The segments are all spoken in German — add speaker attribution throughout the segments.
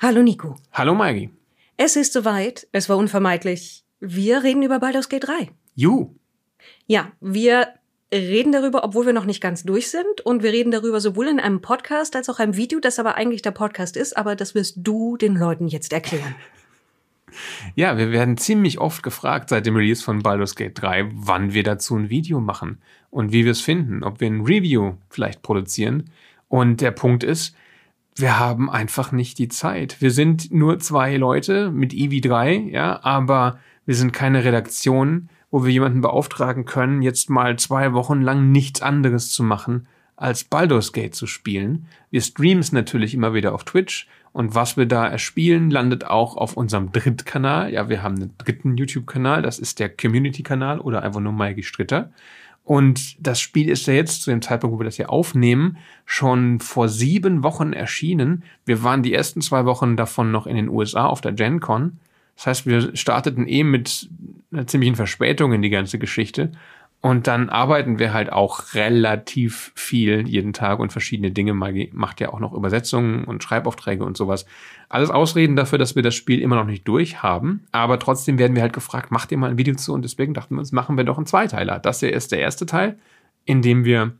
Speaker 1: Hallo Nico.
Speaker 2: Hallo Maggie.
Speaker 1: Es ist soweit, es war unvermeidlich. Wir reden über Baldur's Gate 3.
Speaker 2: You.
Speaker 1: Ja, wir reden darüber, obwohl wir noch nicht ganz durch sind. Und wir reden darüber sowohl in einem Podcast als auch einem Video, das aber eigentlich der Podcast ist. Aber das wirst du den Leuten jetzt erklären.
Speaker 2: Ja, wir werden ziemlich oft gefragt seit dem Release von Baldur's Gate 3, wann wir dazu ein Video machen und wie wir es finden, ob wir ein Review vielleicht produzieren. Und der Punkt ist, wir haben einfach nicht die Zeit. Wir sind nur zwei Leute mit EV3, ja, aber wir sind keine Redaktion, wo wir jemanden beauftragen können, jetzt mal zwei Wochen lang nichts anderes zu machen, als Baldur's Gate zu spielen. Wir streamen es natürlich immer wieder auf Twitch und was wir da erspielen, landet auch auf unserem Drittkanal. Ja, wir haben einen dritten YouTube-Kanal, das ist der Community-Kanal oder einfach nur Maigi Stritter. Und das Spiel ist ja jetzt zu dem Zeitpunkt, wo wir das hier aufnehmen, schon vor sieben Wochen erschienen. Wir waren die ersten zwei Wochen davon noch in den USA auf der Gen Con. Das heißt, wir starteten eben mit einer ziemlichen Verspätung in die ganze Geschichte. Und dann arbeiten wir halt auch relativ viel jeden Tag und verschiedene Dinge. Maggie macht ja auch noch Übersetzungen und Schreibaufträge und sowas. Alles Ausreden dafür, dass wir das Spiel immer noch nicht durch haben. Aber trotzdem werden wir halt gefragt, macht ihr mal ein Video zu? Und deswegen dachten wir uns, machen wir doch einen Zweiteiler. Das hier ist der erste Teil, in dem wir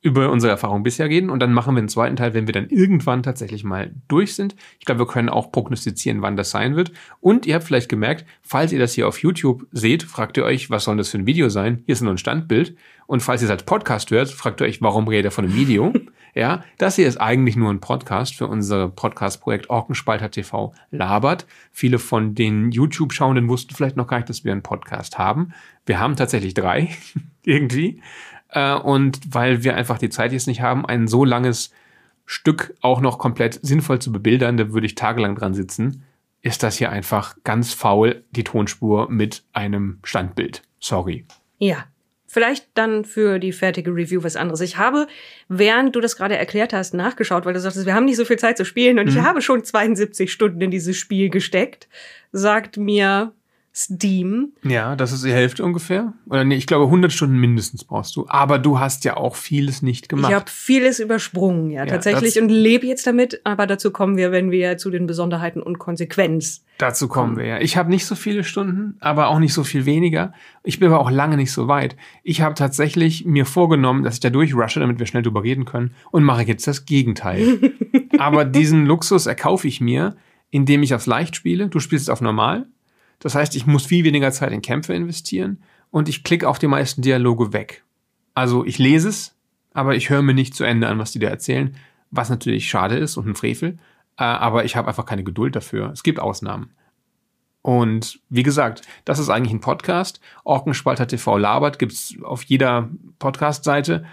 Speaker 2: über unsere Erfahrung bisher reden und dann machen wir einen zweiten Teil, wenn wir dann irgendwann tatsächlich mal durch sind. Ich glaube, wir können auch prognostizieren, wann das sein wird. Und ihr habt vielleicht gemerkt, falls ihr das hier auf YouTube seht, fragt ihr euch, was soll das für ein Video sein? Hier ist nur ein Standbild. Und falls ihr es als Podcast hört, fragt ihr euch, warum redet ihr von einem Video? ja, das hier ist eigentlich nur ein Podcast für unser Podcast-Projekt Orkenspalter TV labert. Viele von den YouTube-Schauenden wussten vielleicht noch gar nicht, dass wir einen Podcast haben. Wir haben tatsächlich drei, irgendwie. Äh, und weil wir einfach die Zeit jetzt nicht haben, ein so langes Stück auch noch komplett sinnvoll zu bebildern, da würde ich tagelang dran sitzen, ist das hier einfach ganz faul die Tonspur mit einem Standbild. Sorry.
Speaker 1: Ja. Vielleicht dann für die fertige Review was anderes. Ich habe, während du das gerade erklärt hast, nachgeschaut, weil du sagtest, wir haben nicht so viel Zeit zu spielen und mhm. ich habe schon 72 Stunden in dieses Spiel gesteckt, sagt mir Steam.
Speaker 2: Ja, das ist die Hälfte ungefähr. Oder nee, ich glaube 100 Stunden mindestens brauchst du. Aber du hast ja auch vieles nicht gemacht.
Speaker 1: Ich habe vieles übersprungen, ja, ja tatsächlich und lebe jetzt damit. Aber dazu kommen wir, wenn wir zu den Besonderheiten und Konsequenz.
Speaker 2: Dazu kommen wir ja. Ich habe nicht so viele Stunden, aber auch nicht so viel weniger. Ich bin aber auch lange nicht so weit. Ich habe tatsächlich mir vorgenommen, dass ich da durchrushe, damit wir schnell drüber reden können und mache jetzt das Gegenteil. aber diesen Luxus erkaufe ich mir, indem ich aufs Leicht spiele. Du spielst auf normal das heißt, ich muss viel weniger Zeit in Kämpfe investieren und ich klicke auch die meisten Dialoge weg. Also ich lese es, aber ich höre mir nicht zu Ende an, was die da erzählen, was natürlich schade ist und ein Frevel. Äh, aber ich habe einfach keine Geduld dafür. Es gibt Ausnahmen. Und wie gesagt, das ist eigentlich ein Podcast. Orkenspalter TV labert, gibt's auf jeder Podcast-Seite.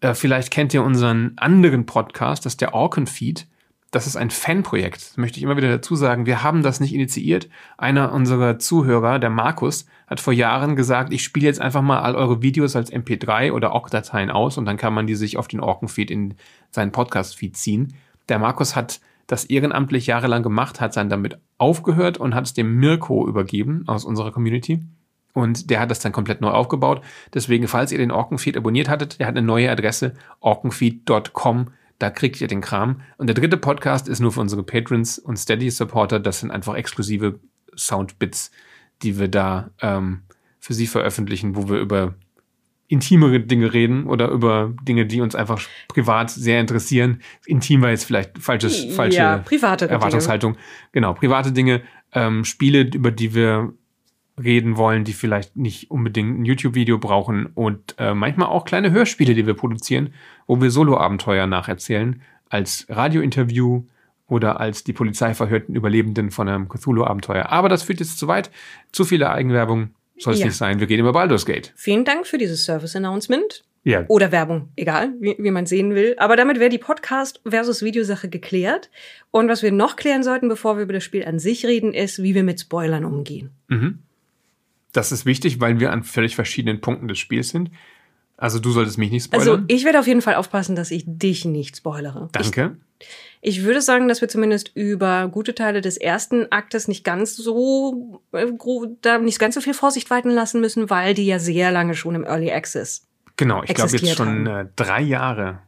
Speaker 2: Äh, vielleicht kennt ihr unseren anderen Podcast, das ist der Orkenfeed das ist ein Fanprojekt. Das möchte ich immer wieder dazu sagen. Wir haben das nicht initiiert. Einer unserer Zuhörer, der Markus, hat vor Jahren gesagt, ich spiele jetzt einfach mal all eure Videos als MP3 oder OGG-Dateien aus und dann kann man die sich auf den Orkenfeed in seinen Podcast-Feed ziehen. Der Markus hat das ehrenamtlich jahrelang gemacht, hat dann damit aufgehört und hat es dem Mirko übergeben aus unserer Community. Und der hat das dann komplett neu aufgebaut. Deswegen, falls ihr den Orkenfeed abonniert hattet, der hat eine neue Adresse, orkenfeed.com da kriegt ihr den Kram. Und der dritte Podcast ist nur für unsere Patrons und Steady-Supporter. Das sind einfach exklusive Soundbits, die wir da ähm, für sie veröffentlichen, wo wir über intimere Dinge reden oder über Dinge, die uns einfach privat sehr interessieren. Intim war jetzt vielleicht falsches, falsche ja,
Speaker 1: private
Speaker 2: Erwartungshaltung. Dinge. Genau, private Dinge, ähm, Spiele, über die wir reden wollen, die vielleicht nicht unbedingt ein YouTube-Video brauchen und äh, manchmal auch kleine Hörspiele, die wir produzieren, wo wir Solo-Abenteuer nacherzählen, als Radiointerview oder als die Polizei verhörten Überlebenden von einem Cthulhu-Abenteuer. Aber das führt jetzt zu weit. Zu viele Eigenwerbung soll es ja. nicht sein. Wir gehen über Baldur's Gate.
Speaker 1: Vielen Dank für dieses Service-Announcement. Ja. Oder Werbung, egal, wie, wie man sehen will. Aber damit wäre die Podcast versus Videosache geklärt. Und was wir noch klären sollten, bevor wir über das Spiel an sich reden, ist, wie wir mit Spoilern umgehen.
Speaker 2: Mhm. Das ist wichtig, weil wir an völlig verschiedenen Punkten des Spiels sind. Also du solltest mich nicht spoilern. Also
Speaker 1: ich werde auf jeden Fall aufpassen, dass ich dich nicht spoilere.
Speaker 2: Danke.
Speaker 1: Ich, ich würde sagen, dass wir zumindest über gute Teile des ersten Aktes nicht ganz so äh, da nicht ganz so viel Vorsicht walten lassen müssen, weil die ja sehr lange schon im Early Access.
Speaker 2: Genau, ich glaube jetzt schon äh, drei Jahre.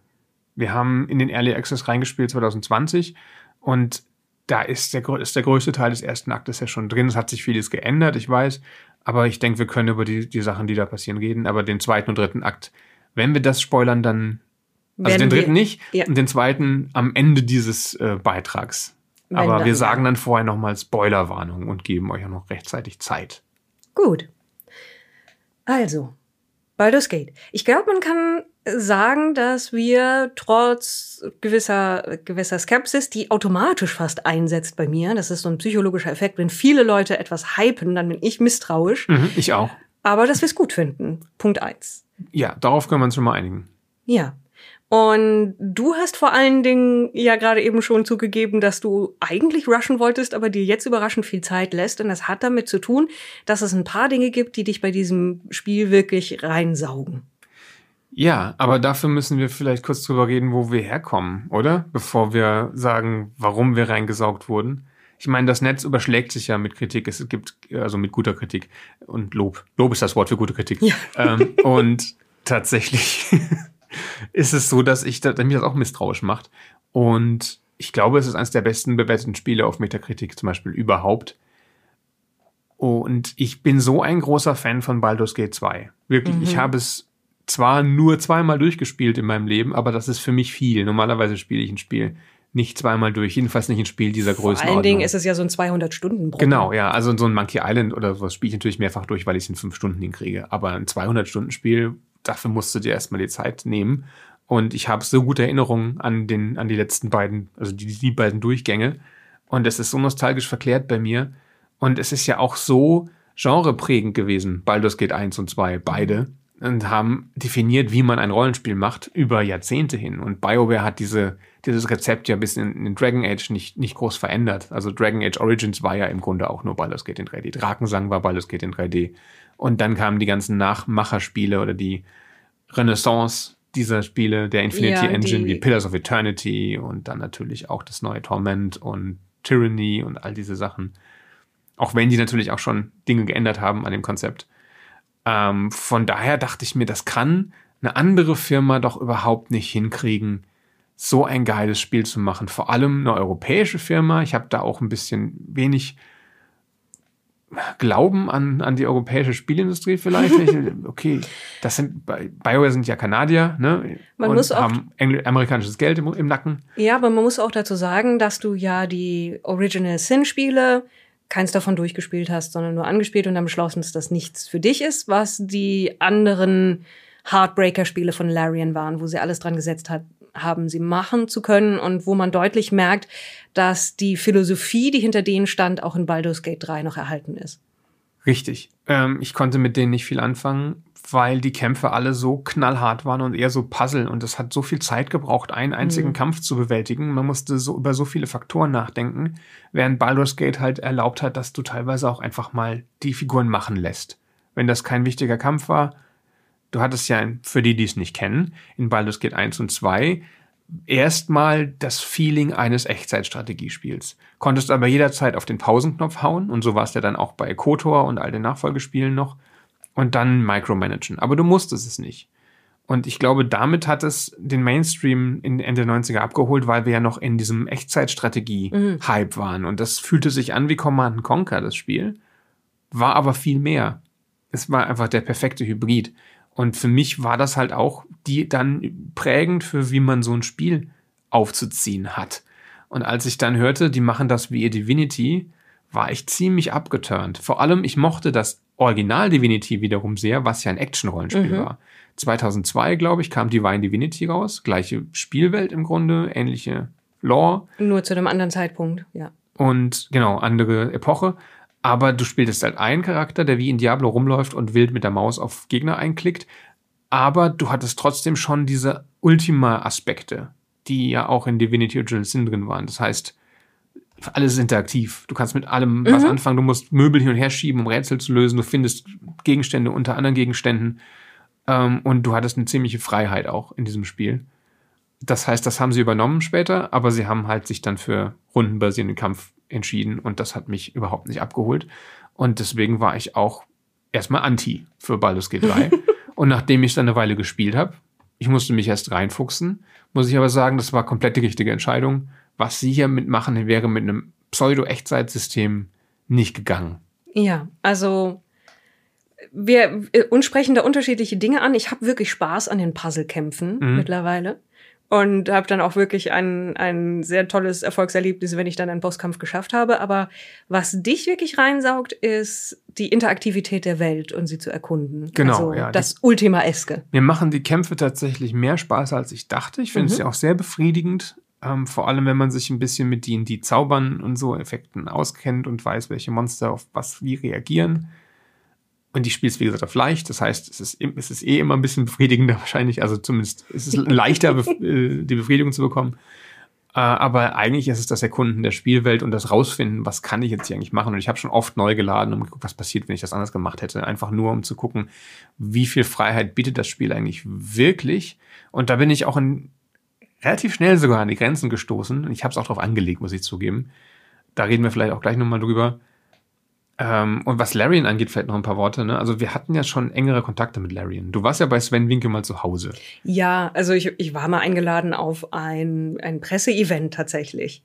Speaker 2: Wir haben in den Early Access reingespielt 2020 und da ist der, ist der größte Teil des ersten Aktes ja schon drin. Es hat sich vieles geändert, ich weiß. Aber ich denke, wir können über die, die Sachen, die da passieren, reden. Aber den zweiten und dritten Akt, wenn wir das spoilern, dann. Also
Speaker 1: Werden
Speaker 2: den dritten
Speaker 1: wir-
Speaker 2: nicht
Speaker 1: ja.
Speaker 2: und den zweiten am Ende dieses äh, Beitrags.
Speaker 1: Wenn
Speaker 2: Aber wir sagen dann vorher nochmal Spoilerwarnung und geben euch auch noch rechtzeitig Zeit.
Speaker 1: Gut. Also, Baldur's Gate. Ich glaube, man kann sagen, dass wir trotz gewisser, gewisser Skepsis, die automatisch fast einsetzt bei mir, das ist so ein psychologischer Effekt, wenn viele Leute etwas hypen, dann bin ich misstrauisch,
Speaker 2: Mhm, ich auch.
Speaker 1: aber dass wir es gut finden. Punkt eins.
Speaker 2: Ja, darauf können wir uns schon mal einigen.
Speaker 1: Ja. Und du hast vor allen Dingen ja gerade eben schon zugegeben, dass du eigentlich rushen wolltest, aber dir jetzt überraschend viel Zeit lässt. Und das hat damit zu tun, dass es ein paar Dinge gibt, die dich bei diesem Spiel wirklich reinsaugen.
Speaker 2: Ja, aber dafür müssen wir vielleicht kurz drüber reden, wo wir herkommen, oder? Bevor wir sagen, warum wir reingesaugt wurden. Ich meine, das Netz überschlägt sich ja mit Kritik. Es gibt, also mit guter Kritik und Lob. Lob ist das Wort für gute Kritik.
Speaker 1: Ja.
Speaker 2: Ähm, und tatsächlich ist es so, dass ich, dass mich das auch misstrauisch macht. Und ich glaube, es ist eines der besten bewerteten Spiele auf Metakritik zum Beispiel überhaupt. Und ich bin so ein großer Fan von Baldur's Gate 2. Wirklich, ich habe es zwar nur zweimal durchgespielt in meinem Leben, aber das ist für mich viel. Normalerweise spiele ich ein Spiel nicht zweimal durch, jedenfalls nicht ein Spiel dieser
Speaker 1: Vor
Speaker 2: Größenordnung.
Speaker 1: allen Dingen ist es ja so ein 200-Stunden-Bruch.
Speaker 2: Genau, ja, also so ein Monkey Island oder sowas spiele ich natürlich mehrfach durch, weil ich es in fünf Stunden hinkriege. Aber ein 200-Stunden-Spiel, dafür musst du dir erstmal die Zeit nehmen. Und ich habe so gute Erinnerungen an, den, an die letzten beiden, also die, die beiden Durchgänge. Und es ist so nostalgisch verklärt bei mir. Und es ist ja auch so genreprägend gewesen, Baldur's Gate 1 und 2, beide. Und haben definiert, wie man ein Rollenspiel macht, über Jahrzehnte hin. Und BioWare hat diese, dieses Rezept ja bis in, in Dragon Age nicht, nicht groß verändert. Also Dragon Age Origins war ja im Grunde auch nur Baldur's Gate in 3D. Drakensang war Baldur's Gate in 3D. Und dann kamen die ganzen Nachmacherspiele oder die Renaissance dieser Spiele, der Infinity
Speaker 1: Ja,
Speaker 2: Engine,
Speaker 1: die-
Speaker 2: wie Pillars of Eternity und dann natürlich auch das neue Torment und Tyranny und all diese Sachen. Auch wenn die natürlich auch schon Dinge geändert haben an dem Konzept. Ähm, von daher dachte ich mir, das kann eine andere Firma doch überhaupt nicht hinkriegen, so ein geiles Spiel zu machen. Vor allem eine europäische Firma. Ich habe da auch ein bisschen wenig Glauben an, an die europäische Spielindustrie vielleicht. Ich- okay, das sind BioWare sind ja Kanadier, ne?
Speaker 1: Man
Speaker 2: und
Speaker 1: muss auch-
Speaker 2: haben Engl amerikanisches Geld im, im Nacken.
Speaker 1: Ja, aber man muss auch dazu sagen, dass du ja die Original Sin-Spiele keins davon durchgespielt hast, sondern nur angespielt und dann beschlossen, dass das nichts für dich ist, was die anderen Heartbreaker-Spiele von Larian waren, wo sie alles dran gesetzt hat, haben, sie machen zu können und wo man deutlich merkt, dass die Philosophie, die hinter denen stand, auch in Baldur's Gate 3 noch erhalten ist.
Speaker 2: Richtig. Ähm, ich konnte mit denen nicht viel anfangen, weil die Kämpfe alle so knallhart waren und eher so Puzzle und es hat so viel Zeit gebraucht, einen einzigen
Speaker 1: Mhm.
Speaker 2: Kampf zu bewältigen. Man musste so über so viele Faktoren nachdenken, während Baldur's Gate halt erlaubt hat, dass du teilweise auch einfach mal die Figuren machen lässt. Wenn das kein wichtiger Kampf war, du hattest ja, für die, die es nicht kennen, in Baldur's Gate 1 und 2 erstmal das Feeling eines Echtzeitstrategiespiels. Konntest aber jederzeit auf den Pausenknopf hauen und so war es ja dann auch bei KOTOR und all den Nachfolgespielen noch und dann micromanagen. Aber du musstest es nicht. Und ich glaube, damit hat es den Mainstream in Ende der 90er abgeholt, weil wir ja noch in diesem Echtzeitstrategie-Hype waren. Und das fühlte sich an wie Command Conquer, das Spiel. War aber viel mehr. Es war einfach der perfekte Hybrid. Und für mich war das halt auch die dann prägend für wie man so ein Spiel aufzuziehen hat. Und als ich dann hörte, die machen das wie ihr Divinity, war ich ziemlich abgeturnt. Vor allem, ich mochte das Original Divinity wiederum sehr, was ja ein Action-Rollenspiel
Speaker 1: Mhm.
Speaker 2: war. 2002, glaube ich, kam Divine Divinity raus. Gleiche Spielwelt im Grunde, ähnliche Lore
Speaker 1: Nur zu einem anderen Zeitpunkt, ja.
Speaker 2: und genau, andere Epoche. Aber du spieltest halt einen Charakter, der wie in Diablo rumläuft und wild mit der Maus auf Gegner einklickt. Aber du hattest trotzdem schon diese Ultima-Aspekte, die ja auch in Divinity Original Sin drin waren. Das heißt, alles ist interaktiv. Du kannst mit allem was
Speaker 1: Mhm.
Speaker 2: anfangen. Du musst Möbel hin und her schieben, um Rätsel zu lösen. Du findest Gegenstände unter anderen Gegenständen. Ähm, und du hattest eine ziemliche Freiheit auch in diesem Spiel. Das heißt, das haben sie übernommen später, aber sie haben halt sich dann für rundenbasierenden Kampf entschieden und das hat mich überhaupt nicht abgeholt. Und deswegen war ich auch erstmal anti für Baldur's Gate 3. und nachdem ich dann eine Weile gespielt habe, ich musste mich erst reinfuchsen, muss ich aber sagen, das war komplett die richtige Entscheidung. Was sie hier mitmachen, wäre mit einem Pseudo-Echtzeitsystem nicht gegangen.
Speaker 1: Ja, also wir äh, uns sprechen da unterschiedliche Dinge an. Ich habe wirklich Spaß an den Puzzlekämpfen
Speaker 2: Mhm.
Speaker 1: mittlerweile und habe dann auch wirklich ein, ein sehr tolles Erfolgserlebnis, wenn ich dann einen Bosskampf geschafft habe. Aber was dich wirklich reinsaugt, ist die Interaktivität der Welt und sie zu erkunden.
Speaker 2: Genau,
Speaker 1: also
Speaker 2: ja,
Speaker 1: das Ultima-eske.
Speaker 2: Mir machen die Kämpfe tatsächlich mehr Spaß, als ich dachte. Ich finde
Speaker 1: Mhm.
Speaker 2: es ja auch sehr befriedigend. Ähm, vor allem, wenn man sich ein bisschen mit den die Zaubern und so Effekten auskennt und weiß, welche Monster auf was wie reagieren. Und spiele es, wie gesagt, auf leicht. Das heißt, es ist, es ist eh immer ein bisschen befriedigender wahrscheinlich. Also zumindest ist es leichter, äh, die Befriedigung zu bekommen. Äh, aber eigentlich ist es das Erkunden der Spielwelt und das Rausfinden, was kann ich jetzt hier eigentlich machen. Und ich habe schon oft neu geladen und geguckt, was passiert, wenn ich das anders gemacht hätte. Einfach nur, um zu gucken, wie viel Freiheit bietet das Spiel eigentlich wirklich. Und da bin ich auch in, relativ schnell sogar an die Grenzen gestoßen. Und ich habe es auch darauf angelegt, muss ich zugeben. Da reden wir vielleicht auch gleich nochmal drüber. Ähm, und was Larian angeht, vielleicht noch ein paar Worte. Ne? Also wir hatten ja schon engere Kontakte mit Larian. Du warst ja bei Sven Winke mal zu Hause.
Speaker 1: Ja, also ich, ich war mal eingeladen auf ein, ein Presseevent tatsächlich.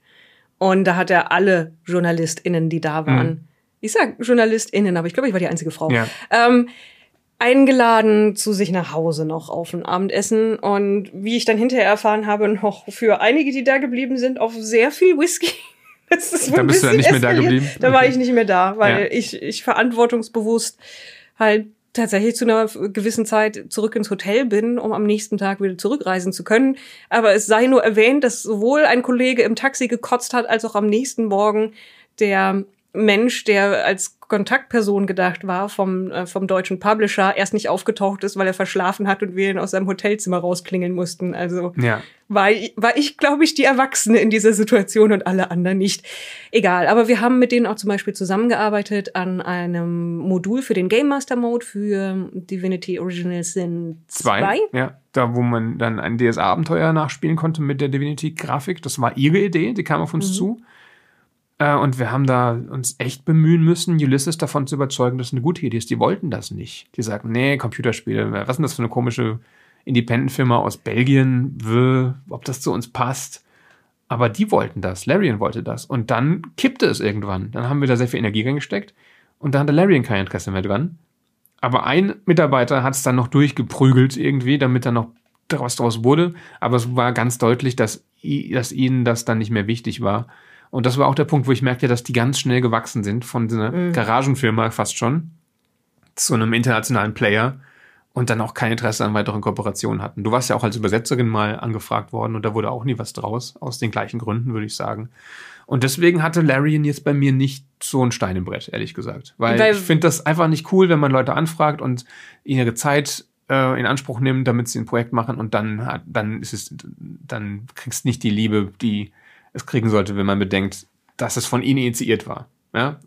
Speaker 1: Und da hat er alle JournalistInnen, die da waren,
Speaker 2: Mhm.
Speaker 1: ich sag JournalistInnen, aber ich glaube, ich war die einzige Frau,
Speaker 2: Ja.
Speaker 1: ähm, eingeladen zu sich nach Hause noch auf ein Abendessen. Und wie ich dann hinterher erfahren habe, noch für einige, die da geblieben sind, auf sehr viel Whisky. Das ist
Speaker 2: Da bist du ja nicht mehr da geblieben?
Speaker 1: Da war ich nicht mehr da, weil
Speaker 2: Ja.
Speaker 1: ich, ich verantwortungsbewusst halt tatsächlich zu einer gewissen Zeit zurück ins Hotel bin, um am nächsten Tag wieder zurückreisen zu können. Aber es sei nur erwähnt, dass sowohl ein Kollege im Taxi gekotzt hat, als auch am nächsten Morgen der Mensch, der als Kontaktperson gedacht war vom, äh, vom deutschen Publisher, erst nicht aufgetaucht ist, weil er verschlafen hat und wir ihn aus seinem Hotelzimmer rausklingeln mussten. Also
Speaker 2: Ja.
Speaker 1: war, ich- war ich, glaube ich, die Erwachsene in dieser Situation und alle anderen nicht. Egal, aber wir haben mit denen auch zum Beispiel zusammengearbeitet an einem Modul für den Game Master Mode für Divinity Original Sin 2.
Speaker 2: Zwei. Ja. Da, wo man dann ein DSA-Abenteuer nachspielen konnte mit der Divinity-Grafik. Das war ihre Idee, die kam auf uns
Speaker 1: Mhm.
Speaker 2: zu. Äh, und wir haben da uns echt bemühen müssen, Ulysses davon zu überzeugen, dass es eine gute Idee ist. Die wollten das nicht. Die sagten, nee, Computerspiele, was ist denn das für eine komische Independent-Firma aus Belgien, ob das zu uns passt. Aber die wollten das, Larian wollte das. Und dann kippte es irgendwann. Dann haben wir da sehr viel Energie reingesteckt und da hatte Larian kein Interesse mehr dran. Aber ein Mitarbeiter hat es dann noch durchgeprügelt irgendwie, damit da noch was draus wurde. Aber es war ganz deutlich, dass, dass ihnen das dann nicht mehr wichtig war. Und das war auch der Punkt, wo ich merkte, dass die ganz schnell gewachsen sind von so einer
Speaker 1: Mhm.
Speaker 2: Garagenfirma fast schon zu einem internationalen Player und dann auch kein Interesse an weiteren Kooperationen hatten. Du warst ja auch als Übersetzerin mal angefragt worden und da wurde auch nie was draus, aus den gleichen Gründen, würde ich sagen. Und deswegen hatte Larian jetzt bei mir nicht so ein Stein im Brett, ehrlich gesagt. Weil,
Speaker 1: Weil-
Speaker 2: ich finde das einfach nicht cool, wenn man Leute anfragt und ihre Zeit äh, in Anspruch nimmt, damit sie ein Projekt machen und dann hat, dann ist es, dann kriegst nicht die Liebe, die es kriegen sollte, wenn man bedenkt, dass es von ihnen initiiert war. Ja,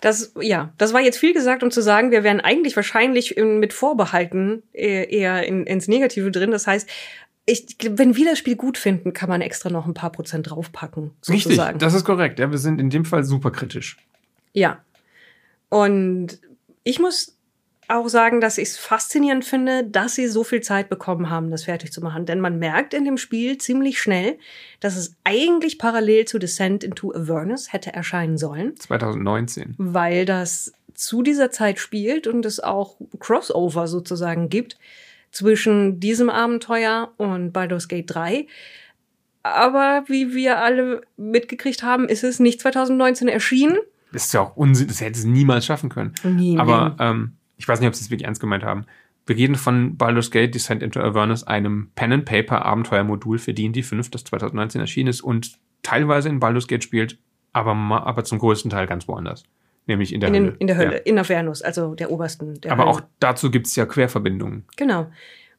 Speaker 1: Das, ja, das war jetzt viel gesagt, um zu sagen, wir wären eigentlich wahrscheinlich in, mit Vorbehalten eher, eher in, ins Negative drin. Das heißt, ich, wenn wir das Spiel gut finden, kann man extra noch ein paar Prozent draufpacken,
Speaker 2: richtig,
Speaker 1: sozusagen.
Speaker 2: das ist korrekt. Ja, wir sind in dem Fall super kritisch.
Speaker 1: Ja. Und ich muss auch sagen, dass ich es faszinierend finde, dass sie so viel Zeit bekommen haben, das fertig zu machen. Denn man merkt in dem Spiel ziemlich schnell, dass es eigentlich parallel zu Descent into Avernus hätte erscheinen sollen,
Speaker 2: 2019.
Speaker 1: weil das zu dieser Zeit spielt und es auch Crossover sozusagen gibt zwischen diesem Abenteuer und Baldur's Gate 3. Aber wie wir alle mitgekriegt haben, ist es nicht 2019 erschienen.
Speaker 2: Das ist ja auch Unsinn, das hätte es niemals schaffen können.
Speaker 1: Nie
Speaker 2: Aber
Speaker 1: Leben.
Speaker 2: ähm, ich weiß nicht, ob sie es wirklich ernst gemeint haben. Wir reden von Baldur's Gate Descent into Avernus, einem Pen-and-Paper-Abenteuermodul für D&D 5, das 2019 erschienen ist und teilweise in Baldur's Gate spielt, aber, aber zum größten Teil ganz woanders. Nämlich in der
Speaker 1: in,
Speaker 2: Hölle.
Speaker 1: den, in der Hölle,
Speaker 2: Ja.
Speaker 1: in Avernus, also der obersten. Der
Speaker 2: Aber
Speaker 1: Hölle.
Speaker 2: auch dazu gibt es ja Querverbindungen.
Speaker 1: Genau.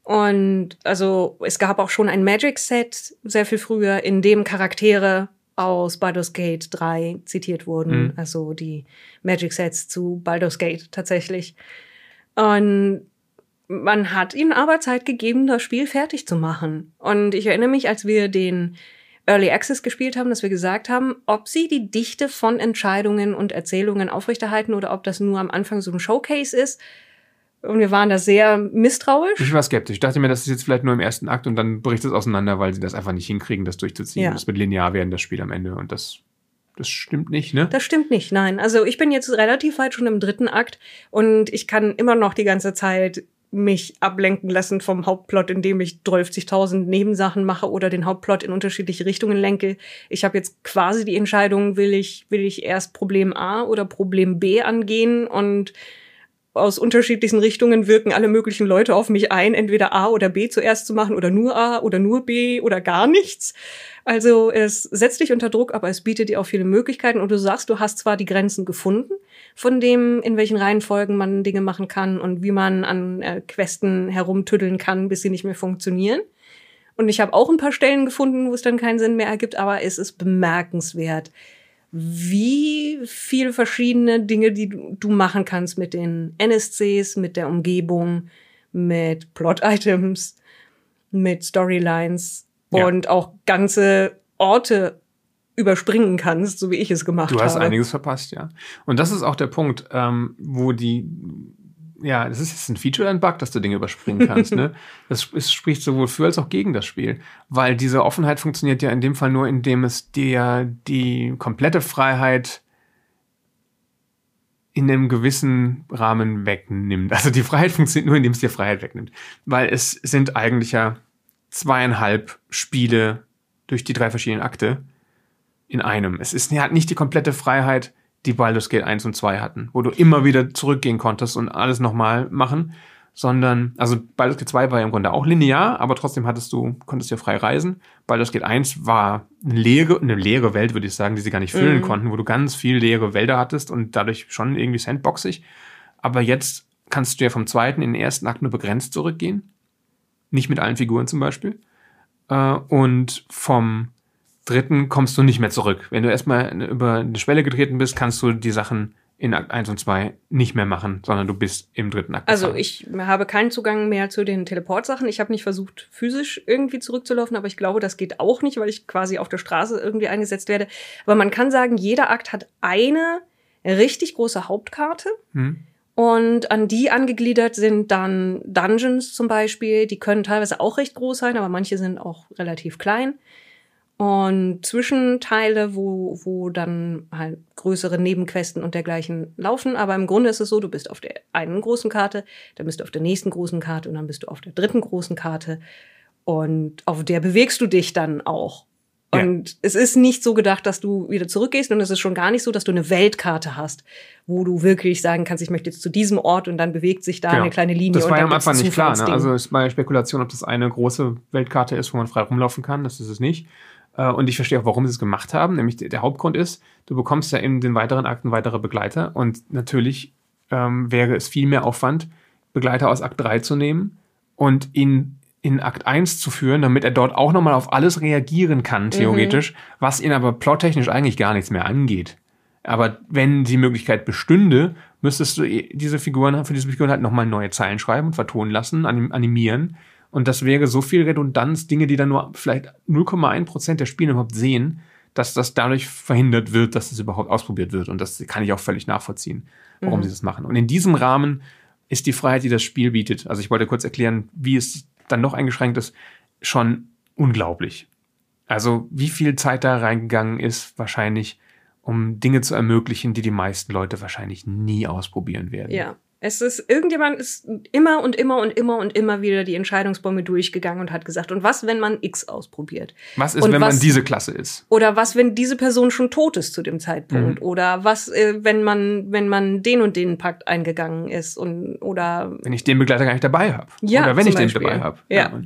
Speaker 1: Und also es gab auch schon ein Magic-Set sehr viel früher, in dem Charaktere aus Baldur's Gate 3 zitiert wurden.
Speaker 2: Mhm.
Speaker 1: Also die Magic-Sets zu Baldur's Gate tatsächlich. Und man hat ihnen aber Zeit gegeben, das Spiel fertig zu machen. Und ich erinnere mich, als wir den Early Access gespielt haben, dass wir gesagt haben, ob sie die Dichte von Entscheidungen und Erzählungen aufrechterhalten oder ob das nur am Anfang so ein Showcase ist. Und wir waren da sehr misstrauisch.
Speaker 2: Ich war skeptisch. Ich dachte mir, das ist jetzt vielleicht nur im ersten Akt und dann bricht es auseinander, weil sie das einfach nicht hinkriegen, das durchzuziehen.
Speaker 1: Ja.
Speaker 2: Das wird linear werden, das Spiel am Ende. Und das Das stimmt nicht, ne?
Speaker 1: Das stimmt nicht, nein. Also ich bin jetzt relativ weit schon im dritten Akt und ich kann immer noch die ganze Zeit mich ablenken lassen vom Hauptplot, indem ich 12.000 Nebensachen mache oder den Hauptplot in unterschiedliche Richtungen lenke. Ich habe jetzt quasi die Entscheidung, will ich, will ich erst Problem A oder Problem B angehen und aus unterschiedlichen Richtungen wirken alle möglichen Leute auf mich ein, entweder A oder B zuerst zu machen oder nur A oder nur B oder gar nichts. Also es setzt dich unter Druck, aber es bietet dir auch viele Möglichkeiten und du sagst, du hast zwar die Grenzen gefunden von dem, in welchen Reihenfolgen man Dinge machen kann und wie man an äh, Questen herumtüddeln kann, bis sie nicht mehr funktionieren. Und ich habe auch ein paar Stellen gefunden, wo es dann keinen Sinn mehr ergibt, aber es ist bemerkenswert, wie viele verschiedene Dinge, die du machen kannst mit den NSCs, mit der Umgebung, mit Plot-Items, mit Storylines ja. und auch ganze Orte überspringen kannst, so wie ich es gemacht habe.
Speaker 2: Du hast habe. einiges verpasst, ja. Und das ist auch der Punkt, ähm, wo die ja, das ist jetzt ein Feature oder ein Bug, dass du Dinge überspringen kannst. ne? Das, das spricht sowohl für als auch gegen das Spiel. Weil diese Offenheit funktioniert ja in dem Fall nur, indem es dir die komplette Freiheit in einem gewissen Rahmen wegnimmt. Also die Freiheit funktioniert nur, indem es dir Freiheit wegnimmt. Weil es sind eigentlich ja zweieinhalb Spiele durch die drei verschiedenen Akte in einem. Es ist ja nicht die komplette Freiheit, die Baldur's Gate 1 und 2 hatten, wo du immer wieder zurückgehen konntest und alles nochmal machen, sondern, also Baldur's Gate 2 war ja im Grunde auch linear, aber trotzdem hattest du, konntest ja frei reisen. Baldur's Gate 1 war eine leere, eine leere Welt, würde ich sagen, die sie gar nicht füllen mhm. konnten, wo du ganz viel leere Wälder hattest und dadurch schon irgendwie sandboxig. Aber jetzt kannst du ja vom zweiten in den ersten Akt nur begrenzt zurückgehen. Nicht mit allen Figuren zum Beispiel. Äh, und vom dritten kommst du nicht mehr zurück. Wenn du erstmal über eine Schwelle getreten bist, kannst du die Sachen in Akt 1 und 2 nicht mehr machen, sondern du bist im dritten Akt.
Speaker 1: Also ich habe keinen Zugang mehr zu den Teleportsachen. Ich habe nicht versucht, physisch irgendwie zurückzulaufen, aber ich glaube, das geht auch nicht, weil ich quasi auf der Straße irgendwie eingesetzt werde. Aber man kann sagen, jeder Akt hat eine richtig große Hauptkarte. Hm. Und an die angegliedert sind dann Dungeons zum Beispiel. Die können teilweise auch recht groß sein, aber manche sind auch relativ klein und Zwischenteile, wo, wo dann halt größere Nebenquesten und dergleichen laufen. Aber im Grunde ist es so, du bist auf der einen großen Karte, dann bist du auf der nächsten großen Karte und dann bist du auf der dritten großen Karte. Und auf der bewegst du dich dann auch. Und ja. es ist nicht so gedacht, dass du wieder zurückgehst und es ist schon gar nicht so, dass du eine Weltkarte hast, wo du wirklich sagen kannst, ich möchte jetzt zu diesem Ort und dann bewegt sich da genau. eine kleine Linie.
Speaker 2: Das war ja am Anfang nicht klar. Ne? Also es war ja Spekulation, ob das eine große Weltkarte ist, wo man frei rumlaufen kann. Das ist es nicht. Äh, und ich verstehe auch, warum sie es gemacht haben. Nämlich der Hauptgrund ist, du bekommst ja in den weiteren Akten weitere Begleiter. Und natürlich ähm, wäre es viel mehr Aufwand, Begleiter aus Akt 3 zu nehmen und ihn in Akt 1 zu führen, damit er dort auch nochmal auf alles reagieren kann, theoretisch, mhm. was ihn aber plottechnisch eigentlich gar nichts mehr angeht. Aber wenn die Möglichkeit bestünde, müsstest du diese Figuren, für diese Figuren halt nochmal neue Zeilen schreiben und vertonen lassen, animieren und das wäre so viel Redundanz, Dinge, die dann nur vielleicht 0,1 Prozent der Spieler überhaupt sehen, dass das dadurch verhindert wird, dass das überhaupt ausprobiert wird. Und das kann ich auch völlig nachvollziehen, warum mhm. sie das machen. Und in diesem Rahmen ist die Freiheit, die das Spiel bietet, also ich wollte kurz erklären, wie es dann noch eingeschränkt ist, schon unglaublich. Also wie viel Zeit da reingegangen ist, wahrscheinlich, um Dinge zu ermöglichen, die die meisten Leute wahrscheinlich nie ausprobieren werden.
Speaker 1: Ja, es ist, irgendjemand ist immer und immer und immer und immer wieder die Entscheidungsbäume durchgegangen und hat gesagt, und was, wenn man X ausprobiert?
Speaker 2: Was ist,
Speaker 1: und
Speaker 2: wenn was, man diese Klasse ist?
Speaker 1: Oder was, wenn diese Person schon tot ist zu dem Zeitpunkt? Mhm. Oder was, äh, wenn man, wenn man den und den Pakt eingegangen ist und, oder.
Speaker 2: Wenn ich den Begleiter gar nicht dabei habe. Ja. Oder wenn ich Beispiel. den dabei habe.
Speaker 1: Ja. ja.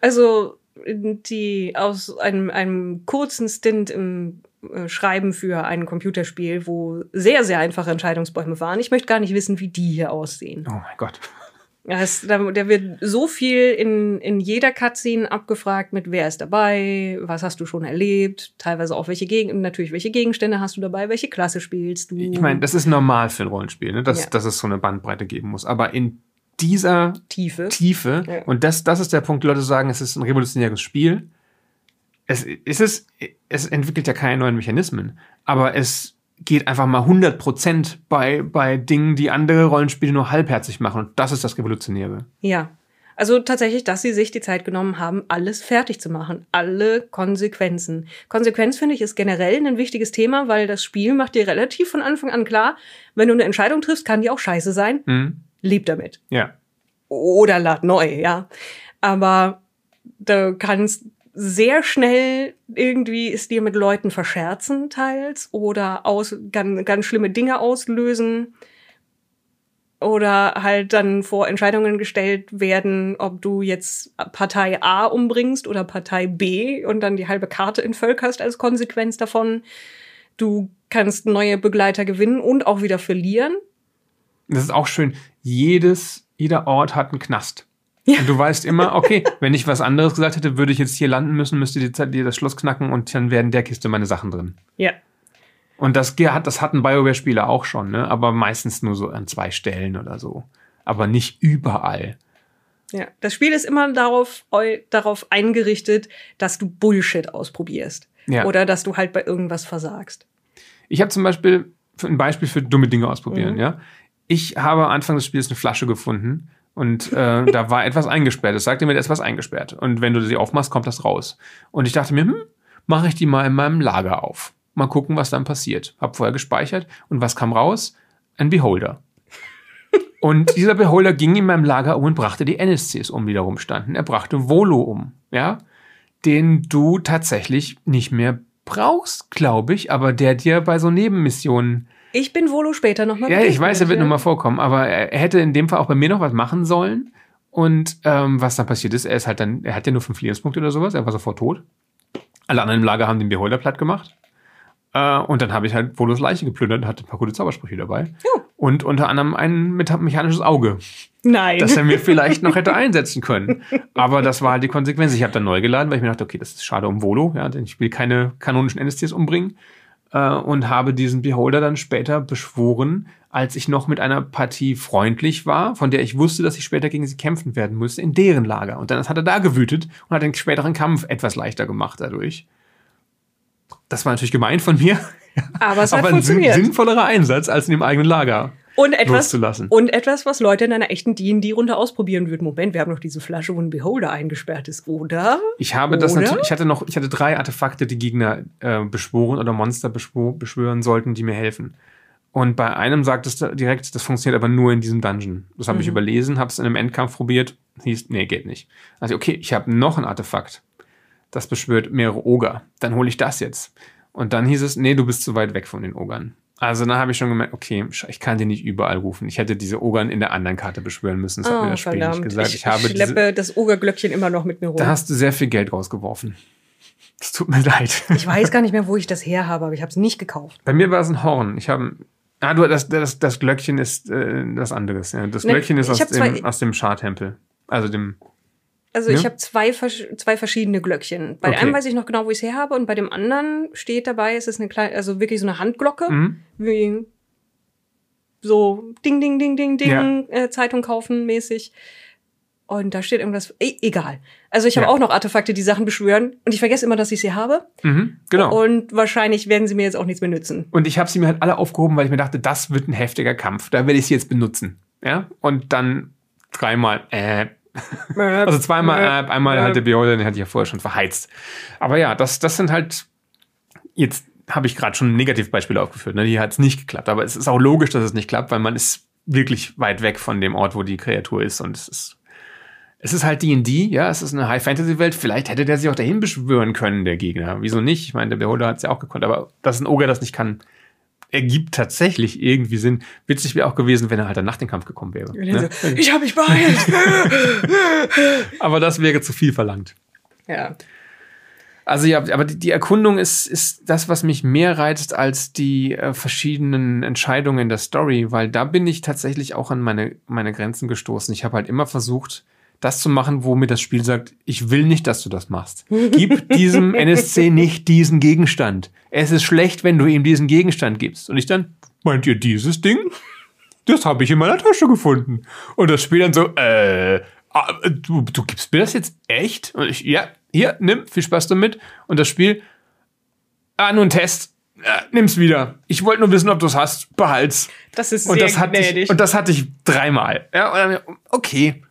Speaker 1: Also, die aus einem, einem kurzen Stint im schreiben für ein Computerspiel, wo sehr, sehr einfache Entscheidungsbäume waren. Ich möchte gar nicht wissen, wie die hier aussehen.
Speaker 2: Oh mein Gott.
Speaker 1: Es, da, da wird so viel in, in jeder Cutscene abgefragt mit wer ist dabei, was hast du schon erlebt, teilweise auch welche Gegen natürlich welche Gegenstände hast du dabei, welche Klasse spielst du.
Speaker 2: Ich meine, das ist normal für ein Rollenspiel, ne? dass, ja. dass es so eine Bandbreite geben muss. Aber in dieser
Speaker 1: Tiefe,
Speaker 2: Tiefe ja. und das, das ist der Punkt, Leute sagen, es ist ein revolutionäres Spiel es, es, ist, es entwickelt ja keine neuen Mechanismen, aber es geht einfach mal 100% bei, bei Dingen, die andere Rollenspiele nur halbherzig machen. Und das ist das Revolutionäre.
Speaker 1: Ja. Also tatsächlich, dass sie sich die Zeit genommen haben, alles fertig zu machen. Alle Konsequenzen. Konsequenz, finde ich, ist generell ein wichtiges Thema, weil das Spiel macht dir relativ von Anfang an klar, wenn du eine Entscheidung triffst, kann die auch scheiße sein.
Speaker 2: Mhm.
Speaker 1: Leb damit.
Speaker 2: Ja.
Speaker 1: Oder lad neu, ja. Aber du kannst sehr schnell irgendwie es dir mit Leuten verscherzen teils oder aus, ganz, ganz schlimme Dinge auslösen oder halt dann vor Entscheidungen gestellt werden, ob du jetzt Partei A umbringst oder Partei B und dann die halbe Karte entvölkerst als Konsequenz davon. Du kannst neue Begleiter gewinnen und auch wieder verlieren.
Speaker 2: Das ist auch schön. Jedes, jeder Ort hat einen Knast. Ja. Und du weißt immer, okay, wenn ich was anderes gesagt hätte, würde ich jetzt hier landen müssen, müsste dir das Schloss knacken und dann werden der Kiste meine Sachen drin.
Speaker 1: Ja.
Speaker 2: Und das, hat, das hatten BioWare-Spieler auch schon, ne? aber meistens nur so an zwei Stellen oder so. Aber nicht überall.
Speaker 1: Ja, das Spiel ist immer darauf, darauf eingerichtet, dass du Bullshit ausprobierst. Ja. Oder dass du halt bei irgendwas versagst.
Speaker 2: Ich habe zum Beispiel ein Beispiel für dumme Dinge ausprobieren, mhm. ja. Ich habe Anfang des Spiels eine Flasche gefunden und äh, da war etwas eingesperrt. Es sagte mir, da ist was eingesperrt. Und wenn du sie aufmachst, kommt das raus. Und ich dachte mir, hm, mache ich die mal in meinem Lager auf. Mal gucken, was dann passiert. Hab vorher gespeichert und was kam raus? Ein Beholder. Und dieser Beholder ging in meinem Lager um und brachte die NSCs um, die da rumstanden. Er brachte Volo um, ja, den du tatsächlich nicht mehr brauchst, glaube ich, aber der dir bei so Nebenmissionen.
Speaker 1: Ich bin Volo später nochmal.
Speaker 2: Ja, ich weiß, er wird ja. nochmal vorkommen, aber er hätte in dem Fall auch bei mir noch was machen sollen. Und ähm, was dann passiert ist, er ist halt dann, er hat ja nur fünf Lebenspunkte oder sowas, er war sofort tot. Alle anderen im Lager haben den Beholder platt gemacht. Äh, und dann habe ich halt Volos Leiche geplündert und hatte ein paar gute Zaubersprüche dabei. Ja. Und unter anderem ein mechanisches Auge.
Speaker 1: Nein.
Speaker 2: Das er mir vielleicht noch hätte einsetzen können. Aber das war halt die Konsequenz. Ich habe dann neu geladen, weil ich mir dachte, okay, das ist schade um Volo, ja, denn ich will keine kanonischen NSTs umbringen. Äh, und habe diesen Beholder dann später beschworen, als ich noch mit einer Partie freundlich war, von der ich wusste, dass ich später gegen sie kämpfen werden müsste, in deren Lager. Und dann hat er da gewütet und hat den späteren Kampf etwas leichter gemacht dadurch. Das war natürlich gemeint von mir.
Speaker 1: Aber es hat
Speaker 2: Aber ein
Speaker 1: funktioniert.
Speaker 2: sinnvollerer Einsatz als in dem eigenen Lager.
Speaker 1: Und etwas, und etwas, was Leute in einer echten D&D-Runde ausprobieren würden. Moment, wir haben noch diese Flasche, wo ein Beholder eingesperrt ist, oder?
Speaker 2: Ich habe oder? das natürlich, ich hatte noch, ich hatte drei Artefakte, die Gegner äh, beschworen oder Monster beschwören sollten, die mir helfen. Und bei einem sagt es direkt, das funktioniert aber nur in diesem Dungeon. Das habe mhm. ich überlesen, habe es in einem Endkampf probiert, hieß, nee, geht nicht. Also okay, ich habe noch ein Artefakt das beschwört mehrere Oger. Dann hole ich das jetzt. Und dann hieß es, nee, du bist zu weit weg von den Ogern. Also dann habe ich schon gemerkt, okay, ich kann die nicht überall rufen. Ich hätte diese Ogern in der anderen Karte beschwören müssen. Das
Speaker 1: oh,
Speaker 2: hat mir das Spiel
Speaker 1: verdammt.
Speaker 2: nicht gesagt.
Speaker 1: Ich, ich habe schleppe diese, das Ogerglöckchen immer noch mit mir rum.
Speaker 2: Da hast du sehr viel Geld rausgeworfen. Es tut mir leid.
Speaker 1: Ich weiß gar nicht mehr, wo ich das her habe, aber ich habe es nicht gekauft.
Speaker 2: Bei mir war es ein Horn. Ich habe Ah, du, das, das, das Glöckchen ist äh, das anderes. Ja. Das ne, Glöckchen ist aus dem, aus dem Schartempel. Also dem
Speaker 1: also ja? ich habe zwei, zwei verschiedene Glöckchen. Bei okay. einem weiß ich noch genau, wo ich es her habe und bei dem anderen steht dabei, es ist eine kleine, also wirklich so eine Handglocke, mhm. wie so Ding, Ding, Ding, Ding, Ding, ja. äh, Zeitung kaufen mäßig. Und da steht irgendwas, e egal. Also ich habe ja. auch noch Artefakte, die Sachen beschwören und ich vergesse immer, dass ich sie habe.
Speaker 2: Mhm, genau.
Speaker 1: Und wahrscheinlich werden sie mir jetzt auch nichts mehr nützen.
Speaker 2: Und ich habe sie mir halt alle aufgehoben, weil ich mir dachte, das wird ein heftiger Kampf. Da werde ich sie jetzt benutzen. Ja. Und dann dreimal, äh, also zweimal App, einmal halt der Beholder, den hatte ich ja vorher schon verheizt. Aber ja, das, das sind halt, jetzt habe ich gerade schon Negativbeispiele aufgeführt, ne? hier hat es nicht geklappt. Aber es ist auch logisch, dass es nicht klappt, weil man ist wirklich weit weg von dem Ort, wo die Kreatur ist und es ist es ist halt D&D, ja, es ist eine High-Fantasy-Welt. Vielleicht hätte der sich auch dahin beschwören können, der Gegner. Wieso nicht? Ich meine, der Beholder hat es ja auch gekonnt. Aber dass ein Ogre das nicht kann, ergibt tatsächlich irgendwie Sinn. Witzig wäre auch gewesen, wenn er halt dann nach dem Kampf gekommen wäre. Ne?
Speaker 1: So, ich habe mich beeilt.
Speaker 2: aber das wäre zu viel verlangt.
Speaker 1: Ja.
Speaker 2: Also ja, aber die, Erkundung ist, ist das, was mich mehr reizt als die äh, verschiedenen Entscheidungen in der Story, weil da bin ich tatsächlich auch an meine, meine Grenzen gestoßen. Ich habe halt immer versucht, das zu machen, wo mir das Spiel sagt, ich will nicht, dass du das machst. Gib diesem NSC nicht diesen Gegenstand. Es ist schlecht, wenn du ihm diesen Gegenstand gibst. Und ich dann, meint ihr dieses Ding? Das habe ich in meiner Tasche gefunden. Und das Spiel dann so, äh, ah, du, du gibst mir das jetzt echt? Und ich, ja, hier, nimm, viel Spaß damit. Und das Spiel, ah, nur ein Test. Ja, nimm's wieder. Ich wollte nur wissen, ob du es hast. Behalt's.
Speaker 1: Das ist
Speaker 2: und
Speaker 1: sehr
Speaker 2: das hatte
Speaker 1: gnädig.
Speaker 2: Ich, und das hatte ich dreimal. Ja, und dann, okay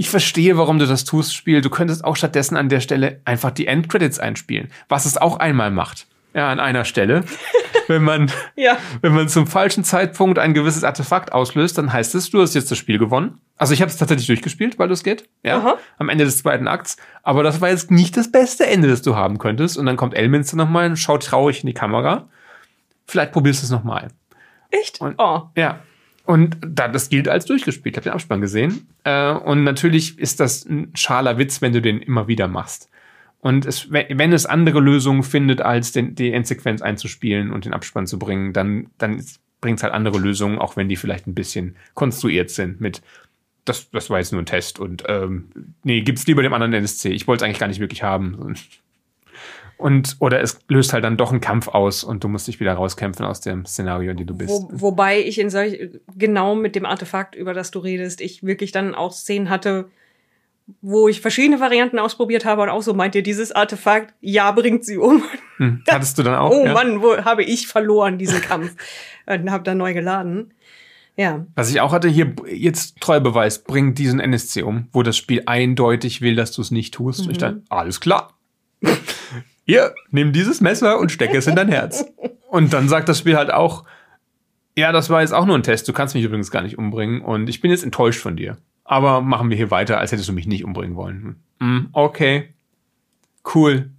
Speaker 2: Ich verstehe, warum du das tust, Spiel. Du könntest auch stattdessen an der Stelle einfach die Endcredits einspielen, was es auch einmal macht. Ja, an einer Stelle. wenn man,
Speaker 1: Ja.
Speaker 2: wenn man zum falschen Zeitpunkt ein gewisses Artefakt auslöst, dann heißt es, du hast jetzt das Spiel gewonnen. Also ich habe es tatsächlich durchgespielt, weil es geht. Ja,
Speaker 1: Aha.
Speaker 2: am Ende des zweiten Akts. Aber das war jetzt nicht das beste Ende, das du haben könntest. Und dann kommt Elminster nochmal und schaut traurig in die Kamera. Vielleicht probierst du es nochmal.
Speaker 1: Echt?
Speaker 2: Und-
Speaker 1: oh.
Speaker 2: Ja. Und da, das gilt als durchgespielt. Ich habe den Abspann gesehen. Äh, und natürlich ist das ein schaler Witz, wenn du den immer wieder machst. Und es, wenn, wenn es andere Lösungen findet, als den, die Endsequenz einzuspielen und den Abspann zu bringen, dann, dann bringt es halt andere Lösungen, auch wenn die vielleicht ein bisschen konstruiert sind mit das, das war jetzt nur ein Test und ähm, nee, gib's lieber dem anderen NSC. Ich wollte es eigentlich gar nicht wirklich haben. Und, oder es löst halt dann doch einen Kampf aus und du musst dich wieder rauskämpfen aus dem Szenario, in dem du bist.
Speaker 1: Wo, wobei ich in solch, genau mit dem Artefakt, über das du redest, ich wirklich dann auch Szenen hatte, wo ich verschiedene Varianten ausprobiert habe und auch so meint ihr, dieses Artefakt, ja, bringt sie um.
Speaker 2: Hm, hattest du dann auch?
Speaker 1: Oh
Speaker 2: ja?
Speaker 1: Mann, wo habe ich verloren, diesen Kampf. und habe dann neu geladen. Ja.
Speaker 2: Was ich auch hatte, hier jetzt Treubeweis, bring diesen NSC um, wo das Spiel eindeutig will, dass du es nicht tust. Und ich dachte, alles klar. Hier, nimm dieses Messer und stecke es in dein Herz. Und dann sagt das Spiel halt auch, ja, das war jetzt auch nur ein Test, du kannst mich übrigens gar nicht umbringen und ich bin jetzt enttäuscht von dir. Aber machen wir hier weiter, als hättest du mich nicht umbringen wollen. Hm, okay. Cool.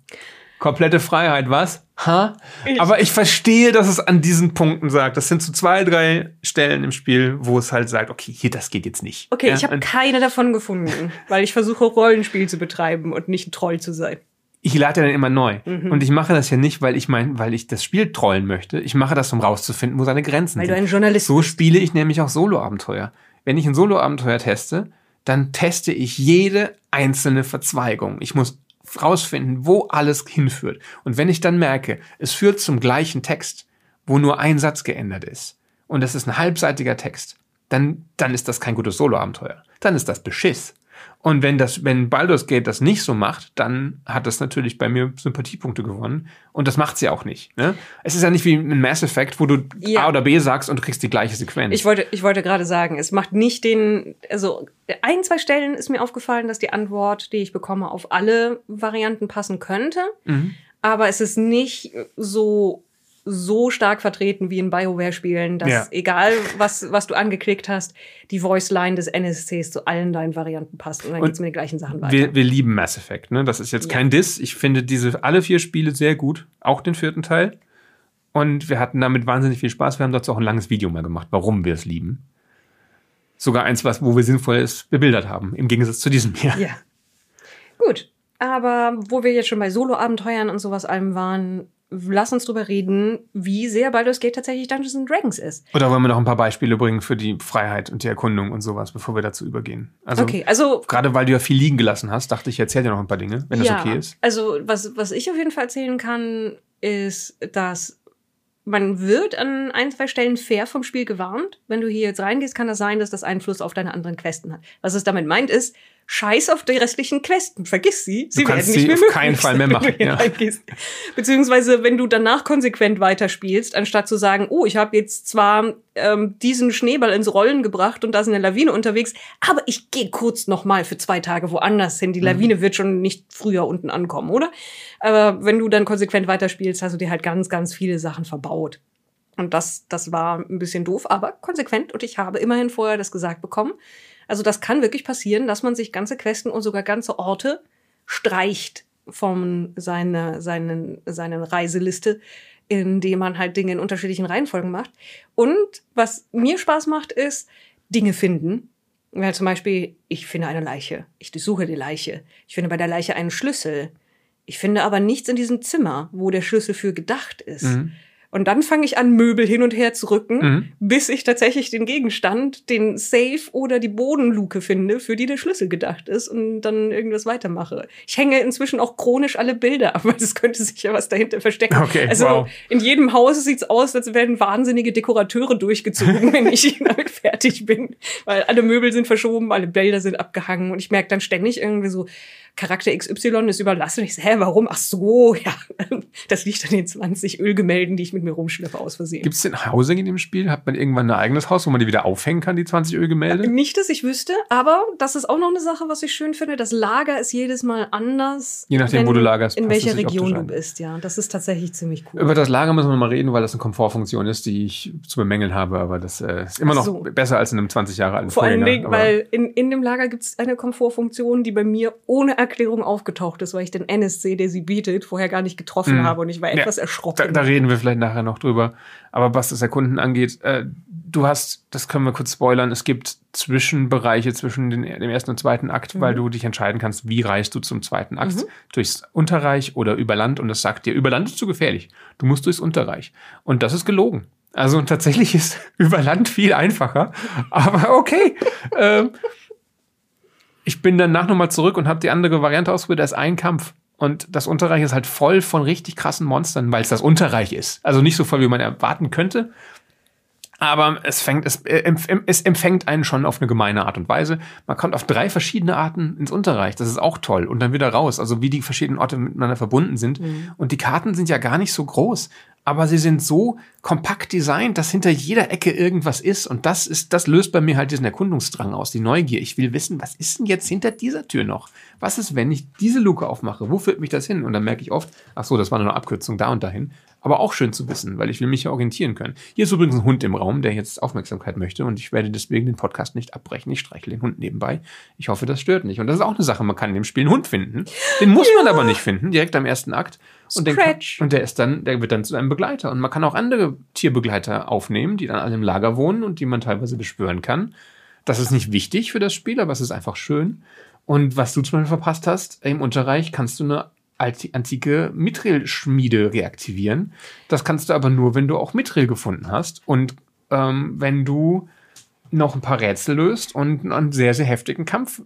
Speaker 2: Komplette Freiheit, was? Ha?
Speaker 1: Ich-
Speaker 2: Aber ich verstehe, dass es an diesen Punkten sagt. Das sind so zwei, drei Stellen im Spiel, wo es halt sagt, okay, hier, das geht jetzt nicht.
Speaker 1: Okay,
Speaker 2: ja?
Speaker 1: ich habe keine davon gefunden, weil ich versuche, Rollenspiel zu betreiben und nicht ein Troll zu sein.
Speaker 2: Ich lade ja dann immer neu.
Speaker 1: Mhm.
Speaker 2: Und ich mache das ja nicht, weil ich mein, weil ich das Spiel trollen möchte. Ich mache das, um rauszufinden, wo seine Grenzen
Speaker 1: Weil du
Speaker 2: sind.
Speaker 1: ein Journalist
Speaker 2: So spiele ich nämlich auch Solo-Abenteuer. Wenn ich ein Solo-Abenteuer teste, dann teste ich jede einzelne Verzweigung. Ich muss rausfinden, wo alles hinführt. Und wenn ich dann merke, es führt zum gleichen Text, wo nur ein Satz geändert ist, und das ist ein halbseitiger Text, dann, dann ist das kein gutes Solo-Abenteuer. Dann ist das Beschiss. Und wenn das, wenn Baldur's Gate das nicht so macht, dann hat das natürlich bei mir Sympathiepunkte gewonnen. Und das macht sie auch nicht. Ne? Es ist ja nicht wie ein Mass Effect, wo du
Speaker 1: Ja.
Speaker 2: A oder B sagst und du kriegst die gleiche Sequenz.
Speaker 1: Ich wollte, ich wollte gerade sagen, es macht nicht den, also ein, zwei Stellen ist mir aufgefallen, dass die Antwort, die ich bekomme, auf alle Varianten passen könnte.
Speaker 2: Mhm.
Speaker 1: Aber es ist nicht so, so stark vertreten wie in BioWare-Spielen, dass
Speaker 2: Ja.
Speaker 1: egal, was, was du angeklickt hast, die Voice-Line des NSCs zu allen deinen Varianten passt. Und dann
Speaker 2: Und
Speaker 1: geht's mit den gleichen Sachen weiter.
Speaker 2: wir, wir lieben Mass Effect. Ne? Das ist jetzt
Speaker 1: Ja.
Speaker 2: kein Diss. Ich finde diese alle vier Spiele sehr gut, auch den vierten Teil. Und wir hatten damit wahnsinnig viel Spaß. Wir haben dazu auch ein langes Video mal gemacht, warum wir es lieben. Sogar eins, was, wo wir sinnvolles bebildert haben, im Gegensatz zu diesem hier.
Speaker 1: Ja. Gut. Aber wo wir jetzt schon bei Solo-Abenteuern und sowas allem waren, lass uns drüber reden, wie sehr Baldur's Gate tatsächlich Dungeons and Dragons ist.
Speaker 2: Oder wollen wir noch ein paar Beispiele bringen für die Freiheit und die Erkundung und sowas, bevor wir dazu übergehen? Also,
Speaker 1: okay, also
Speaker 2: gerade weil du ja viel liegen gelassen hast, dachte ich, erzähl dir noch ein paar Dinge, wenn das okay ist.
Speaker 1: Also, was, was ich auf jeden Fall erzählen kann, ist, dass man wird an ein, zwei Stellen fair vom Spiel gewarnt. Wenn du hier jetzt reingehst, kann das sein, dass das Einfluss auf deine anderen Questen hat. Was es damit meint, ist, scheiß auf die restlichen Questen. Vergiss sie. Sie werden nicht
Speaker 2: sie
Speaker 1: mehr
Speaker 2: auf
Speaker 1: möglich
Speaker 2: keinen Fall mehr machen, ja.
Speaker 1: Beziehungsweise, wenn du danach konsequent weiterspielst, anstatt zu sagen, oh, ich habe jetzt zwar ähm, diesen Schneeball ins Rollen gebracht und da ist eine Lawine unterwegs, aber ich gehe kurz noch mal für zwei Tage woanders hin. Die Lawine wird schon nicht früher unten ankommen, oder? Aber wenn du dann konsequent weiterspielst, hast du dir halt ganz, ganz viele Sachen verbaut. Und das, das war ein bisschen doof, aber konsequent. Und ich habe immerhin vorher das gesagt bekommen. Also das kann wirklich passieren, dass man sich ganze Questen und sogar ganze Orte streicht von seiner, seinen, seinen Reiseliste, indem man halt Dinge in unterschiedlichen Reihenfolgen macht. Und was mir Spaß macht, ist Dinge finden. Ja, zum Beispiel, ich finde eine Leiche. Ich suche die Leiche. Ich finde bei der Leiche einen Schlüssel. Ich finde aber nichts in diesem Zimmer, wo der Schlüssel für gedacht ist.
Speaker 2: Mhm.
Speaker 1: Und dann fange ich an, Möbel hin und her zu rücken,
Speaker 2: Mhm.
Speaker 1: bis ich tatsächlich den Gegenstand, den Safe oder die Bodenluke finde, für die der Schlüssel gedacht ist und dann irgendwas weitermache. Ich hänge inzwischen auch chronisch alle Bilder ab, weil es könnte sich ja was dahinter verstecken.
Speaker 2: Okay,
Speaker 1: also
Speaker 2: wow.
Speaker 1: in jedem Haus sieht's aus, als wären wahnsinnige Dekorateure durchgezogen, wenn ich damit fertig bin. Weil alle Möbel sind verschoben, alle Bilder sind abgehangen und ich merke dann ständig irgendwie so, Charakter XY ist überlassen. Und ich so, hä, warum? Ach so, ja. Das liegt an den 20 Ölgemälden, die ich mit mir rumschleppe aus Versehen.
Speaker 2: Gibt es denn Housing in dem Spiel? Hat man irgendwann ein eigenes Haus, wo man die wieder aufhängen kann, die 20 Ölgemälde?
Speaker 1: Nicht, dass ich wüsste, aber das ist auch noch eine Sache, was ich schön finde. Das Lager ist jedes Mal anders.
Speaker 2: Je nachdem,
Speaker 1: wenn-
Speaker 2: wo du lagerst,
Speaker 1: In welcher Region du bist, ja. Das ist tatsächlich ziemlich cool.
Speaker 2: Über das Lager müssen wir mal reden, weil das eine Komfortfunktion ist, die ich zu bemängeln habe, aber das äh, ist immer noch
Speaker 1: So.
Speaker 2: besser als in einem 20 Jahre alten
Speaker 1: Vor allen Dingen, weil in, in dem Lager gibt es eine Komfortfunktion, die bei mir ohne Erklärung aufgetaucht ist, weil ich den NSC, der sie bietet, vorher gar nicht getroffen
Speaker 2: Mhm.
Speaker 1: habe und ich war
Speaker 2: Ja,
Speaker 1: etwas
Speaker 2: Da,
Speaker 1: erschrocken.
Speaker 2: da reden wir vielleicht nachher noch drüber. Aber was das Erkunden angeht, äh, du hast, das können wir kurz spoilern, es gibt Zwischenbereiche zwischen den, dem ersten und zweiten Akt,
Speaker 1: Mhm.
Speaker 2: weil du dich entscheiden kannst, wie reist du zum zweiten Akt. Durchs Unterreich oder über Land. Und das sagt dir, über Land ist zu gefährlich. Du musst durchs Unterreich. Und das ist gelogen. Also tatsächlich ist über Land viel einfacher. Aber okay. ähm, ich bin danach nochmal zurück und habe die andere Variante ausprobiert. Da ist ein Kampf. Und das Unterreich ist halt voll von richtig krassen Monstern, weil es das Unterreich ist. Also nicht so voll, wie man erwarten könnte. Aber es, fängt, es, äh, es empfängt einen schon auf eine gemeine Art und Weise. Man kommt auf drei verschiedene Arten ins Unterreich. Das ist auch toll. Und dann wieder raus. Also wie die verschiedenen Orte miteinander verbunden sind. Und die Karten sind ja gar nicht so groß. Aber sie sind so kompakt designt, dass hinter jeder Ecke irgendwas ist. Und das ist, das löst bei mir halt diesen Erkundungsdrang aus, die Neugier. Ich will wissen, was ist denn jetzt hinter dieser Tür noch? Was ist, wenn ich diese Luke aufmache? Wo führt mich das hin? Und dann merke ich oft, ach so, das war nur eine Abkürzung da und dahin. Aber auch schön zu wissen, weil ich will mich ja orientieren können. Hier ist übrigens ein Hund im Raum, der jetzt Aufmerksamkeit möchte und ich werde deswegen den Podcast nicht abbrechen. Ich streichle den Hund nebenbei. Ich hoffe, das stört nicht. Und das ist auch eine Sache, man kann in dem Spiel einen Hund finden. Den muss man aber nicht finden, direkt am ersten Akt. Und, kann, und der ist dann, der wird dann zu einem Begleiter. Und man kann auch andere Tierbegleiter aufnehmen, die dann alle im Lager wohnen und die man teilweise beschwören kann. Das ist nicht wichtig für das Spiel, aber es ist einfach schön. Und was du zum Beispiel verpasst hast, im Unterreich kannst du eine antike Mithril-Schmiede reaktivieren. Das kannst du aber nur, wenn du auch Mithril gefunden hast und ähm, wenn du noch ein paar Rätsel löst und einen sehr, sehr heftigen Kampf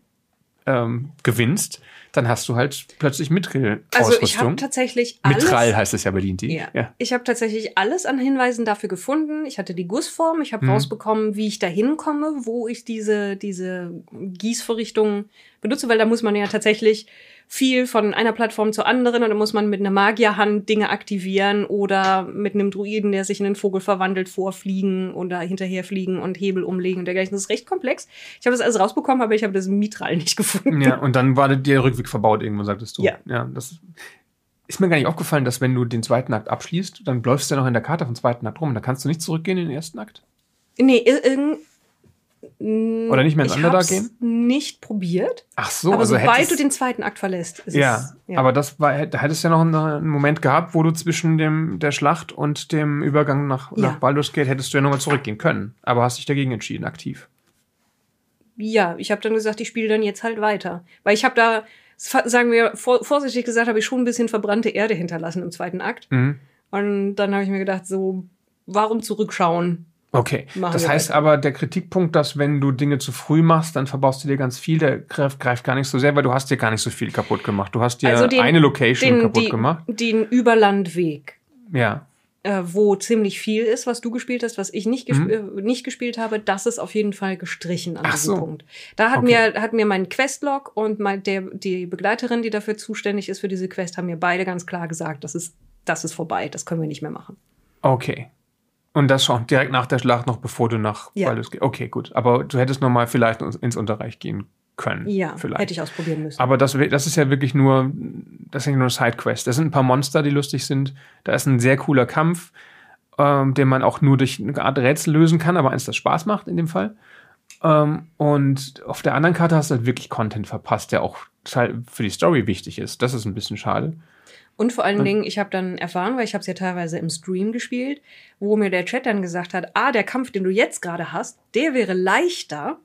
Speaker 2: ähm, gewinnst, dann hast du halt plötzlich Mithril-Ausrüstung.
Speaker 1: also ich habe tatsächlich alles.
Speaker 2: Mithril heißt es ja bei D&D.
Speaker 1: Ja. Ich habe tatsächlich alles an Hinweisen dafür gefunden. Ich hatte die Gussform, ich habe
Speaker 2: Mhm.
Speaker 1: rausbekommen, wie ich da hinkomme, wo ich diese, diese Gießvorrichtung benutze, weil da muss man ja tatsächlich viel von einer Plattform zur anderen und dann muss man mit einer Magierhand Dinge aktivieren oder mit einem Druiden, der sich in einen Vogel verwandelt, vorfliegen oder hinterherfliegen und Hebel umlegen und dergleichen. Das ist recht komplex. Ich habe das alles rausbekommen, aber ich habe das Mitral nicht gefunden.
Speaker 2: Ja, und dann war der Rückweg verbaut irgendwo, sagtest du.
Speaker 1: Ja.
Speaker 2: Ja, das ist mir gar nicht aufgefallen, dass wenn du den zweiten Akt abschließt, dann läufst du ja noch in der Karte vom zweiten Akt rum. Da kannst du nicht zurückgehen in den ersten Akt.
Speaker 1: Nee,
Speaker 2: Oder nicht mehr ins
Speaker 1: ich
Speaker 2: Underdark gehen?
Speaker 1: nicht probiert.
Speaker 2: Ach so,
Speaker 1: aber
Speaker 2: also
Speaker 1: sobald du den zweiten Akt verlässt, ist
Speaker 2: ja,
Speaker 1: es. Ja,
Speaker 2: aber das war, da hättest du ja noch einen, Moment gehabt, wo du zwischen dem, der Schlacht und dem Übergang nach,
Speaker 1: Ja.
Speaker 2: nach Baldur's Gate hättest du ja nochmal zurückgehen können. Aber hast dich dagegen entschieden, aktiv.
Speaker 1: ja ich habe dann gesagt, ich spiele dann jetzt halt weiter. Weil ich habe da, sagen wir vor, vorsichtig gesagt, habe ich schon ein bisschen verbrannte Erde hinterlassen im zweiten Akt.
Speaker 2: Mhm.
Speaker 1: Und dann habe ich mir gedacht, so, warum zurückschauen?
Speaker 2: Okay,
Speaker 1: Machen
Speaker 2: das heißt
Speaker 1: weiter.
Speaker 2: aber, der Kritikpunkt, dass wenn du Dinge zu früh machst, dann verbaust du dir ganz viel, der greift, greift gar nicht so sehr, weil du hast dir gar nicht so viel kaputt gemacht. Du hast dir
Speaker 1: Also den-
Speaker 2: eine Location
Speaker 1: Den,
Speaker 2: kaputt
Speaker 1: die,
Speaker 2: gemacht.
Speaker 1: den Überlandweg.
Speaker 2: Ja.
Speaker 1: Äh, wo ziemlich viel ist, was du gespielt hast, was ich nicht, gesp
Speaker 2: Mhm.
Speaker 1: äh, nicht gespielt habe, das ist auf jeden Fall gestrichen an
Speaker 2: Ach
Speaker 1: diesem
Speaker 2: so.
Speaker 1: Punkt. Da hat
Speaker 2: Okay.
Speaker 1: mir, hat mir mein Questlog und mein, der, die Begleiterin, die dafür zuständig ist für diese Quest, haben mir beide ganz klar gesagt, das ist, das ist vorbei, das können wir nicht mehr machen.
Speaker 2: Okay. Und das schon direkt nach der Schlacht, noch bevor du nach
Speaker 1: Ja.
Speaker 2: Baldur's Gate. Okay, gut. Aber du hättest noch mal vielleicht ins Unterreich gehen können.
Speaker 1: Ja,
Speaker 2: vielleicht.
Speaker 1: hätte ich ausprobieren müssen.
Speaker 2: Aber das, das ist ja wirklich nur, das ist ja nur eine Sidequest. Das sind ein paar Monster, die lustig sind. Da ist ein sehr cooler Kampf, ähm, den man auch nur durch eine Art Rätsel lösen kann, aber eins, das Spaß macht in dem Fall. Ähm, und auf der anderen Karte hast du halt wirklich Content verpasst, der auch für die Story wichtig ist. Das ist ein bisschen schade.
Speaker 1: Und vor allen Dingen, ich habe dann erfahren, weil ich habe es ja teilweise im Stream gespielt, wo mir der Chat dann gesagt hat, ah, der Kampf, den du jetzt gerade hast, der wäre leichter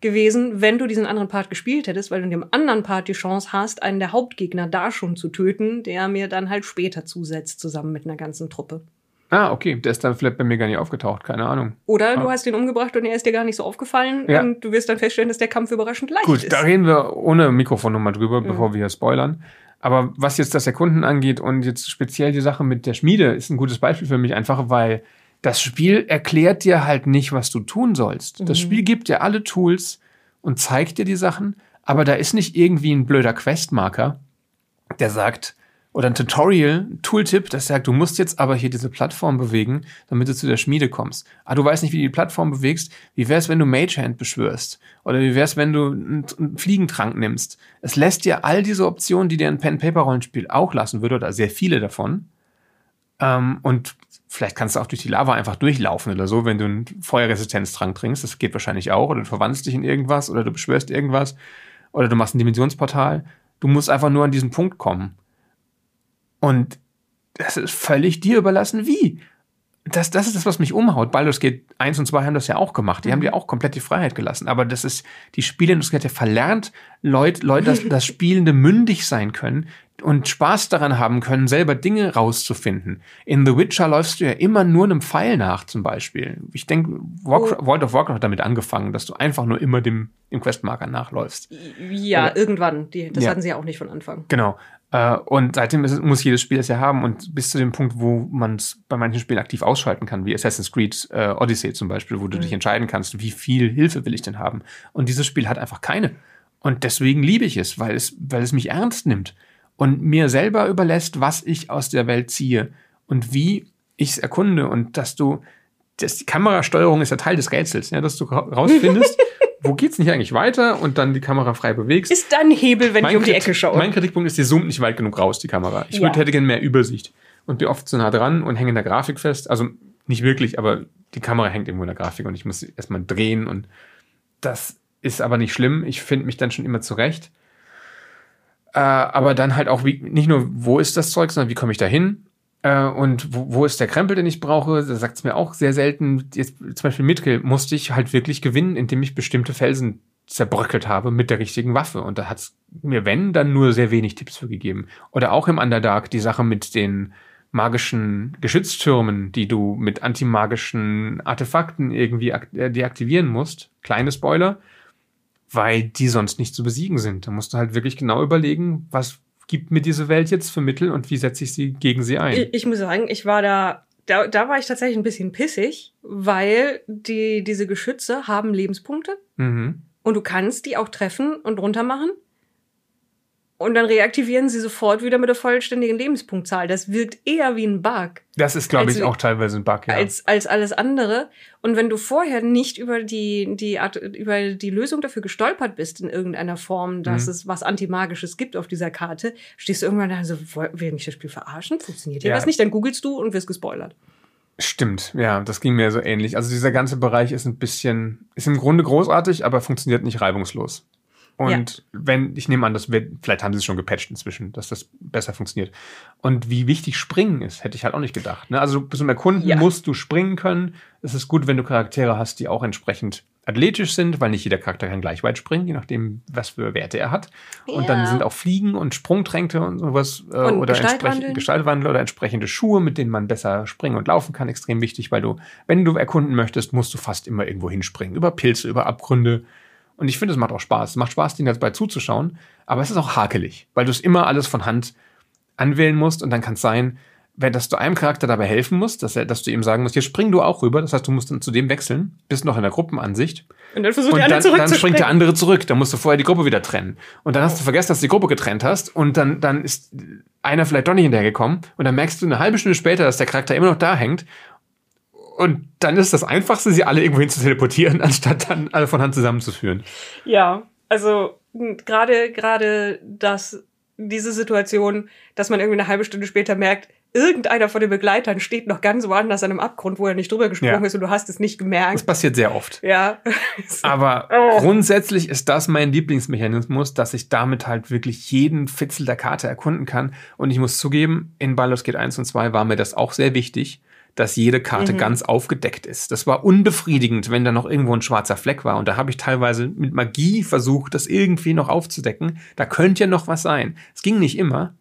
Speaker 1: gewesen, wenn du diesen anderen Part gespielt hättest, weil du in dem anderen Part die Chance hast, einen der Hauptgegner da schon zu töten, der mir dann halt später zusetzt, zusammen mit einer ganzen Truppe.
Speaker 2: Ah, okay. Der ist dann vielleicht bei mir gar nicht aufgetaucht. Keine Ahnung.
Speaker 1: Oder du
Speaker 2: Ah.
Speaker 1: hast ihn umgebracht und er ist dir gar nicht so aufgefallen
Speaker 2: Ja.
Speaker 1: und du wirst dann feststellen, dass der Kampf überraschend leicht
Speaker 2: Gut,
Speaker 1: ist.
Speaker 2: da reden wir ohne Mikrofon nochmal drüber,
Speaker 1: Mhm.
Speaker 2: bevor wir hier spoilern. Aber was jetzt das Erkunden angeht und jetzt speziell die Sache mit der Schmiede, ist ein gutes Beispiel für mich, einfach weil das Spiel erklärt dir halt nicht, was du tun sollst. Das
Speaker 1: Mhm.
Speaker 2: Spiel gibt dir alle Tools und zeigt dir die Sachen, aber da ist nicht irgendwie ein blöder Questmarker, der sagt, oder ein Tutorial, ein Tooltip, das sagt, du musst jetzt aber hier diese Plattform bewegen, damit du zu der Schmiede kommst. Ah, du weißt nicht, wie du die Plattform bewegst. Wie wär's, wenn du Mage Hand beschwörst? Oder wie wär's, wenn du einen Fliegentrank nimmst? Es lässt dir all diese Optionen, die dir ein Pen-Paper-Rollenspiel auch lassen würde, oder sehr viele davon. Ähm, und vielleicht kannst du auch durch die Lava einfach durchlaufen oder so, wenn du einen Feuerresistenztrank trinkst. Das geht wahrscheinlich auch. Oder du verwandelst dich in irgendwas oder du beschwörst irgendwas. Oder du machst ein Dimensionsportal. Du musst einfach nur an diesen Punkt kommen. Und das ist völlig dir überlassen, wie. Das, das ist das, was mich umhaut. Baldur's Gate 1 und 2 haben das ja auch gemacht. Die mhm. haben dir auch komplett die Freiheit gelassen. Aber das ist, die Spielindustrie hat ja verlernt, Leute, Leute, dass das Spielende mündig sein können und Spaß daran haben können, selber Dinge rauszufinden. In The Witcher läufst du ja immer nur einem Pfeil nach, zum Beispiel. Ich denke, oh. World of Warcraft hat damit angefangen, dass du einfach nur immer dem, dem Questmarker nachläufst.
Speaker 1: Ja, Oder, irgendwann. Die, das ja. hatten sie ja auch nicht von Anfang.
Speaker 2: Genau. Äh, und seitdem ist, muss jedes Spiel das ja haben und bis zu dem Punkt, wo man es bei manchen Spielen aktiv ausschalten kann, wie Assassin's Creed äh, Odyssey zum Beispiel, wo du mhm. dich entscheiden kannst, wie viel Hilfe will ich denn haben. Und dieses Spiel hat einfach keine. Und deswegen liebe ich es, weil es, weil es mich ernst nimmt und mir selber überlässt, was ich aus der Welt ziehe und wie ich es erkunde und dass du, dass die Kamerasteuerung ist ja Teil des Rätsels, ja, dass du rausfindest, wo geht's nicht eigentlich weiter und dann die Kamera frei bewegst.
Speaker 1: Ist dann Hebel, wenn mein ich um die Ecke schaue.
Speaker 2: Mein Kritikpunkt ist, die zoomt nicht weit genug raus, die Kamera. Ich ja. würde, hätte gerne mehr Übersicht und bin oft zu nah dran und hänge in der Grafik fest. Also nicht wirklich, aber die Kamera hängt irgendwo in der Grafik und ich muss erstmal drehen und das ist aber nicht schlimm. Ich finde mich dann schon immer zurecht. Äh, aber dann halt auch, wie, nicht nur, wo ist das Zeug, sondern wie komme ich da hin? Äh, und wo, wo ist der Krempel, den ich brauche? Da sagt es mir auch sehr selten. Jetzt, zum Beispiel Mitkill musste ich halt wirklich gewinnen, indem ich bestimmte Felsen zerbröckelt habe mit der richtigen Waffe. Und da hat es mir, wenn, dann nur sehr wenig Tipps für gegeben. Oder auch im Underdark die Sache mit den magischen Geschütztürmen, die du mit antimagischen Artefakten irgendwie äh, deaktivieren musst. Kleine Spoiler weil die sonst nicht zu besiegen sind. Da musst du halt wirklich genau überlegen, was gibt mir diese Welt jetzt für Mittel und wie setze ich sie gegen sie ein.
Speaker 1: Ich, ich muss sagen, ich war da, da, da war ich tatsächlich ein bisschen pissig, weil die, diese Geschütze haben Lebenspunkte mhm. und du kannst die auch treffen und runter machen und dann reaktivieren sie sofort wieder mit der vollständigen Lebenspunktzahl. Das wirkt eher wie ein Bug.
Speaker 2: Das ist, glaube ich, auch teilweise ein Bug,
Speaker 1: ja. Als, als alles andere. Und wenn du vorher nicht über die, die Art, über die Lösung dafür gestolpert bist in irgendeiner Form, dass mhm. es was Antimagisches gibt auf dieser Karte, stehst du irgendwann da so, will mich das Spiel verarschen? Funktioniert hier ja. was nicht? Dann googelst du und wirst gespoilert.
Speaker 2: Stimmt, ja, das ging mir so ähnlich. Also dieser ganze Bereich ist ein bisschen, ist im Grunde großartig, aber funktioniert nicht reibungslos. Und ja. wenn, ich nehme an, das wird, vielleicht haben sie es schon gepatcht inzwischen, dass das besser funktioniert. Und wie wichtig Springen ist, hätte ich halt auch nicht gedacht. Ne? Also zum Erkunden ja. musst du springen können. Es ist gut, wenn du Charaktere hast, die auch entsprechend athletisch sind, weil nicht jeder Charakter kann gleich weit springen, je nachdem, was für Werte er hat. Ja. Und dann sind auch Fliegen und Sprungtränke und sowas äh, und oder Gestaltwandel. Gestaltwandel oder entsprechende Schuhe, mit denen man besser springen und laufen kann, extrem wichtig, weil du, wenn du erkunden möchtest, musst du fast immer irgendwo hinspringen. Über Pilze, über Abgründe, und ich finde, es macht auch Spaß. Es macht Spaß, denen dabei zuzuschauen. Aber es ist auch hakelig, weil du es immer alles von Hand anwählen musst. Und dann kann es sein, wenn, dass du einem Charakter dabei helfen musst, dass, er, dass du ihm sagen musst, jetzt spring du auch rüber. Das heißt, du musst dann zu dem wechseln, bist noch in der Gruppenansicht.
Speaker 1: Und dann versucht
Speaker 2: und
Speaker 1: der
Speaker 2: dann, dann springt der andere zurück. Dann musst du vorher die Gruppe wieder trennen. Und dann hast du vergessen, dass du die Gruppe getrennt hast. Und dann, dann ist einer vielleicht doch nicht hinterhergekommen. Und dann merkst du eine halbe Stunde später, dass der Charakter immer noch da hängt. Und dann ist das Einfachste, sie alle irgendwo hin zu teleportieren, anstatt dann alle von Hand zusammenzuführen.
Speaker 1: Ja, also gerade gerade das diese Situation, dass man irgendwie eine halbe Stunde später merkt, irgendeiner von den Begleitern steht noch ganz woanders an einem Abgrund, wo er nicht drüber gesprungen ja. ist und du hast es nicht gemerkt.
Speaker 2: Das passiert sehr oft.
Speaker 1: Ja.
Speaker 2: Aber oh. grundsätzlich ist das mein Lieblingsmechanismus, dass ich damit halt wirklich jeden Fitzel der Karte erkunden kann. Und ich muss zugeben, in Baldur's Gate 1 und 2 war mir das auch sehr wichtig, dass jede Karte mhm. ganz aufgedeckt ist. Das war unbefriedigend, wenn da noch irgendwo ein schwarzer Fleck war. Und da habe ich teilweise mit Magie versucht, das irgendwie noch aufzudecken. Da könnte ja noch was sein. Es ging nicht immer,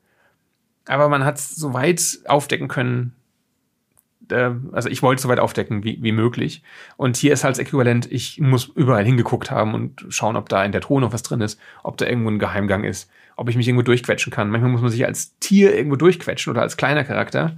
Speaker 2: aber man hat es so weit aufdecken können. Äh, also ich wollte so weit aufdecken wie, wie möglich. Und hier ist halt das Äquivalent, ich muss überall hingeguckt haben und schauen, ob da in der Truhe noch was drin ist, ob da irgendwo ein Geheimgang ist, ob ich mich irgendwo durchquetschen kann. Manchmal muss man sich als Tier irgendwo durchquetschen oder als kleiner Charakter.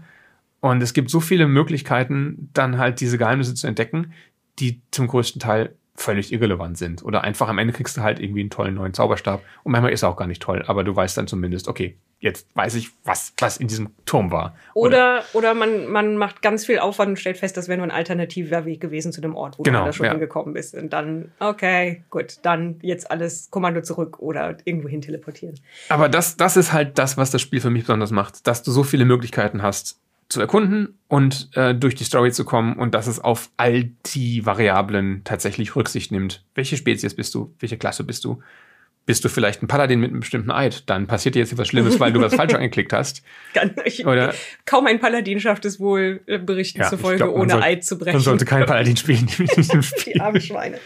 Speaker 2: Und es gibt so viele Möglichkeiten, dann halt diese Geheimnisse zu entdecken, die zum größten Teil völlig irrelevant sind. Oder einfach am Ende kriegst du halt irgendwie einen tollen neuen Zauberstab. Und manchmal ist er auch gar nicht toll, aber du weißt dann zumindest, okay, jetzt weiß ich, was, was in diesem Turm war.
Speaker 1: Oder, oder man, man macht ganz viel Aufwand und stellt fest, das wäre nur ein alternativer Weg gewesen zu dem Ort, wo
Speaker 2: Genau,
Speaker 1: du da schon
Speaker 2: ja.
Speaker 1: hingekommen bist. Und dann, okay, gut, dann jetzt alles Kommando zurück oder irgendwo hin teleportieren.
Speaker 2: Aber das, das ist halt das, was das Spiel für mich besonders macht, dass du so viele Möglichkeiten hast zu erkunden und äh, durch die Story zu kommen und dass es auf all die Variablen tatsächlich Rücksicht nimmt. Welche Spezies bist du? Welche Klasse bist du? Bist du vielleicht ein Paladin mit einem bestimmten Eid? Dann passiert dir jetzt etwas Schlimmes, weil du was falsch angeklickt hast.
Speaker 1: Ich,
Speaker 2: Oder-
Speaker 1: kaum ein Paladin schafft es wohl, äh, Berichten
Speaker 2: Ja,
Speaker 1: zufolge,
Speaker 2: glaub,
Speaker 1: ohne
Speaker 2: soll-
Speaker 1: Eid zu brechen.
Speaker 2: Man sollte kein Paladin spielen.
Speaker 1: Die armen Schweine.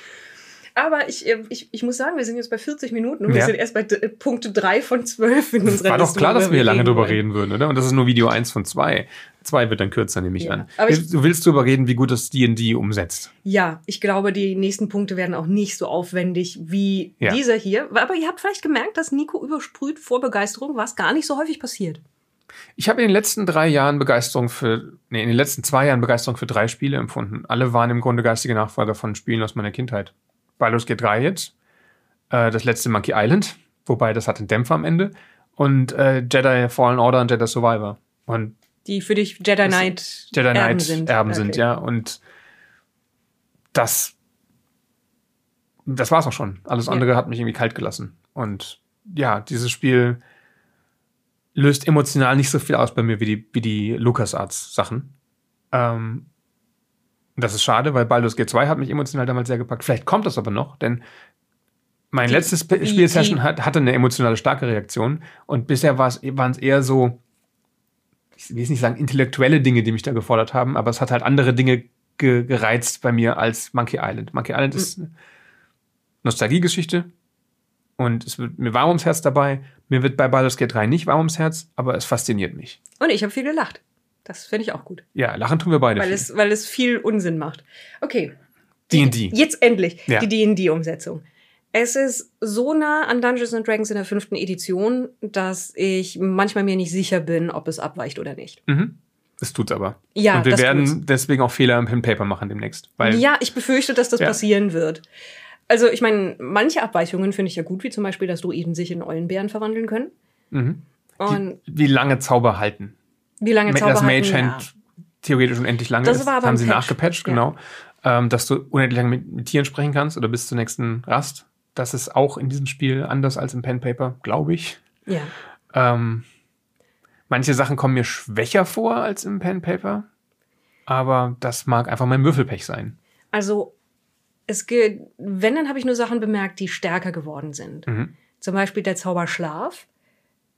Speaker 1: Aber ich, äh, ich, ich muss sagen, wir sind jetzt bei 40 Minuten und wir
Speaker 2: Ja.
Speaker 1: sind erst bei d- Punkte 3 von 12 in unserer
Speaker 2: War doch klar, dass wir lange drüber reden würden, oder? Und das ist nur Video 1 von 2. 2 wird dann kürzer, nehme ich
Speaker 1: Ja.
Speaker 2: an.
Speaker 1: Aber ich-
Speaker 2: du willst darüber reden, wie gut das D&D umsetzt.
Speaker 1: Ja, ich glaube, die nächsten Punkte werden auch nicht so aufwendig wie
Speaker 2: Ja.
Speaker 1: dieser hier. Aber ihr habt vielleicht gemerkt, dass Nico übersprüht vor Begeisterung, was gar nicht so häufig passiert.
Speaker 2: Ich habe in den letzten drei Jahren Begeisterung für, nee, in den letzten zwei Jahren Begeisterung für drei Spiele empfunden. Alle waren im Grunde geistige Nachfolger von Spielen aus meiner Kindheit. Baldur's Gate 3 jetzt, äh, das letzte Monkey Island, wobei das hat einen Dämpfer am Ende, und äh, Jedi Fallen Order und Jedi Survivor. Und
Speaker 1: Die für dich Jedi Knight
Speaker 2: Jedi
Speaker 1: Erben
Speaker 2: Knight
Speaker 1: sind.
Speaker 2: Erben
Speaker 1: Okay.
Speaker 2: sind, ja. Und das, das war's auch schon. Alles
Speaker 1: Ja.
Speaker 2: andere hat mich irgendwie kalt gelassen. Und ja, dieses Spiel löst emotional nicht so viel aus bei mir wie die, wie die LucasArts-Sachen. Ähm, das ist schade, weil Baldur's Gate 2 hat mich emotional damals sehr gepackt. Vielleicht kommt das aber noch, denn mein
Speaker 1: Die-
Speaker 2: letztes Spielsession hat, hatte eine emotionale starke Reaktion und bisher war es- waren es eher so, ich will jetzt nicht sagen intellektuelle Dinge, die mich da gefordert haben, aber es hat halt andere Dinge ge gereizt bei mir als Monkey Island. Monkey Island ist eine Nostalgiegeschichte und es wird mir warm ums Herz dabei. Mir wird bei Baldur's Gate 3 nicht warm ums Herz, aber es fasziniert mich.
Speaker 1: Und ich habe viel gelacht. Das finde ich auch gut.
Speaker 2: Ja, lachen tun wir beide.
Speaker 1: Weil
Speaker 2: viel.
Speaker 1: es, weil es viel Unsinn macht. Okay,
Speaker 2: D&D.
Speaker 1: jetzt endlich
Speaker 2: Ja.
Speaker 1: die D&D-Umsetzung. Es ist so nah an Dungeons and Dragons in der fünften Edition, dass ich manchmal mir nicht sicher bin, ob es abweicht oder nicht.
Speaker 2: Mhm. Das tut's aber.
Speaker 1: Ja,
Speaker 2: und wir werden
Speaker 1: tut's.
Speaker 2: deswegen auch Fehler im Pen Paper machen demnächst. Weil
Speaker 1: Ja, ich befürchte, dass das
Speaker 2: Ja.
Speaker 1: passieren wird. Also, ich meine, manche Abweichungen finde ich ja gut, wie zum Beispiel, dass Druiden sich in Eulenbären verwandeln können.
Speaker 2: mhm.
Speaker 1: Und
Speaker 2: wie lange Zauber halten.
Speaker 1: Wie lange Zauber
Speaker 2: das Mage Hand theoretisch unendlich lange
Speaker 1: Das
Speaker 2: ist.
Speaker 1: war aber
Speaker 2: haben
Speaker 1: ein
Speaker 2: sie
Speaker 1: Patch.
Speaker 2: nachgepatcht,
Speaker 1: Ja.
Speaker 2: genau. Ähm, dass du unendlich lange mit, mit Tieren sprechen kannst oder bis zur nächsten Rast. Das ist auch in diesem Spiel anders als im Pen Paper, glaube ich.
Speaker 1: Ja.
Speaker 2: Ähm, manche Sachen kommen mir schwächer vor als im Pen Paper. Aber das mag einfach mein Würfelpech sein.
Speaker 1: Also, es geht, wenn, dann habe ich nur Sachen bemerkt, die stärker geworden sind.
Speaker 2: Mhm.
Speaker 1: Zum Beispiel der Zauber Schlaf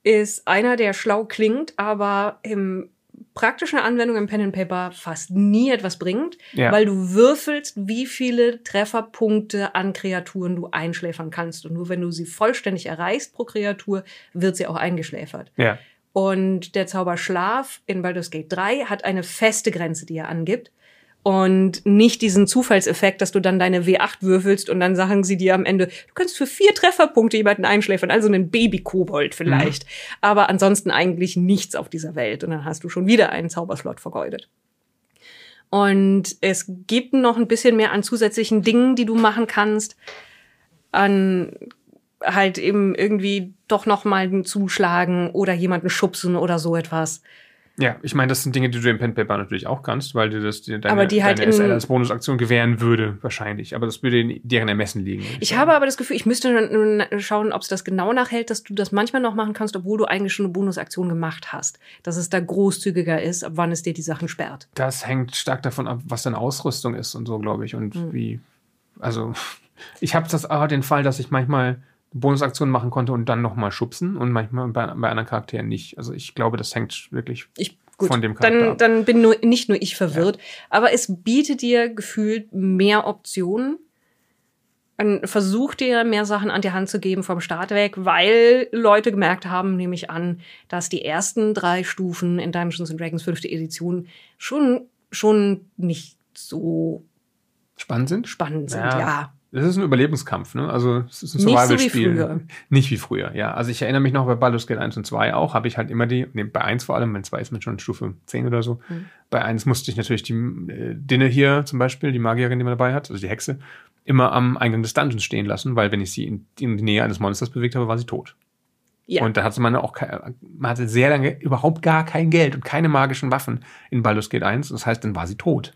Speaker 1: ist einer, der schlau klingt, aber im praktischen Anwendung im Pen and Paper fast nie etwas bringt,
Speaker 2: Ja.
Speaker 1: weil du würfelst, wie viele Trefferpunkte an Kreaturen du einschläfern kannst. Und nur wenn du sie vollständig erreichst pro Kreatur, wird sie auch eingeschläfert.
Speaker 2: Ja.
Speaker 1: Und der Zauber Schlaf in Baldur's Gate 3 hat eine feste Grenze, die er angibt. Und nicht diesen Zufallseffekt, dass du dann deine W8 würfelst und dann sagen sie dir am Ende, du kannst für vier Trefferpunkte jemanden einschläfern, also einen Baby-Kobold vielleicht. Aber ansonsten eigentlich nichts auf dieser Welt. Und dann hast du schon wieder einen Zauberslot vergeudet. Und es gibt noch ein bisschen mehr an zusätzlichen Dingen, die du machen kannst. An halt eben irgendwie doch noch mal zuschlagen oder jemanden schubsen oder so etwas.
Speaker 2: Ja, ich meine, das sind Dinge, die du im Pen Paper natürlich auch kannst, weil dir das dir deine,
Speaker 1: Aber die halt
Speaker 2: deine
Speaker 1: in-
Speaker 2: SL als Bonusaktion gewähren würde, wahrscheinlich. Aber das würde in deren Ermessen liegen.
Speaker 1: Ich
Speaker 2: sagen.
Speaker 1: habe aber das Gefühl, ich müsste schauen, ob es das genau nachhält, dass du das manchmal noch machen kannst, obwohl du eigentlich schon eine Bonusaktion gemacht hast. Dass es da großzügiger ist, ab wann es dir die Sachen sperrt.
Speaker 2: Das hängt stark davon ab, was deine Ausrüstung ist und so, glaube ich. Und
Speaker 1: Hm.
Speaker 2: wie. Also, ich habe das auch den Fall, dass ich manchmal Bonusaktionen machen konnte und dann nochmal schubsen und manchmal bei, bei anderen Charakteren nicht. Also, ich glaube, das hängt wirklich
Speaker 1: Ich, gut,
Speaker 2: von dem Charakter
Speaker 1: dann,
Speaker 2: ab.
Speaker 1: dann bin nur, nicht nur ich verwirrt, aber es bietet dir gefühlt mehr Optionen. Und versucht dir mehr Sachen an die Hand zu geben vom Start weg, weil Leute gemerkt haben, nehme ich an, dass die ersten drei Stufen in Dungeons and Dragons 5. Edition schon, schon nicht so
Speaker 2: spannend sind.
Speaker 1: spannend sind.
Speaker 2: Ja.
Speaker 1: Ja.
Speaker 2: Das ist ein Überlebenskampf, ne? Also, es ist ein
Speaker 1: Nicht so wie
Speaker 2: Survival-Spiel.
Speaker 1: früher.
Speaker 2: Nicht wie früher, ja. Also, ich erinnere mich noch bei Baldur's Gate 1 und 2 auch, habe ich halt immer die, nee, bei 1 vor allem, bei 2 ist man schon Stufe 10 oder so.
Speaker 1: Mhm.
Speaker 2: Bei 1 musste ich natürlich die äh, Dinne hier zum Beispiel, die Magierin, die man dabei hat, also die Hexe, immer am Eingang des Dungeons stehen lassen, weil wenn ich sie in, in die Nähe eines Monsters bewegt habe, war sie tot.
Speaker 1: Ja.
Speaker 2: Und da hatte man auch man hatte sehr lange überhaupt gar kein Geld und keine magischen Waffen in Baldur's Gate 1. Das heißt, dann war sie tot.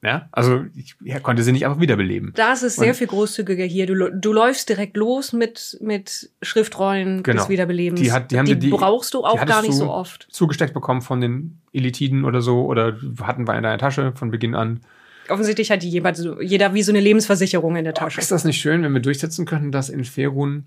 Speaker 2: Ja, also ich ja, konnte sie nicht einfach wiederbeleben.
Speaker 1: Da ist es sehr
Speaker 2: Und-
Speaker 1: viel großzügiger hier. Du, du läufst direkt los mit, mit Schriftrollen
Speaker 2: Genau.
Speaker 1: des Wiederbelebens.
Speaker 2: Die hat- die haben sie- die-
Speaker 1: brauchst du
Speaker 2: die
Speaker 1: auch gar nicht so oft.
Speaker 2: Zugesteckt bekommen von den Elitiden oder so oder hatten wir in deiner Tasche von Beginn an.
Speaker 1: Offensichtlich hat die jemand jeder wie so eine Lebensversicherung in der Tasche.
Speaker 2: Ist das nicht schön, wenn wir durchsetzen könnten, dass in Ferun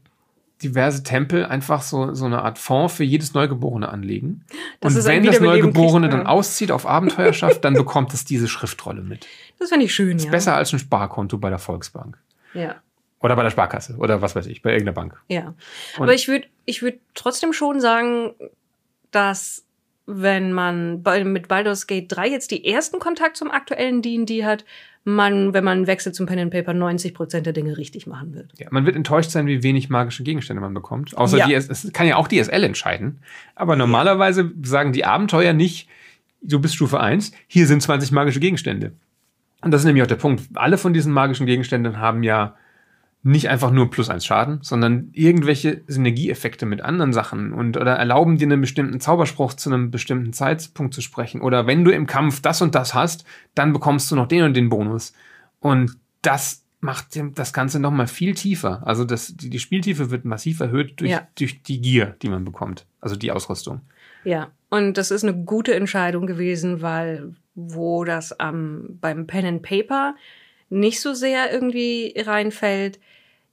Speaker 2: diverse Tempel einfach so, so eine Art Fonds für jedes Neugeborene anlegen?
Speaker 1: Das
Speaker 2: und wenn das Neugeborene dann auszieht auf Abenteuerschaft, dann bekommt es diese Schriftrolle mit.
Speaker 1: Das finde ich schön,
Speaker 2: Ist
Speaker 1: ja.
Speaker 2: besser als ein Sparkonto bei der Volksbank.
Speaker 1: Ja.
Speaker 2: Oder bei der Sparkasse oder was weiß ich, bei irgendeiner Bank.
Speaker 1: Ja.
Speaker 2: Und-
Speaker 1: Aber ich würde ich würd trotzdem schon sagen, dass wenn man bei, mit Baldur's Gate 3 jetzt die ersten Kontakt zum aktuellen D&D hat, man, wenn man wechselt zum Pen and Paper, 90 Prozent der Dinge richtig machen wird.
Speaker 2: Ja, man wird enttäuscht sein, wie wenig magische Gegenstände man bekommt. Außer
Speaker 1: Ja.
Speaker 2: die, es kann ja auch DSL entscheiden. Aber normalerweise sagen die Abenteuer nicht, du bist Stufe 1, hier sind 20 magische Gegenstände. Und das ist nämlich auch der Punkt. Alle von diesen magischen Gegenständen haben ja nicht einfach nur plus eins Schaden, sondern irgendwelche Synergieeffekte mit anderen Sachen und oder erlauben dir einen bestimmten Zauberspruch zu einem bestimmten Zeitpunkt zu sprechen. Oder wenn du im Kampf das und das hast, dann bekommst du noch den und den Bonus. Und das macht das Ganze nochmal viel tiefer. Also das, die, die Spieltiefe wird massiv erhöht durch,
Speaker 1: Ja.
Speaker 2: durch die Gier, die man bekommt. Also die Ausrüstung.
Speaker 1: Ja, und das ist eine gute Entscheidung gewesen, weil wo das am beim Pen and Paper nicht so sehr irgendwie reinfällt,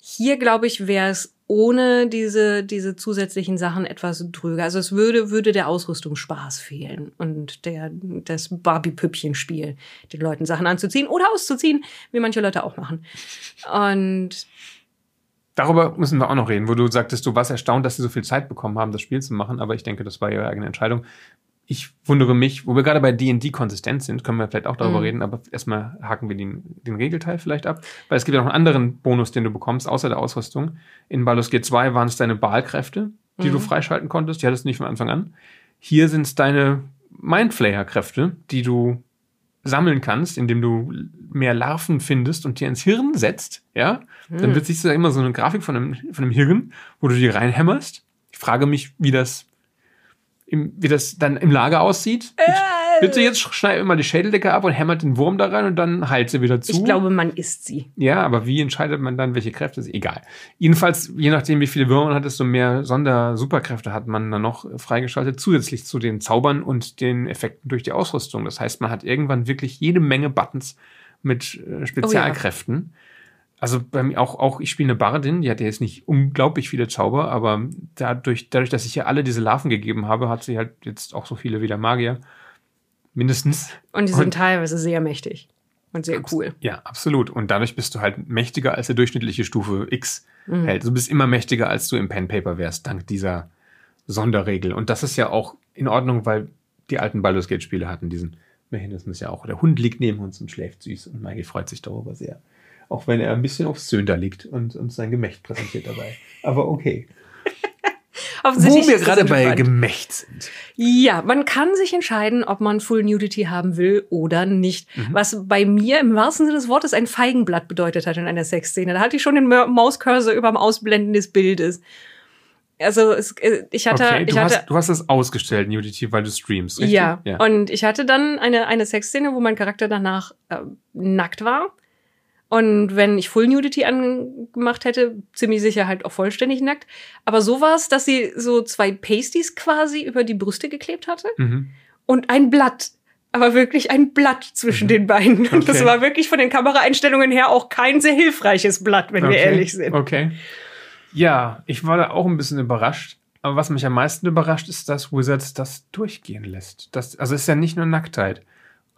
Speaker 1: hier glaube ich wäre es ohne diese diese zusätzlichen Sachen etwas drüger. Also es würde würde der Ausrüstung Spaß fehlen und der das Barbie Püppchen Spiel, den Leuten Sachen anzuziehen oder auszuziehen, wie manche Leute auch machen. Und
Speaker 2: Darüber müssen wir auch noch reden, wo du sagtest, du warst erstaunt, dass sie so viel Zeit bekommen haben, das Spiel zu machen, aber ich denke, das war ihre eigene Entscheidung. Ich wundere mich, wo wir gerade bei D&D konsistent sind, können wir vielleicht auch darüber
Speaker 1: Mhm.
Speaker 2: reden, aber erstmal haken wir den, den Regelteil vielleicht ab, weil es gibt ja noch einen anderen Bonus, den du bekommst, außer der Ausrüstung. In Baldur's Gate 2 waren es deine Balkräfte, die
Speaker 1: Mhm.
Speaker 2: du freischalten konntest, die hattest du nicht von Anfang an. Hier sind es deine Mindflayer-Kräfte, die du sammeln kannst, indem du mehr Larven findest und dir ins Hirn setzt, ja, dann
Speaker 1: Hm.
Speaker 2: wird sich da immer so eine Grafik von einem, von einem Hirn, wo du die reinhämmerst. Ich frage mich, wie das, im, wie das dann im Lager aussieht. Bitte jetzt schneid immer die Schädeldecke ab und hämmert den Wurm da rein und dann heilt sie wieder zu.
Speaker 1: ich glaube, man isst sie.
Speaker 2: Ja, aber wie entscheidet man dann, welche Kräfte? Ist egal. Jedenfalls, je nachdem, wie viele Würmer man hat, desto mehr Sonder-Superkräfte hat man dann noch freigeschaltet, zusätzlich zu den Zaubern und den Effekten durch die Ausrüstung. Das heißt, man hat irgendwann wirklich jede Menge Buttons mit äh, Spezialkräften. Also bei mir auch, auch ich spiele eine Bardin, die hat ja jetzt nicht unglaublich viele Zauber, aber dadurch, dadurch, dass ich ihr alle diese Larven gegeben habe, hat sie halt jetzt auch so viele wie der Magier. Mindestens.
Speaker 1: Und die sind
Speaker 2: Und-
Speaker 1: teilweise sehr mächtig und sehr cool.
Speaker 2: Ja, absolut. Und dadurch bist du halt mächtiger als der durchschnittliche Stufe X
Speaker 1: Mhm.
Speaker 2: hält. Du bist immer mächtiger, als du im Pen Paper wärst, dank dieser Sonderregel. Und das ist ja auch in Ordnung, weil die alten Baldur's Gate Spiele hatten diesen Mechanismus ja auch. Der Hund liegt neben uns und schläft süß und Maggie freut sich darüber sehr. Auch wenn er ein bisschen aufs da liegt und uns sein Gemächt präsentiert dabei. Aber okay. Wo wir gerade bei. Gemächt sind.
Speaker 1: Ja, man kann sich entscheiden, ob man Full Nudity haben will oder nicht.
Speaker 2: Mhm.
Speaker 1: Was bei mir im wahrsten Sinne des Wortes ein Feigenblatt bedeutet hat in einer Sexszene. Da hatte ich schon den Mau- Mauscursor überm Ausblenden des Bildes. Also es, äh, ich hatte,
Speaker 2: Okay, du,
Speaker 1: ich hatte,
Speaker 2: hast, du hast das ausgestellt, Nudity, weil du streamst, richtig?
Speaker 1: ja. Und ich hatte dann eine, eine Sexszene, wo mein Charakter danach äh, nackt war. Und wenn ich Full Nudity angemacht hätte, ziemlich sicher halt auch vollständig nackt. Aber so war es, dass sie so zwei Pasties quasi über die Brüste geklebt hatte
Speaker 2: Mhm.
Speaker 1: und ein Blatt. Aber wirklich ein Blatt zwischen
Speaker 2: Mhm.
Speaker 1: den beiden. Und das
Speaker 2: Okay.
Speaker 1: war wirklich von den Kameraeinstellungen her auch kein sehr hilfreiches Blatt, wenn wir
Speaker 2: Okay,
Speaker 1: ehrlich sind.
Speaker 2: Okay. Ja, ich war da auch ein bisschen überrascht. Aber was mich am meisten überrascht, ist, dass Wizards das durchgehen lässt. Das, also es ist ja nicht nur Nacktheit.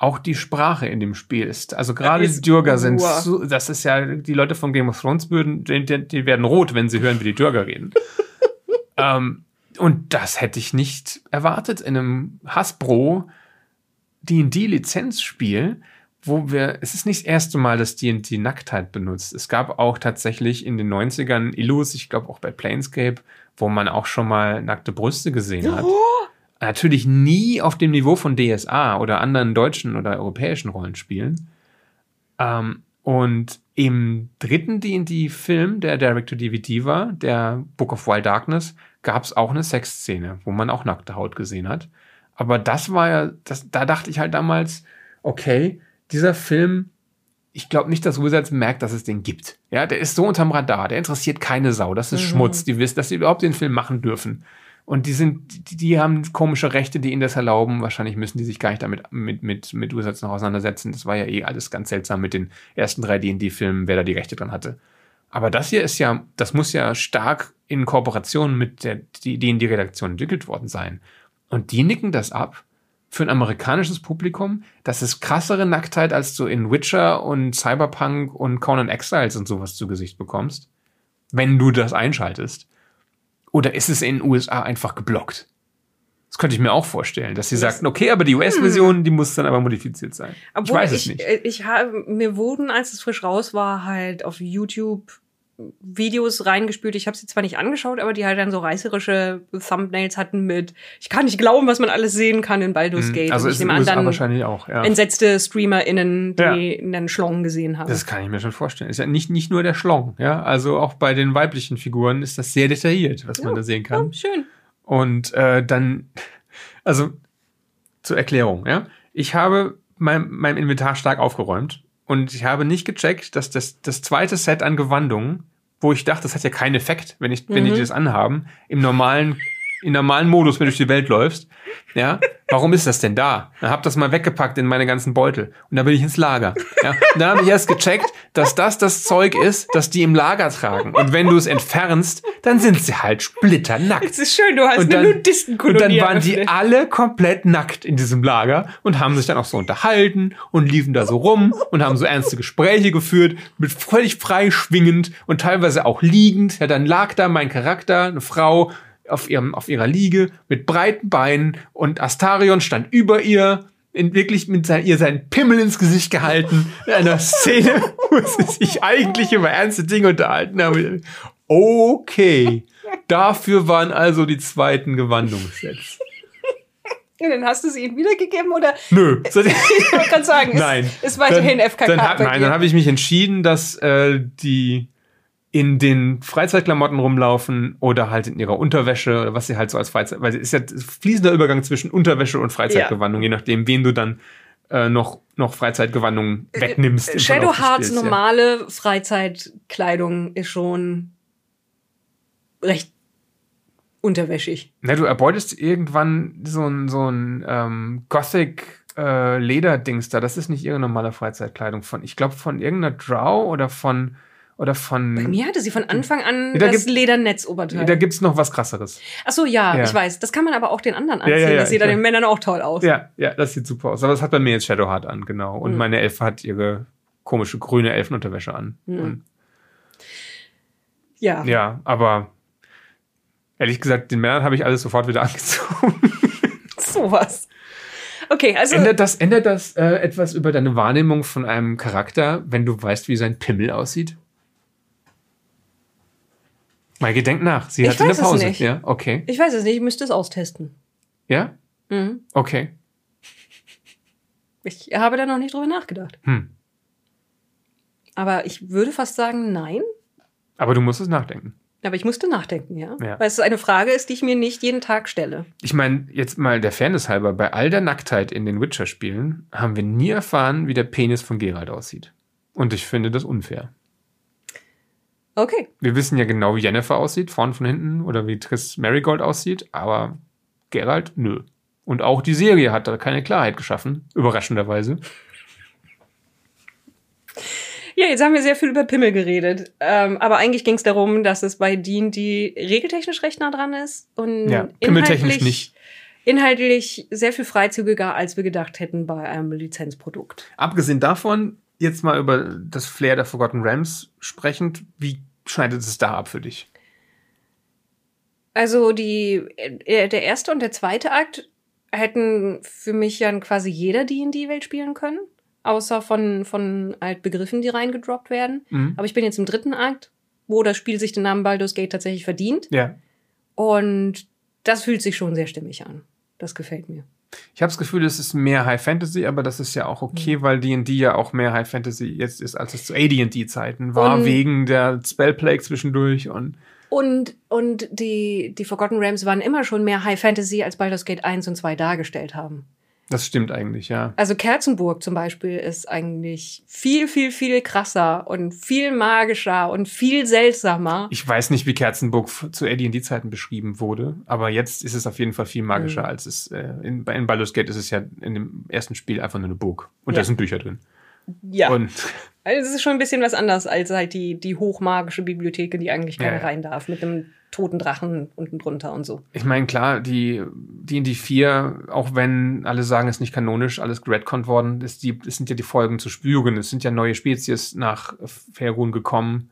Speaker 2: Auch die Sprache in dem Spiel ist, also gerade die Dürger sind, so, das ist ja, die Leute von Game of Thrones würden, die, die werden rot, wenn sie hören, wie die Dürger reden. ähm, und das hätte ich nicht erwartet in einem Hasbro D&D-Lizenzspiel, wo wir, es ist nicht das erste Mal, dass D&D Nacktheit benutzt. Es gab auch tatsächlich in den 90ern Illus, ich glaube auch bei Planescape, wo man auch schon mal nackte Brüste gesehen hat. Natürlich nie auf dem Niveau von DSA oder anderen deutschen oder europäischen Rollenspielen. Ähm, Und im dritten D&D-Film, der Direct-to-DVD war, der Book of Wild Darkness, gab es auch eine Sexszene, wo man auch nackte Haut gesehen hat. Aber das war ja, das, da dachte ich halt damals, okay, dieser Film, ich glaube nicht, dass Wizards merkt, dass es den gibt. Ja, der ist so unterm Radar, der interessiert keine Sau, das ist mhm. Schmutz. Die wissen, dass sie überhaupt den Film machen dürfen. Und die sind, die, haben komische Rechte, die ihnen das erlauben. Wahrscheinlich müssen die sich gar nicht damit mit, mit, mit Wizards noch auseinandersetzen. Das war ja eh alles ganz seltsam mit den ersten drei D&D-Filmen, wer da die Rechte dran hatte. Aber das hier ist ja, das muss ja stark in Kooperation mit der D&D-Redaktion entwickelt worden sein. Und die nicken das ab für ein amerikanisches Publikum. Das ist krassere Nacktheit, als du in Witcher und Cyberpunk und Conan Exiles und sowas zu Gesicht bekommst. Wenn du das einschaltest. Oder ist es in den USA einfach geblockt? Das könnte ich mir auch vorstellen, dass sie das sagten, okay, aber die US-Version, hm. die muss dann aber modifiziert sein.
Speaker 1: Obwohl ich weiß es nicht. Äh, ich habe, mir wurden, als es frisch raus war, halt auf YouTube Videos reingespült. Ich habe sie zwar nicht angeschaut, aber die halt dann so reißerische Thumbnails hatten mit Ich kann nicht glauben, was man alles sehen kann in Baldur's mhm. Gate.
Speaker 2: Also
Speaker 1: ich
Speaker 2: nehme an, dann wahrscheinlich auch, ja.
Speaker 1: entsetzte StreamerInnen, die ja. einen Schlong gesehen haben.
Speaker 2: Das kann ich mir schon vorstellen. Ist ja nicht, nicht nur der Schlong, ja. Also auch bei den weiblichen Figuren ist das sehr detailliert, was ja, man da sehen kann.
Speaker 1: Ja, schön.
Speaker 2: Und äh, dann, also zur Erklärung, ja. Ich habe mein, mein Inventar stark aufgeräumt und ich habe nicht gecheckt, dass das, das zweite Set an Gewandungen wo ich dachte, das hat ja keinen Effekt, wenn ich, mhm. wenn die das anhaben, im normalen, im normalen Modus, wenn du durch die Welt läufst. Ja, warum ist das denn da? Dann hab das mal weggepackt in meine ganzen Beutel und da bin ich ins Lager. Ja, und dann habe ich erst gecheckt, dass das das Zeug ist, das die im Lager tragen. Und wenn du es entfernst, dann sind sie halt splitternackt.
Speaker 1: Das ist schön, du hast
Speaker 2: und
Speaker 1: eine Nudistenkolonie.
Speaker 2: Und dann waren die alle komplett nackt in diesem Lager und haben sich dann auch so unterhalten und liefen da so rum und haben so ernste Gespräche geführt, mit völlig frei schwingend und teilweise auch liegend. Ja, dann lag da mein Charakter, eine Frau, auf, ihrem, auf ihrer Liege mit breiten Beinen und Astarion stand über ihr, in, wirklich mit sein, ihr seinen Pimmel ins Gesicht gehalten, in einer Szene, wo sie sich eigentlich über ernste Dinge unterhalten haben. Okay, dafür waren also die zweiten Gewandungssets.
Speaker 1: Und dann hast du sie ihnen wiedergegeben oder?
Speaker 2: Nö.
Speaker 1: ich wollte gerade sagen, nein. Ist, ist weiterhin dann, FKK.
Speaker 2: Dann, nein, dann habe ich mich entschieden, dass äh, die in den Freizeitklamotten rumlaufen oder halt in ihrer Unterwäsche oder was sie halt so als Freizeit, weil es ist ja fließender Übergang zwischen Unterwäsche und Freizeitgewandung, ja. je nachdem, wen du dann äh, noch, noch Freizeitgewandung äh, wegnimmst.
Speaker 1: Äh, Shadow Hearts normale ja. Freizeitkleidung ist schon recht unterwäschig.
Speaker 2: Na, du erbeutest irgendwann so ein, so ein ähm, Gothic äh, Lederdings da. Das ist nicht ihre normale Freizeitkleidung von, ich glaube, von irgendeiner Drow oder von oder von.
Speaker 1: Bei mir hatte sie von Anfang an da das Ledernetzoberteil.
Speaker 2: Da gibt's noch was krasseres.
Speaker 1: Ach so, ja, ja, ich weiß. Das kann man aber auch den anderen anziehen. Ja, ja, das sieht an den Männern auch toll aus.
Speaker 2: Ja, ja, das sieht super aus. Aber das hat bei mir jetzt Shadowheart an, genau. Und mhm. meine Elfe hat ihre komische grüne Elfenunterwäsche an. Mhm.
Speaker 1: Ja.
Speaker 2: Ja, aber ehrlich gesagt, den Männern habe ich alles sofort wieder angezogen.
Speaker 1: Sowas. Okay, also.
Speaker 2: Ändert das, ändert das äh, etwas über deine Wahrnehmung von einem Charakter, wenn du weißt, wie sein Pimmel aussieht? Maike, denk nach. Sie hatte eine Pause.
Speaker 1: Es nicht.
Speaker 2: Ja, okay.
Speaker 1: Ich weiß es nicht, ich müsste es austesten.
Speaker 2: Ja?
Speaker 1: Mhm.
Speaker 2: Okay.
Speaker 1: Ich habe da noch nicht drüber nachgedacht.
Speaker 2: Hm.
Speaker 1: Aber ich würde fast sagen, nein.
Speaker 2: Aber du musst es nachdenken.
Speaker 1: Aber ich musste nachdenken, ja?
Speaker 2: ja.
Speaker 1: Weil es eine Frage ist, die ich mir nicht jeden Tag stelle.
Speaker 2: Ich meine, jetzt mal der Fairness halber, bei all der Nacktheit in den Witcher-Spielen haben wir nie erfahren, wie der Penis von Geralt aussieht. Und ich finde das unfair.
Speaker 1: Okay.
Speaker 2: Wir wissen ja genau, wie Jennifer aussieht, vorn von hinten, oder wie Triss Marigold aussieht, aber Geralt, nö. Und auch die Serie hat da keine Klarheit geschaffen, überraschenderweise.
Speaker 1: Ja, jetzt haben wir sehr viel über Pimmel geredet. Ähm, aber eigentlich ging es darum, dass es bei D&D regeltechnisch recht nah dran ist. Und
Speaker 2: ja, pimmeltechnisch nicht.
Speaker 1: Inhaltlich sehr viel freizügiger, als wir gedacht hätten bei einem Lizenzprodukt.
Speaker 2: Abgesehen davon, jetzt mal über das Flair der Forgotten Realms sprechend, wie schneidet es da ab für dich?
Speaker 1: Also die, äh, der erste und der zweite Akt hätten für mich ja quasi jeder D&D-Welt spielen können. Außer von, von halt Begriffen, die reingedroppt werden. Mhm. Aber ich bin jetzt im dritten Akt, wo das Spiel sich den Namen Baldur's Gate tatsächlich verdient.
Speaker 2: Ja.
Speaker 1: Und das fühlt sich schon sehr stimmig an. Das gefällt mir.
Speaker 2: Ich habe das Gefühl, es ist mehr High Fantasy, aber das ist ja auch okay, mhm. weil D&D ja auch mehr High Fantasy jetzt ist, als es zu AD&D-Zeiten war, und wegen der Spellplague zwischendurch und
Speaker 1: und, und die, die Forgotten Realms waren immer schon mehr High Fantasy, als Baldur's Gate 1 und 2 dargestellt haben.
Speaker 2: Das stimmt eigentlich, ja.
Speaker 1: Also Kerzenburg zum Beispiel ist eigentlich viel, viel, viel krasser und viel magischer und viel seltsamer.
Speaker 2: Ich weiß nicht, wie Kerzenburg zu AD&D-Zeiten beschrieben wurde, aber jetzt ist es auf jeden Fall viel magischer, mhm. als es äh, in, in Baldur's Gate ist es ja in dem ersten Spiel einfach nur eine Burg und ja. da sind Bücher drin.
Speaker 1: Ja. Und also es ist schon ein bisschen was anderes als halt die, die hochmagische Bibliothek, in die eigentlich keiner ja. rein darf, mit einem toten Drachen unten drunter und so.
Speaker 2: Ich meine, klar, die, die in die vier, auch wenn alle sagen, es ist nicht kanonisch, alles geredconnt worden, ist die, es sind ja die Folgen zu spüren. Es sind ja neue Spezies nach Faerun gekommen.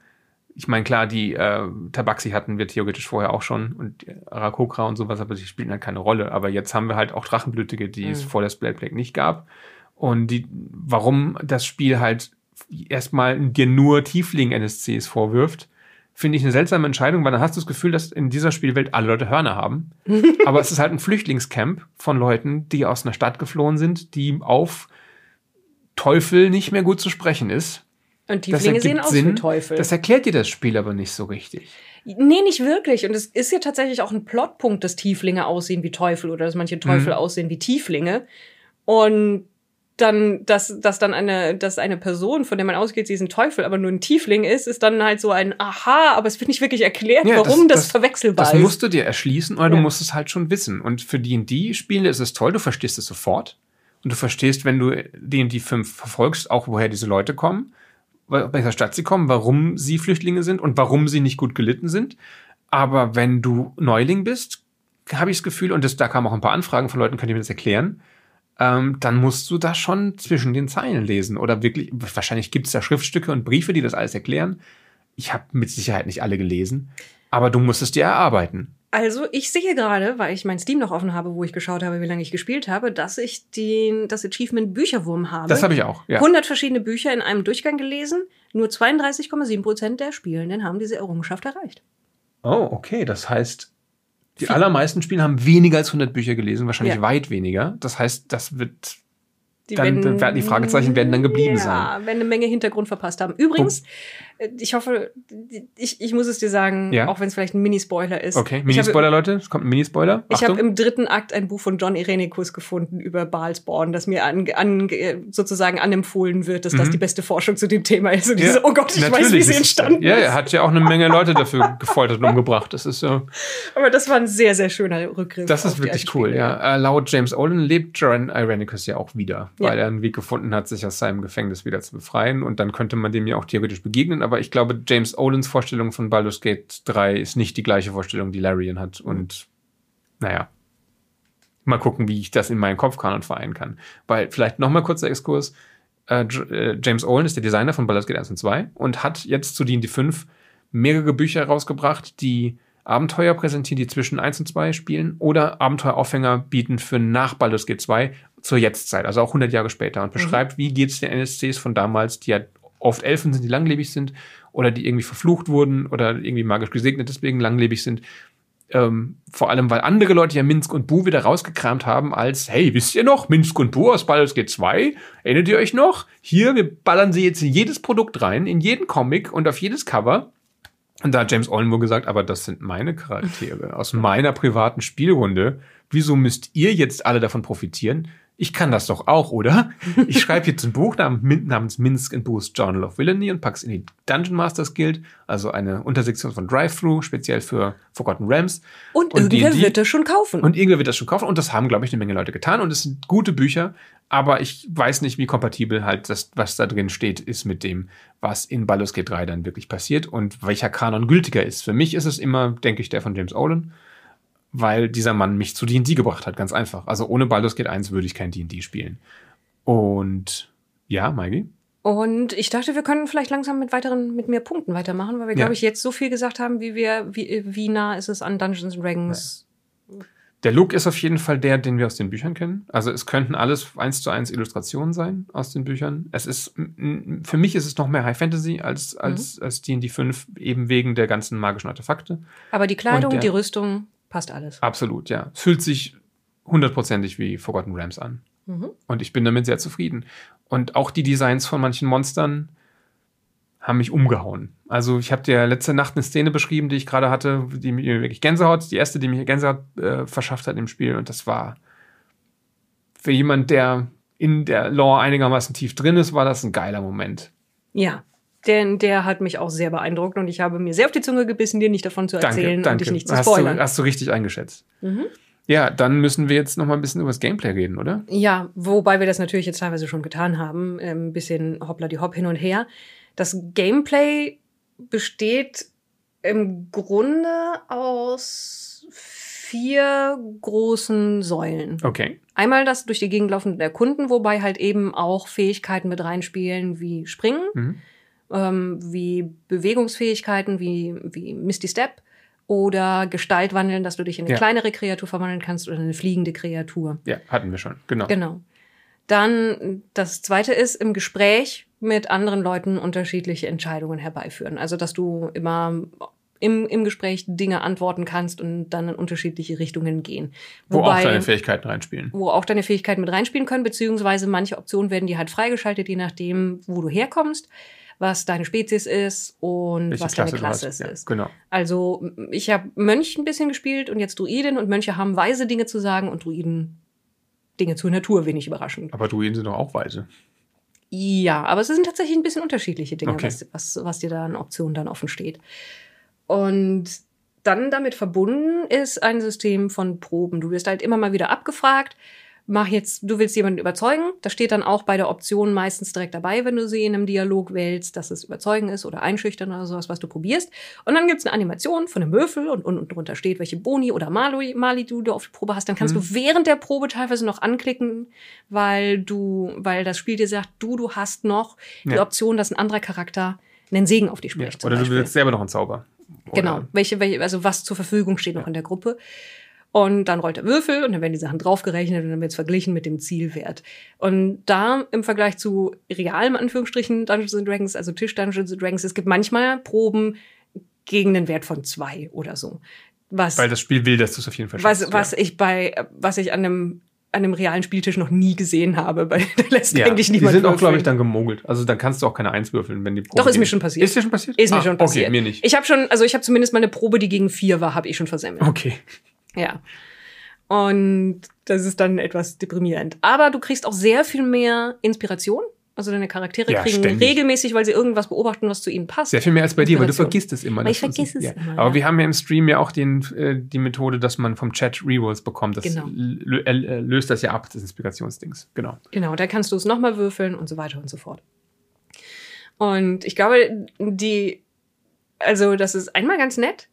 Speaker 2: Ich meine, klar, die äh, Tabaxi hatten wir theoretisch vorher auch schon und Arakokra und sowas, aber die spielen halt keine Rolle. Aber jetzt haben wir halt auch Drachenblütige, die mhm. es vor der Spellplague nicht gab. Und die, warum das Spiel halt erstmal dir nur Tiefling-NSCs vorwirft, finde ich eine seltsame Entscheidung, weil dann hast du das Gefühl, dass in dieser Spielwelt alle Leute Hörner haben. Aber es ist halt ein Flüchtlingscamp von Leuten, die aus einer Stadt geflohen sind, die auf Teufel nicht mehr gut zu sprechen ist.
Speaker 1: Und Tieflinge sehen aus Sinn. wie Teufel.
Speaker 2: Das erklärt dir das Spiel aber nicht so richtig.
Speaker 1: Nee, nicht wirklich. Und es ist ja tatsächlich auch ein Plotpunkt, dass Tieflinge aussehen wie Teufel oder dass manche Teufel mhm. aussehen wie Tieflinge. Und dann, dass, dass dann eine, dass eine Person, von der man ausgeht, sie ist ein Teufel, aber nur ein Tiefling ist, ist dann halt so ein Aha, aber es wird nicht wirklich erklärt, ja, warum das, das, verwechselbar
Speaker 2: das
Speaker 1: ist.
Speaker 2: Das musst du dir erschließen oder ja. du musst es halt schon wissen. Und für D&D-Spiele ist es toll, du verstehst es sofort. Und du verstehst, wenn du D&D 5 verfolgst, auch woher diese Leute kommen, bei welcher Stadt sie kommen, warum sie Flüchtlinge sind und warum sie nicht gut gelitten sind. Aber wenn du Neuling bist, habe ich das Gefühl, und das, da kamen auch ein paar Anfragen von Leuten, könnt ihr mir das erklären, ähm, dann musst du das schon zwischen den Zeilen lesen. Oder wirklich, wahrscheinlich gibt es da Schriftstücke und Briefe, die das alles erklären. Ich habe mit Sicherheit nicht alle gelesen, aber du musst es dir erarbeiten.
Speaker 1: Also ich sehe gerade, weil ich mein Steam noch offen habe, wo ich geschaut habe, wie lange ich gespielt habe, dass ich den, das Achievement Bücherwurm habe.
Speaker 2: Das habe ich auch,
Speaker 1: ja. 100 verschiedene Bücher in einem Durchgang gelesen. Nur 32,7 Prozent der Spielenden haben diese Errungenschaft erreicht.
Speaker 2: Oh, okay. Das heißt, die allermeisten Spiele haben weniger als 100 Bücher gelesen, wahrscheinlich ja. weit weniger. Das heißt, das wird die, dann, werden, die Fragezeichen werden dann geblieben ja, sein.
Speaker 1: Ja, werden eine Menge Hintergrund verpasst haben. Übrigens, ich hoffe, ich, ich muss es dir sagen, ja. auch wenn es vielleicht ein Minispoiler ist.
Speaker 2: Okay, Minispoiler, Leute. Es kommt ein Minispoiler.
Speaker 1: Ich habe im dritten Akt ein Buch von John Irenicus gefunden über Baalsborn, das mir an, an, sozusagen anempfohlen wird, dass mhm. das die beste Forschung zu dem Thema ist. Und ja, diese, oh Gott, ich weiß, wie sie entstanden
Speaker 2: ist. Ja, er hat ja auch eine Menge Leute dafür gefoltert und umgebracht. Das ist so.
Speaker 1: Aber das war ein sehr, sehr schöner Rückgriff.
Speaker 2: Das ist wirklich cool, ja. Äh, laut James Olin lebt John Irenicus ja auch wieder weil er einen Weg gefunden hat, sich aus seinem Gefängnis wieder zu befreien. Und dann könnte man dem ja auch theoretisch begegnen. Aber ich glaube, James Olins Vorstellung von Baldur's Gate 3 ist nicht die gleiche Vorstellung, die Larian hat. Und naja, mal gucken, wie ich das in meinen Kopfkanon vereinen kann. Weil vielleicht noch mal kurzer Exkurs. Äh, äh, James Olin ist der Designer von Baldur's Gate 1 und 2 und hat jetzt zu D&D 5 mehrere Bücher rausgebracht, die Abenteuer präsentieren, die zwischen 1 und 2 spielen oder Abenteueraufhänger bieten für nach Baldur's Gate 2 zur Jetztzeit, also auch 100 Jahre später und beschreibt, mhm. wie geht es den NSCs von damals, die ja oft Elfen sind, die langlebig sind oder die irgendwie verflucht wurden oder irgendwie magisch gesegnet deswegen langlebig sind. Ähm, vor allem, weil andere Leute ja Minsk und Bu wieder rausgekramt haben als, hey, wisst ihr noch, Minsk und Bu aus Baldur's Gate 2? Erinnert ihr euch noch? Hier, wir ballern sie jetzt in jedes Produkt rein, in jeden Comic und auf jedes Cover. Und da hat James Oldenburg gesagt, aber das sind meine Charaktere aus meiner privaten Spielrunde. Wieso müsst ihr jetzt alle davon profitieren? Ich kann das doch auch, oder? Ich schreibe jetzt ein Buch namens Minsk and Boost Journal of Villainy und pack's in die Dungeon Masters Guild, also eine Untersektion von Drive-Thru, speziell für Forgotten Realms.
Speaker 1: Und, und irgendwer die, wird das schon kaufen.
Speaker 2: Und irgendwer wird das schon kaufen und das haben, glaube ich, eine Menge Leute getan und es sind gute Bücher, aber ich weiß nicht, wie kompatibel halt das, was da drin steht, ist mit dem, was in Baldur's Gate 3 dann wirklich passiert und welcher Kanon gültiger ist. Für mich ist es immer, denke ich, der von James Olin weil dieser Mann mich zu D&D gebracht hat, ganz einfach. Also ohne Baldur's Gate 1 würde ich kein D&D spielen. Und ja, Maggie?
Speaker 1: Und ich dachte, wir können vielleicht langsam mit weiteren, mit mehr Punkten weitermachen, weil wir, ja. glaube ich, jetzt so viel gesagt haben, wie wir, wie, wie nah ist es an Dungeons Dragons.
Speaker 2: Ja. Der Look ist auf jeden Fall der, den wir aus den Büchern kennen. Also es könnten alles eins zu eins Illustrationen sein aus den Büchern. Es ist, für mich ist es noch mehr High Fantasy als, als, mhm. als D&D 5, eben wegen der ganzen magischen Artefakte.
Speaker 1: Aber die Kleidung, der, die Rüstung, Passt alles.
Speaker 2: Absolut, ja. Es fühlt sich hundertprozentig wie Forgotten Rams an. Mhm. Und ich bin damit sehr zufrieden. Und auch die Designs von manchen Monstern haben mich umgehauen. Also ich habe dir letzte Nacht eine Szene beschrieben, die ich gerade hatte, die mir wirklich Gänsehaut, die erste, die mir Gänsehaut äh, verschafft hat im Spiel. Und das war für jemand, der in der Lore einigermaßen tief drin ist, war das ein geiler Moment.
Speaker 1: Ja, denn der hat mich auch sehr beeindruckt und ich habe mir sehr auf die Zunge gebissen, dir nicht davon zu erzählen
Speaker 2: danke, danke.
Speaker 1: und dich nicht zu
Speaker 2: hast
Speaker 1: spoilern.
Speaker 2: Du, hast du richtig eingeschätzt. Mhm. Ja, dann müssen wir jetzt noch mal ein bisschen über das Gameplay reden, oder?
Speaker 1: Ja, wobei wir das natürlich jetzt teilweise schon getan haben, ein bisschen hoppla die hopp hin und her. Das Gameplay besteht im Grunde aus vier großen Säulen.
Speaker 2: Okay.
Speaker 1: Einmal das durch die Gegend laufende Erkunden, wobei halt eben auch Fähigkeiten mit reinspielen wie Springen, mhm. Ähm, wie Bewegungsfähigkeiten, wie, wie Misty Step oder Gestalt wandeln, dass du dich in eine ja. kleinere Kreatur verwandeln kannst oder eine fliegende Kreatur.
Speaker 2: Ja, hatten wir schon, genau.
Speaker 1: Genau. Dann das zweite ist im Gespräch mit anderen Leuten unterschiedliche Entscheidungen herbeiführen. Also, dass du immer im, im Gespräch Dinge antworten kannst und dann in unterschiedliche Richtungen gehen.
Speaker 2: Wobei, wo auch deine Fähigkeiten reinspielen.
Speaker 1: Wo auch deine Fähigkeiten mit reinspielen können, beziehungsweise manche Optionen werden dir halt freigeschaltet, je nachdem, wo du herkommst was deine Spezies ist und Welche was Klasse deine Klasse ist. Ja,
Speaker 2: genau.
Speaker 1: Also ich habe Mönch ein bisschen gespielt und jetzt Druiden und Mönche haben weise Dinge zu sagen und Druiden Dinge zur Natur, wenig überraschend.
Speaker 2: Aber Druiden sind doch auch weise.
Speaker 1: Ja, aber es sind tatsächlich ein bisschen unterschiedliche Dinge, okay. was, was, was dir da an Optionen dann offen steht. Und dann damit verbunden ist ein System von Proben. Du wirst halt immer mal wieder abgefragt, mach jetzt, du willst jemanden überzeugen. Das steht dann auch bei der Option meistens direkt dabei, wenn du sie in einem Dialog wählst, dass es überzeugen ist oder einschüchtern oder sowas, was du probierst. Und dann gibt's eine Animation von einem Würfel und unten drunter steht, welche Boni oder Mali, Mali du da auf die Probe hast. Dann kannst mhm. du während der Probe teilweise noch anklicken, weil du, weil das Spiel dir sagt, du, du hast noch ja. die Option, dass ein anderer Charakter einen Segen auf dich spricht.
Speaker 2: Ja. Oder du willst selber noch einen Zauber.
Speaker 1: Oder genau, welche, welche, also was zur Verfügung steht noch in der Gruppe. Und dann rollt der Würfel und dann werden die Sachen draufgerechnet und dann wird es verglichen mit dem Zielwert. Und da im Vergleich zu realem Anführungsstrichen Dungeons and Dragons, also Tisch Dungeons and Dragons, es gibt manchmal Proben gegen den Wert von zwei oder so. Was,
Speaker 2: Weil das Spiel will, dass du es auf jeden Fall
Speaker 1: schaffst. Was, was ja. ich bei, was ich an einem an einem realen Spieltisch noch nie gesehen habe, weil da lässt ja, eigentlich niemand
Speaker 2: Die sind auch, glaube ich, dann gemogelt. Also dann kannst du auch keine Eins würfeln, wenn die
Speaker 1: Probe. Doch, ist mir schon passiert.
Speaker 2: Ist dir schon passiert?
Speaker 1: Ist ah, mir schon passiert.
Speaker 2: Okay, mir nicht.
Speaker 1: Ich habe schon, also ich habe zumindest mal eine Probe, die gegen vier war, habe ich schon versemmelt.
Speaker 2: Okay.
Speaker 1: Ja. Und das ist dann etwas deprimierend. Aber du kriegst auch sehr viel mehr Inspiration. Also deine Charaktere ja, kriegen ständig. regelmäßig, weil sie irgendwas beobachten, was zu ihnen passt.
Speaker 2: Sehr viel mehr als bei dir, weil du vergisst es immer.
Speaker 1: Weil ich vergiss es ja. immer.
Speaker 2: Aber ja. wir haben ja im Stream ja auch den, äh, die Methode, dass man vom Chat Rerolls bekommt. Das genau. löst das ja ab, das Inspirationsdings. Genau.
Speaker 1: Genau, da kannst du es nochmal würfeln und so weiter und so fort. Und ich glaube, die, also das ist einmal ganz nett,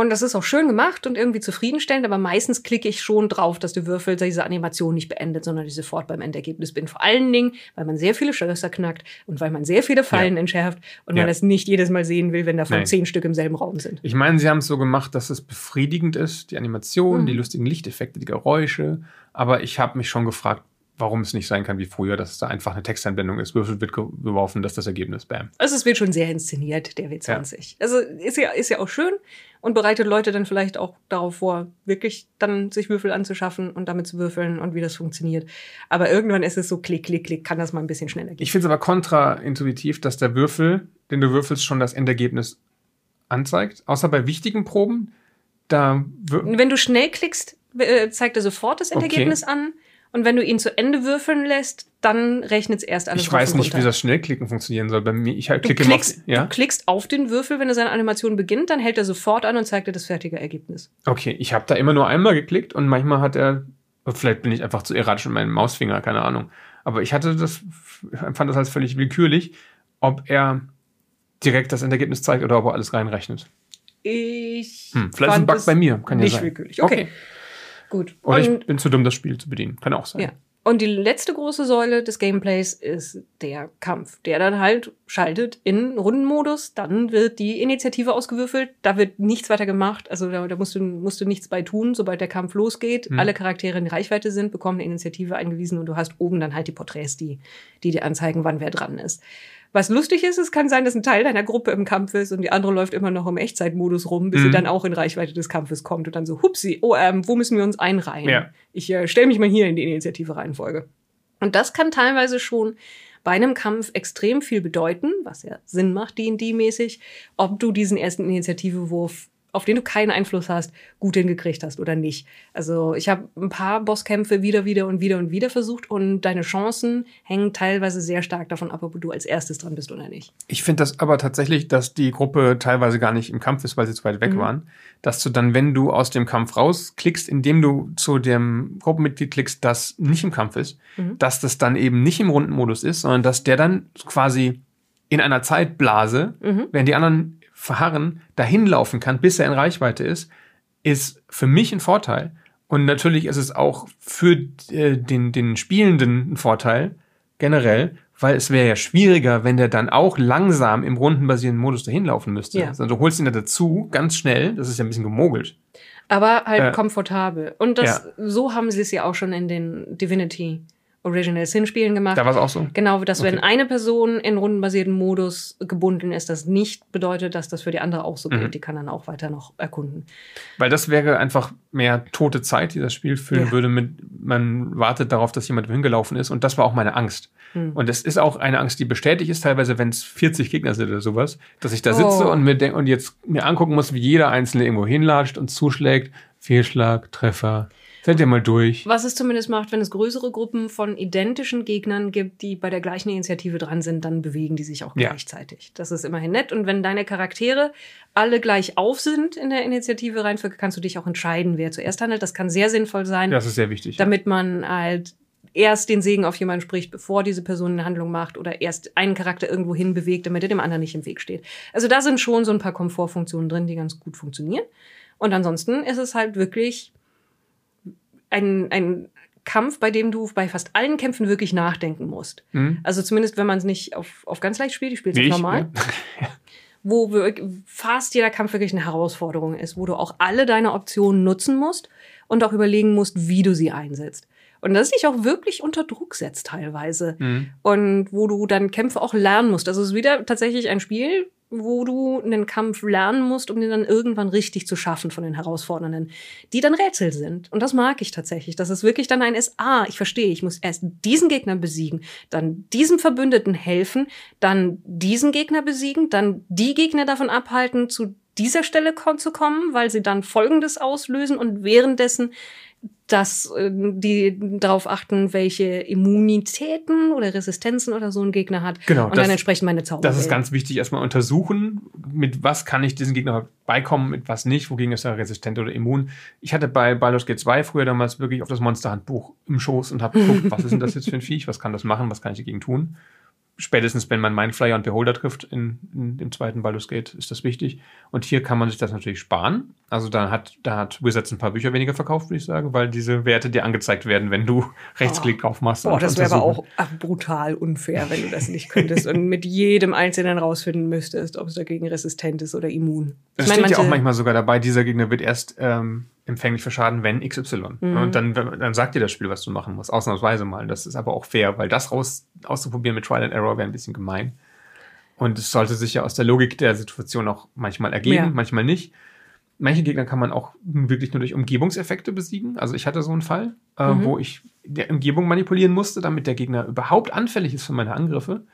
Speaker 1: und das ist auch schön gemacht und irgendwie zufriedenstellend, aber meistens klicke ich schon drauf, dass der Würfel diese Animation nicht beendet, sondern ich sofort beim Endergebnis bin. Vor allen Dingen, weil man sehr viele Schlösser knackt und weil man sehr viele Fallen ja. entschärft und ja. man das nicht jedes Mal sehen will, wenn davon Nein. zehn Stück im selben Raum sind.
Speaker 2: Ich meine, sie haben es so gemacht, dass es befriedigend ist, die Animation, mhm. die lustigen Lichteffekte, die Geräusche. Aber ich habe mich schon gefragt, warum es nicht sein kann wie früher, dass es da einfach eine Texteinblendung ist, Würfel wird geworfen, das ist das Ergebnis, bam.
Speaker 1: Also es wird schon sehr inszeniert, der W20. Ja. Also ist ja, ist ja auch schön und bereitet Leute dann vielleicht auch darauf vor, wirklich dann sich Würfel anzuschaffen und damit zu würfeln und wie das funktioniert. Aber irgendwann ist es so klick, klick, klick, kann das mal ein bisschen schneller gehen.
Speaker 2: Ich finde es aber kontraintuitiv, dass der Würfel, den du würfelst, schon das Endergebnis anzeigt, außer bei wichtigen Proben. Da
Speaker 1: Wenn du schnell klickst, äh, zeigt er sofort das Endergebnis okay. an. Und wenn du ihn zu Ende würfeln lässt, dann rechnet es erst alles
Speaker 2: Ich weiß nicht, runter. wie das Schnellklicken funktionieren soll. Bei mir, ich halt klicke
Speaker 1: du klickst, auf, ja? du klickst auf den Würfel, wenn er seine Animation beginnt, dann hält er sofort an und zeigt dir das fertige Ergebnis.
Speaker 2: Okay, ich habe da immer nur einmal geklickt und manchmal hat er, vielleicht bin ich einfach zu erratisch mit meinem Mausfinger, keine Ahnung. Aber ich hatte das, fand das als völlig willkürlich, ob er direkt das Endergebnis zeigt oder ob er alles reinrechnet.
Speaker 1: Ich.
Speaker 2: Hm, vielleicht ist ein Bug bei mir, kann ja
Speaker 1: nicht
Speaker 2: sein.
Speaker 1: willkürlich. Okay. okay. Gut.
Speaker 2: Oder und, ich bin zu dumm, das Spiel zu bedienen. Kann auch sein.
Speaker 1: Ja. Und die letzte große Säule des Gameplays ist der Kampf, der dann halt schaltet in Rundenmodus. Dann wird die Initiative ausgewürfelt. Da wird nichts weiter gemacht. Also da, da musst, du, musst du nichts bei tun, sobald der Kampf losgeht. Hm. Alle Charaktere in Reichweite sind, bekommen eine Initiative eingewiesen und du hast oben dann halt die Porträts, die, die dir anzeigen, wann wer dran ist. Was lustig ist, es kann sein, dass ein Teil deiner Gruppe im Kampf ist und die andere läuft immer noch im Echtzeitmodus rum, bis
Speaker 2: Mhm.
Speaker 1: sie dann auch in Reichweite des Kampfes kommt und dann so, hupsi, oh, ähm, wo müssen wir uns einreihen?
Speaker 2: Ja.
Speaker 1: Ich äh, stelle mich mal hier in die Initiative-Reihenfolge. Und das kann teilweise schon bei einem Kampf extrem viel bedeuten, was ja Sinn macht, D&D-mäßig, ob du diesen ersten Initiativewurf, auf den du keinen Einfluss hast, gut hingekriegt hast oder nicht. Also ich habe ein paar Bosskämpfe wieder, wieder und wieder und wieder versucht und deine Chancen hängen teilweise sehr stark davon ab, ob du als erstes dran bist oder nicht.
Speaker 2: Ich finde das aber tatsächlich, dass die Gruppe teilweise gar nicht im Kampf ist, weil sie zu weit weg
Speaker 1: Mhm.
Speaker 2: waren. Dass du dann, wenn du aus dem Kampf rausklickst, indem du zu dem Gruppenmitglied klickst, das nicht im Kampf ist,
Speaker 1: Mhm.
Speaker 2: dass das dann eben nicht im Rundenmodus ist, sondern dass der dann quasi in einer Zeitblase,
Speaker 1: Mhm.
Speaker 2: während die anderen verharren, dahin laufen kann, bis er in Reichweite ist, ist für mich ein Vorteil. Und natürlich ist es auch für äh, den, den Spielenden ein Vorteil, generell, weil es wäre ja schwieriger, wenn der dann auch langsam im rundenbasierenden Modus dahin laufen müsste.
Speaker 1: Ja.
Speaker 2: Also du holst ihn da dazu, ganz schnell, das ist ja ein bisschen gemogelt.
Speaker 1: Aber halt
Speaker 2: Äh,
Speaker 1: komfortabel. Und das, so haben sie es ja auch schon in den Divinity Original Sin Spielen gemacht.
Speaker 2: Da war es auch so.
Speaker 1: Genau, dass wenn
Speaker 2: Okay.
Speaker 1: eine Person in rundenbasierten Modus gebunden ist, das nicht bedeutet, dass das für die andere auch so
Speaker 2: Mhm.
Speaker 1: gilt. Die kann dann auch weiter noch erkunden.
Speaker 2: Weil das wäre einfach mehr tote Zeit, die das Spiel füllen
Speaker 1: Ja.
Speaker 2: würde mit, man wartet darauf, dass jemand hingelaufen ist. Und das war auch meine Angst.
Speaker 1: Hm.
Speaker 2: Und es ist auch eine Angst, die bestätigt ist, teilweise, wenn es 40 Gegner sind oder sowas, dass ich da sitze
Speaker 1: Oh.
Speaker 2: und mir denk, und jetzt mir angucken muss, wie jeder Einzelne irgendwo hinlatscht und zuschlägt. Fehlschlag, Treffer. Seid ihr mal durch.
Speaker 1: Was es zumindest macht, wenn es größere Gruppen von identischen Gegnern gibt, die bei der gleichen Initiative dran sind, dann bewegen die sich auch
Speaker 2: Ja.
Speaker 1: gleichzeitig. Das ist immerhin nett. Und wenn deine Charaktere alle gleich auf sind in der Initiative Reihenfolge, kannst du dich auch entscheiden, wer zuerst handelt. Das kann sehr sinnvoll sein.
Speaker 2: Das ist sehr wichtig.
Speaker 1: damit man halt erst den Segen auf jemanden spricht, bevor diese Person eine Handlung macht oder erst einen Charakter irgendwo hin bewegt, damit er dem anderen nicht im Weg steht. Also da sind schon so ein paar Komfortfunktionen drin, die ganz gut funktionieren. Und ansonsten ist es halt wirklich ein, ein Kampf, bei dem du bei fast allen Kämpfen wirklich nachdenken musst.
Speaker 2: Hm?
Speaker 1: Also zumindest, wenn man es nicht auf, auf ganz leicht spielt, ich spiele es normal
Speaker 2: ne?
Speaker 1: wo wir- fast jeder Kampf wirklich eine Herausforderung ist, wo du auch alle deine Optionen nutzen musst und auch überlegen musst, wie du sie einsetzt. Und das dich auch wirklich unter Druck setzt teilweise.
Speaker 2: Hm.
Speaker 1: Und wo du dann Kämpfe auch lernen musst. Also es ist wieder tatsächlich ein Spiel, wo du einen Kampf lernen musst, um den dann irgendwann richtig zu schaffen von den Herausfordernden, die dann Rätsel sind. Und das mag ich tatsächlich. Das ist wirklich dann ein ist, ah, ich verstehe, ich muss erst diesen Gegner besiegen, dann diesem Verbündeten helfen, dann diesen Gegner besiegen, dann die Gegner davon abhalten, zu dieser Stelle zu kommen, weil sie dann Folgendes auslösen und währenddessen dass äh, die darauf achten, welche Immunitäten oder Resistenzen oder so ein Gegner hat.
Speaker 2: Genau,
Speaker 1: Und
Speaker 2: das-
Speaker 1: dann entsprechend meine Zauber.
Speaker 2: Das ist ganz wichtig, erstmal untersuchen, mit was kann ich diesen Gegner beikommen, mit was nicht, wogegen ist er resistent oder immun. Ich hatte bei Baldur's Gate 2 früher damals wirklich auf das Monsterhandbuch im Schoß und habe geguckt, was ist denn das jetzt für ein Viech, was kann das machen, was kann ich dagegen tun. Spätestens, wenn man Mindflyer und Beholder trifft in, in dem zweiten Baldur's Gate, ist das wichtig. Und hier kann man sich das natürlich sparen. Also da hat, da hat Wizards ein paar Bücher weniger verkauft, würde ich sagen, weil diese Werte dir angezeigt werden, wenn du Rechtsklick drauf machst.
Speaker 1: Boah,
Speaker 2: und
Speaker 1: das wäre aber auch brutal unfair, wenn du das nicht könntest und mit jedem Einzelnen rausfinden müsstest, ob es dagegen resistent ist oder immun.
Speaker 2: Es
Speaker 1: Ich meine,
Speaker 2: steht ja auch manchmal sogar dabei, dieser Gegner wird erst ähm, empfänglich für Schaden, wenn XY.
Speaker 1: Mhm.
Speaker 2: Und dann, dann sagt dir das Spiel, was du machen musst, ausnahmsweise mal. Das ist aber auch fair, weil das raus, auszuprobieren mit Trial and Error wäre ein bisschen gemein. Und es sollte sich ja aus der Logik der Situation auch manchmal ergeben,
Speaker 1: Ja.
Speaker 2: manchmal nicht. Manche Gegner kann man auch wirklich nur durch Umgebungseffekte besiegen. Also ich hatte so einen Fall, äh,
Speaker 1: Mhm.
Speaker 2: wo ich der Umgebung manipulieren musste, damit der Gegner überhaupt anfällig ist für meine Angriffe.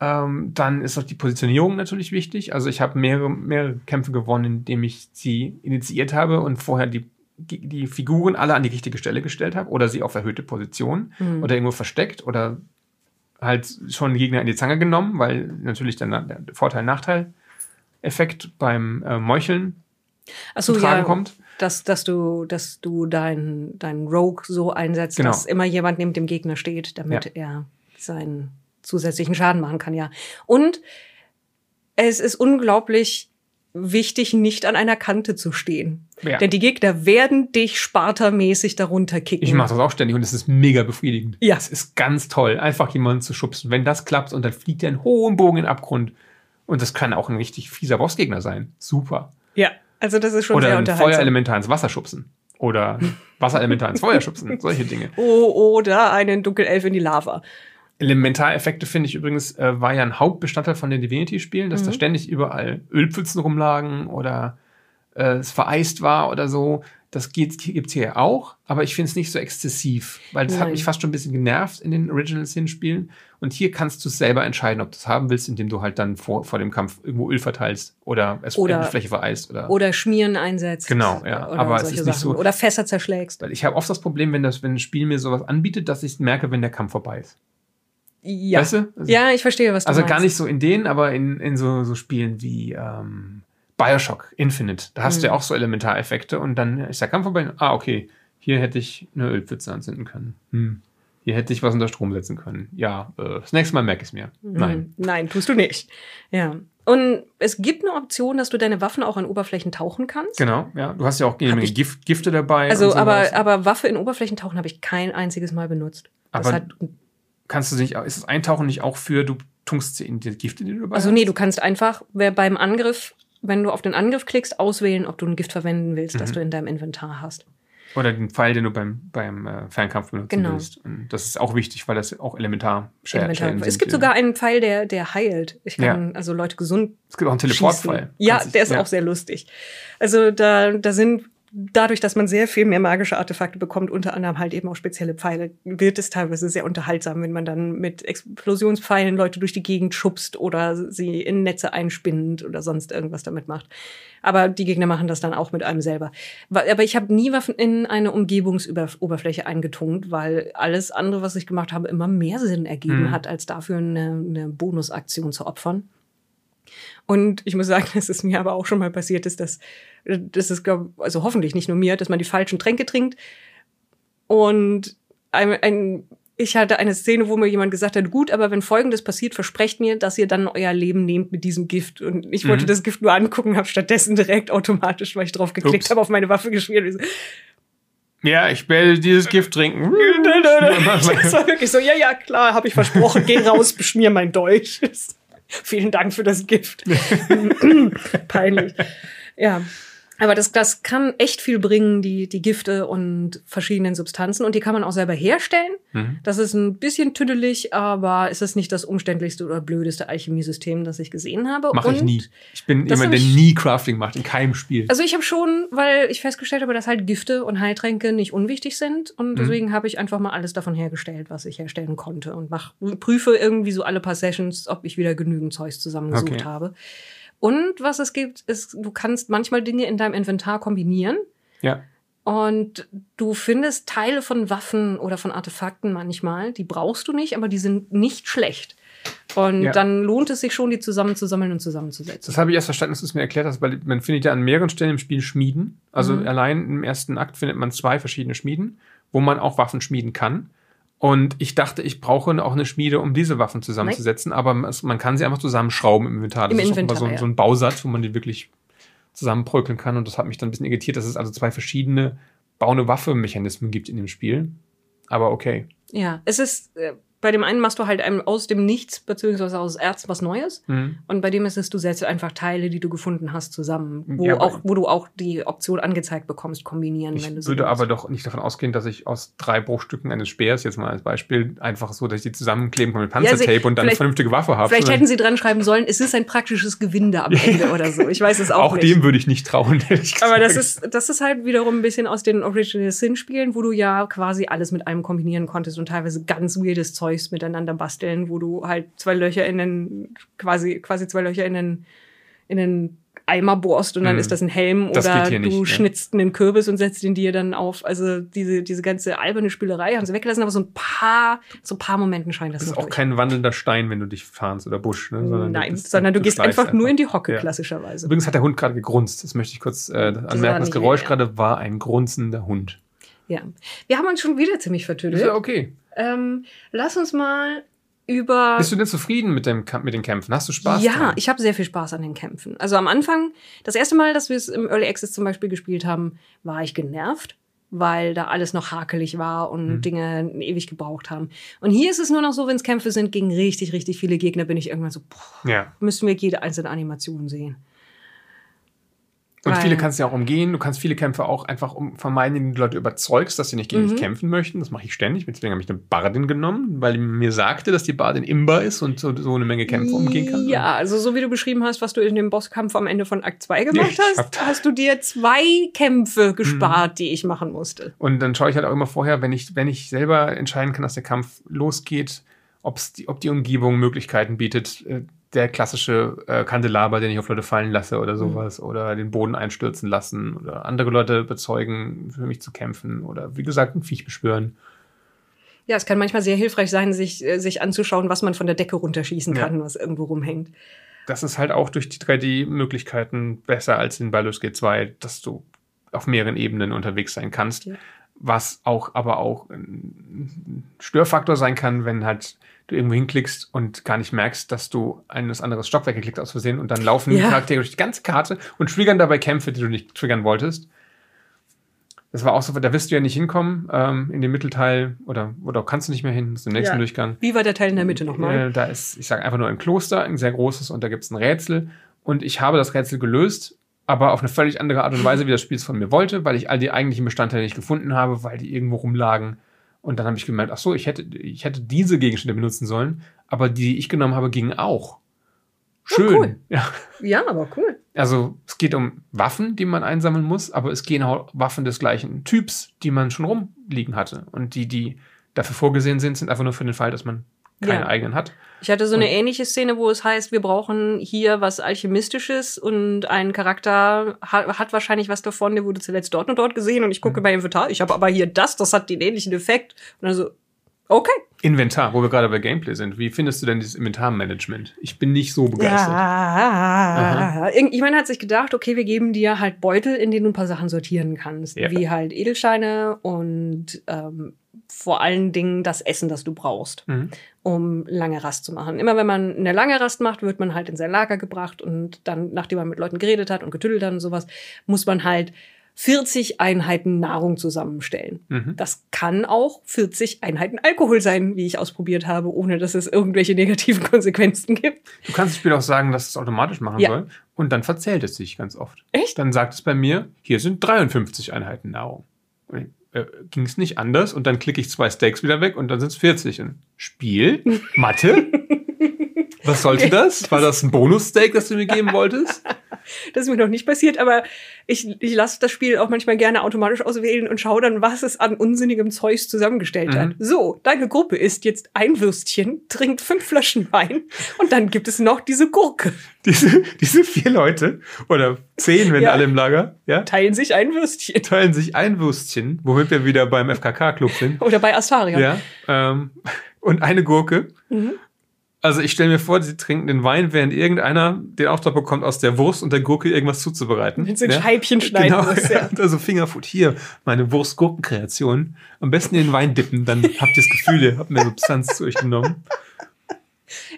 Speaker 2: Ähm, dann ist auch die Positionierung natürlich wichtig. Also ich habe mehrere, mehrere Kämpfe gewonnen, indem ich sie initiiert habe und vorher die, die Figuren alle an die richtige Stelle gestellt habe oder sie auf erhöhte Position
Speaker 1: Hm.
Speaker 2: oder irgendwo versteckt oder halt schon den Gegner in die Zange genommen, weil natürlich dann der Vorteil-Nachteil-Effekt beim äh, Meucheln
Speaker 1: Ach so,
Speaker 2: zu tragen
Speaker 1: ja,
Speaker 2: kommt.
Speaker 1: Dass, dass du, dass du deinen dein Rogue so einsetzt,
Speaker 2: Genau.
Speaker 1: dass immer jemand neben dem Gegner steht, damit er seinen zusätzlichen Schaden machen kann, ja. Und es ist unglaublich wichtig, nicht an einer Kante zu stehen.
Speaker 2: Ja.
Speaker 1: Denn die Gegner werden dich spartamäßig darunter kicken.
Speaker 2: Ich mache das auch ständig und es ist mega befriedigend.
Speaker 1: Ja.
Speaker 2: Es ist ganz toll, einfach jemanden zu schubsen. Wenn das klappt und dann fliegt er einen hohen Bogen in den Abgrund. Und das kann auch ein richtig fieser Bossgegner sein. Super.
Speaker 1: Ja, also das ist schon
Speaker 2: Oder
Speaker 1: sehr unterhaltsam.
Speaker 2: Feuerelementar ins Wasser schubsen. Oder Wasserelementar ins Feuer schubsen. Solche Dinge.
Speaker 1: Oh, oder einen Dunkelelf in die Lava.
Speaker 2: Elementareffekte finde ich übrigens, äh, war ja ein Hauptbestandteil von den Divinity-Spielen, dass
Speaker 1: Mhm.
Speaker 2: da ständig überall Ölpfützen rumlagen oder äh, es vereist war oder so. Das gibt es hier auch, aber ich finde es nicht so exzessiv, weil das hat
Speaker 1: Nein.
Speaker 2: mich fast schon ein bisschen genervt in den Original Sin-Spielen. Und hier kannst du selber entscheiden, ob du es haben willst, indem du halt dann vor, vor dem Kampf irgendwo Öl verteilst oder es
Speaker 1: Oder-
Speaker 2: die Fläche vereist. Oder,
Speaker 1: Oder Schmieren einsetzt.
Speaker 2: Genau, ja. Aber es ist nicht
Speaker 1: Sachen.
Speaker 2: so-
Speaker 1: Oder Fässer zerschlägst.
Speaker 2: weil ich habe oft das Problem, wenn, das, wenn ein Spiel mir sowas anbietet, dass ich merke, wenn der Kampf vorbei ist.
Speaker 1: Ja.
Speaker 2: Weißt du? Also-
Speaker 1: Ja, ich verstehe, was du
Speaker 2: Also
Speaker 1: meinst.
Speaker 2: gar nicht so in denen, aber in, in so, so Spielen wie ähm, Bioshock Infinite. Da hast du ja auch so Elementareffekte und dann ist der Kampf vorbei. Ah, okay. Hier hätte ich eine Ölpfütze anzünden können. Hm. Hier hätte ich was unter Strom setzen können. Ja, äh, das nächste Mal merke ich es mir. Nein.
Speaker 1: Hm, Nein, tust du nicht. Ja. Und es gibt eine Option, dass du deine Waffen auch an Oberflächen tauchen kannst.
Speaker 2: Genau, ja. Du hast ja auch jede Menge Gift, Gifte dabei.
Speaker 1: Also, aber, aber Waffe in Oberflächen tauchen habe ich kein einziges Mal benutzt. Das
Speaker 2: Aber
Speaker 1: hat,
Speaker 2: Kannst du nicht, ist das Eintauchen nicht auch für, du tunkst sie in die Gifte, die du dabei
Speaker 1: also nee, du kannst einfach wer beim Angriff, wenn du auf den Angriff klickst, auswählen, ob du ein Gift verwenden willst, das
Speaker 2: Mhm.
Speaker 1: du in deinem Inventar hast.
Speaker 2: Oder den Pfeil, den du beim, beim äh, Fernkampf benutzen
Speaker 1: Genau.
Speaker 2: willst. Und das ist auch wichtig, weil das auch elementar
Speaker 1: Elementar.
Speaker 2: Schäden
Speaker 1: Es
Speaker 2: sind,
Speaker 1: gibt sogar einen Pfeil, der, der heilt. Ich kann also Leute gesund
Speaker 2: Es gibt auch einen Teleportpfeil.
Speaker 1: Ja, der ist auch sehr lustig. Also da, da sind dadurch, dass man sehr viel mehr magische Artefakte bekommt, unter anderem halt eben auch spezielle Pfeile, wird es teilweise sehr unterhaltsam, wenn man dann mit Explosionspfeilen Leute durch die Gegend schubst oder sie in Netze einspinnt oder sonst irgendwas damit macht. Aber die Gegner machen das dann auch mit einem selber. Aber ich habe nie Waffen in eine Umgebungsoberfläche eingetunkt, weil alles andere, was ich gemacht habe, immer mehr Sinn ergeben
Speaker 2: Mhm.
Speaker 1: hat, als dafür eine, eine Bonusaktion zu opfern. Und ich muss sagen, dass es mir aber auch schon mal passiert ist, dass, es, glaub, also hoffentlich nicht nur mir, dass man die falschen Tränke trinkt. Und ein, ein, ich hatte eine Szene, wo mir jemand gesagt hat, gut, aber wenn Folgendes passiert, versprecht mir, dass ihr dann euer Leben nehmt mit diesem Gift. Und ich wollte
Speaker 2: Mhm.
Speaker 1: das Gift nur angucken, habe stattdessen direkt automatisch, weil ich drauf geklickt habe, auf meine Waffe geschmiert.
Speaker 2: Ja, ich werde dieses Gift trinken.
Speaker 1: Das war wirklich so, ja, ja, klar, habe ich versprochen, geh raus, beschmier mein Deutsch. Vielen Dank für das Gift. Peinlich. Ja. Aber das, das kann echt viel bringen, die, die Gifte und verschiedenen Substanzen. Und die kann man auch selber herstellen.
Speaker 2: Mhm.
Speaker 1: Das ist ein bisschen tüdelig, aber es ist nicht das umständlichste oder blödeste Alchemiesystem, das ich gesehen habe.
Speaker 2: Mache ich nie. Ich bin jemand, der nie Crafting macht, in keinem Spiel.
Speaker 1: Also ich habe schon, weil ich festgestellt habe, dass halt Gifte und Heiltränke nicht unwichtig sind und
Speaker 2: Mhm.
Speaker 1: deswegen habe ich einfach mal alles davon hergestellt, was ich herstellen konnte und mach, prüfe irgendwie so alle paar Sessions, ob ich wieder genügend Zeugs zusammengesucht
Speaker 2: Okay.
Speaker 1: habe. Und was es gibt, ist, du kannst manchmal Dinge in deinem Inventar kombinieren
Speaker 2: ja.
Speaker 1: und du findest Teile von Waffen oder von Artefakten manchmal, die brauchst du nicht, aber die sind nicht schlecht. Und
Speaker 2: Ja.
Speaker 1: dann lohnt es sich schon, die zusammenzusammeln und zusammenzusetzen.
Speaker 2: Das habe ich erst verstanden, dass du es mir erklärt hast, weil man findet ja an mehreren Stellen im Spiel Schmieden. Also
Speaker 1: Mhm.
Speaker 2: allein im ersten Akt findet man zwei verschiedene Schmieden, wo man auch Waffen schmieden kann. Und ich dachte, ich brauche auch eine Schmiede, um diese Waffen zusammenzusetzen, aber es- man kann sie einfach zusammenschrauben im Inventar. Das
Speaker 1: Im
Speaker 2: ist
Speaker 1: Inventar,
Speaker 2: so, ein-
Speaker 1: ja.
Speaker 2: so ein Bausatz, wo man die wirklich zusammenbröckeln kann. Und das hat mich dann ein bisschen irritiert, dass es also zwei verschiedene Bau-eine-Waffe-Mechanismen gibt in dem Spiel. Aber okay.
Speaker 1: Ja, es ist, äh, bei dem einen machst du halt einem aus dem Nichts, beziehungsweise aus Erz was Neues.
Speaker 2: Mhm.
Speaker 1: Und bei dem ist es, du setzt einfach Teile, die du gefunden hast, zusammen. Wo,
Speaker 2: Ja,
Speaker 1: auch, wo du auch die Option angezeigt bekommst, kombinieren,
Speaker 2: Ich
Speaker 1: wenn du so
Speaker 2: würde
Speaker 1: willst.
Speaker 2: aber doch nicht davon ausgehen, dass ich aus drei Bruchstücken eines Speers, jetzt mal als Beispiel, einfach so, dass ich die zusammenkleben kann mit
Speaker 1: Ja, sie-
Speaker 2: Panzertape und dann eine vernünftige Waffe habe.
Speaker 1: Vielleicht hätten sie dran schreiben sollen, es ist ein praktisches Gewinde am Ende oder so. Ich weiß es auch,
Speaker 2: auch
Speaker 1: nicht.
Speaker 2: dem würde ich nicht trauen, gesagt.
Speaker 1: aber das ist, das ist halt wiederum ein bisschen aus den Original Sin-Spielen, wo du ja quasi alles mit einem kombinieren konntest und teilweise ganz weirdes Zeugs miteinander basteln, wo du halt zwei Löcher in den, quasi, quasi zwei Löcher in den, in den Eimer bohrst und dann
Speaker 2: Mhm.
Speaker 1: ist das ein Helm
Speaker 2: Das
Speaker 1: oder du
Speaker 2: nicht, ne?
Speaker 1: schnitzt einen Kürbis und setzt ihn dir dann auf. Also diese, diese ganze alberne Spielerei haben sie weggelassen, aber so ein paar, so ein paar Momenten scheint das,
Speaker 2: Das ist auch
Speaker 1: durch.
Speaker 2: kein wandelnder Stein, wenn du dich fahnst oder Busch. Ne?
Speaker 1: Nein,
Speaker 2: bist-
Speaker 1: sondern du, gehst
Speaker 2: schleichst
Speaker 1: einfach, nur in die Hocke,
Speaker 2: Ja.
Speaker 1: klassischerweise.
Speaker 2: Übrigens hat der Hund gerade gegrunzt. Das möchte ich kurz äh, anmerken. Das Geräusch
Speaker 1: ja.
Speaker 2: gerade war ein grunzender Hund.
Speaker 1: Ja. Wir haben uns schon wieder ziemlich
Speaker 2: Ist
Speaker 1: vertüdelt.
Speaker 2: ja okay.
Speaker 1: Ähm, lass uns mal über.
Speaker 2: Bist du denn zufrieden mit, dem, mit den Kämpfen? Hast du Spaß?
Speaker 1: ja,
Speaker 2: dran?
Speaker 1: ich habe sehr viel Spaß an den Kämpfen. Also am Anfang, das erste Mal, dass wir es im Early Access zum Beispiel gespielt haben, war ich genervt, weil da alles noch hakelig war und
Speaker 2: Mhm.
Speaker 1: Dinge ewig gebraucht haben. Und hier ist es nur noch so, wenn es Kämpfe sind gegen richtig, richtig viele Gegner, bin ich irgendwann so, boah,
Speaker 2: ja.
Speaker 1: müssen wir jede einzelne Animation sehen.
Speaker 2: Und
Speaker 1: Weil-
Speaker 2: viele kannst du ja auch umgehen. Du kannst viele Kämpfe auch einfach um vermeiden, indem du Leute überzeugst, dass sie nicht gegen
Speaker 1: Mhm.
Speaker 2: dich kämpfen möchten. Das mache ich ständig. Deswegen habe ich eine Bardin genommen, weil die mir sagte, dass die Bardin imbar ist und so, so eine Menge Kämpfe umgehen kann.
Speaker 1: Ja, also so wie du beschrieben hast, was du in dem Bosskampf am Ende von Akt 2 gemacht
Speaker 2: ich
Speaker 1: hast, hast du dir zwei Kämpfe gespart,
Speaker 2: Mhm.
Speaker 1: die ich machen musste.
Speaker 2: Und dann schaue ich halt auch immer vorher, wenn ich, wenn ich selber entscheiden kann, dass der Kampf losgeht, ob's die, ob die Umgebung Möglichkeiten bietet. Der klassische äh, Kandelaber, den ich auf Leute fallen lasse oder sowas, oder den Boden einstürzen lassen oder andere Leute bezeugen, für mich zu kämpfen oder wie gesagt, ein Viech beschwören.
Speaker 1: Ja, es kann manchmal sehr hilfreich sein, sich, äh, sich anzuschauen, was man von der Decke runterschießen
Speaker 2: Ja.
Speaker 1: kann, was irgendwo rumhängt.
Speaker 2: Das ist halt auch durch die 3D-Möglichkeiten besser als in Baldur's Gate 2, dass du auf mehreren Ebenen unterwegs sein kannst.
Speaker 1: Ja.
Speaker 2: Was auch aber auch ein Störfaktor sein kann, wenn halt du irgendwo hinklickst und gar nicht merkst, dass du ein anderes Stockwerk geklickt hast aus Versehen und dann laufen die
Speaker 1: Ja.
Speaker 2: Charaktere durch die ganze Karte und triggern dabei Kämpfe, die du nicht triggern wolltest. Das war auch so, da wirst du ja nicht hinkommen ähm, in den Mittelteil oder, oder kannst du nicht mehr hin, musst im nächsten
Speaker 1: Ja.
Speaker 2: Durchgang.
Speaker 1: Wie war der Teil in der Mitte nochmal?
Speaker 2: Äh, da ist, ich sage einfach nur ein Kloster, ein sehr großes, und da gibt es ein Rätsel. Und ich habe das Rätsel gelöst, aber auf eine völlig andere Art und Weise, wie das Spiel es von mir wollte, weil ich all die eigentlichen Bestandteile nicht gefunden habe, weil die irgendwo rumlagen. Und dann habe ich gemerkt, ach so, ich hätte, ich hätte diese Gegenstände benutzen sollen, aber die, die ich genommen habe, gingen auch. Schön.
Speaker 1: cool.
Speaker 2: Ja.
Speaker 1: Ja, aber cool.
Speaker 2: Also es geht um Waffen, die man einsammeln muss, aber es gehen auch Waffen des gleichen Typs, die man schon rumliegen hatte. Und die, die dafür vorgesehen sind, sind einfach nur für den Fall, dass man keine
Speaker 1: Ja.
Speaker 2: eigenen hat.
Speaker 1: Ich hatte so eine ähnliche Szene, wo es heißt, wir brauchen hier was Alchemistisches und ein Charakter hat, hat wahrscheinlich was davon, der wurde zuletzt dort und dort gesehen und ich
Speaker 2: Mhm.
Speaker 1: gucke bei Inventar, ich habe aber hier das, das hat den ähnlichen Effekt. Und dann so, okay.
Speaker 2: Inventar, wo wir gerade bei Gameplay sind. Wie findest du denn dieses Inventarmanagement? Ich bin nicht so begeistert.
Speaker 1: Ja. Irgend- Jemand hat sich gedacht, okay, wir geben dir halt Beutel, in denen du ein paar Sachen sortieren kannst.
Speaker 2: Ja.
Speaker 1: Wie halt Edelsteine und ähm, vor allen Dingen das Essen, das du brauchst,
Speaker 2: Mhm.
Speaker 1: um lange Rast zu machen. Immer wenn man eine lange Rast macht, wird man halt in sein Lager gebracht und dann, nachdem man mit Leuten geredet hat und getüdelt hat und sowas, muss man halt 40 Einheiten Nahrung zusammenstellen.
Speaker 2: Mhm.
Speaker 1: Das kann auch 40 Einheiten Alkohol sein, wie ich ausprobiert habe, ohne dass es irgendwelche negativen Konsequenzen gibt.
Speaker 2: Du kannst das Spiel auch sagen, dass es automatisch machen
Speaker 1: Ja.
Speaker 2: soll. Und dann verzählt es sich ganz oft.
Speaker 1: Echt?
Speaker 2: Dann sagt es bei mir, hier sind 53 Einheiten Nahrung. Äh, Ging es nicht anders? Und dann klicke ich zwei Steaks wieder weg und dann sind es 40. Und Spiel? Mathe? Was sollte das? War das ein Bonus-Steak, das du mir geben wolltest?
Speaker 1: Das ist mir noch nicht passiert, aber ich, ich lasse das Spiel auch manchmal gerne automatisch auswählen und schaue dann, was es an unsinnigem Zeugs zusammengestellt
Speaker 2: Mhm.
Speaker 1: hat. So, deine Gruppe isst jetzt ein Würstchen, trinkt fünf Flaschen Wein und dann gibt es noch diese Gurke.
Speaker 2: Diese, diese vier Leute oder zehn, wenn
Speaker 1: Ja.
Speaker 2: alle im Lager, ja,
Speaker 1: Teilen sich ein Würstchen.
Speaker 2: teilen sich ein Würstchen, womit wir wieder beim FKK-Club sind.
Speaker 1: Oder bei Astaria.
Speaker 2: Ja. ähm, und eine Gurke.
Speaker 1: Mhm.
Speaker 2: Also ich stelle mir vor, sie trinken den Wein, während irgendeiner den Auftrag bekommt, aus der Wurst und der Gurke irgendwas zuzubereiten.
Speaker 1: Wenn sie in
Speaker 2: ja?
Speaker 1: Scheibchen schneiden
Speaker 2: Genau,
Speaker 1: muss,
Speaker 2: ja. also Fingerfood, hier, meine Wurst-Gurken-Kreation. Am besten in den Wein dippen, dann habt ihr das Gefühl, ihr habt mehr Substanz zu euch genommen.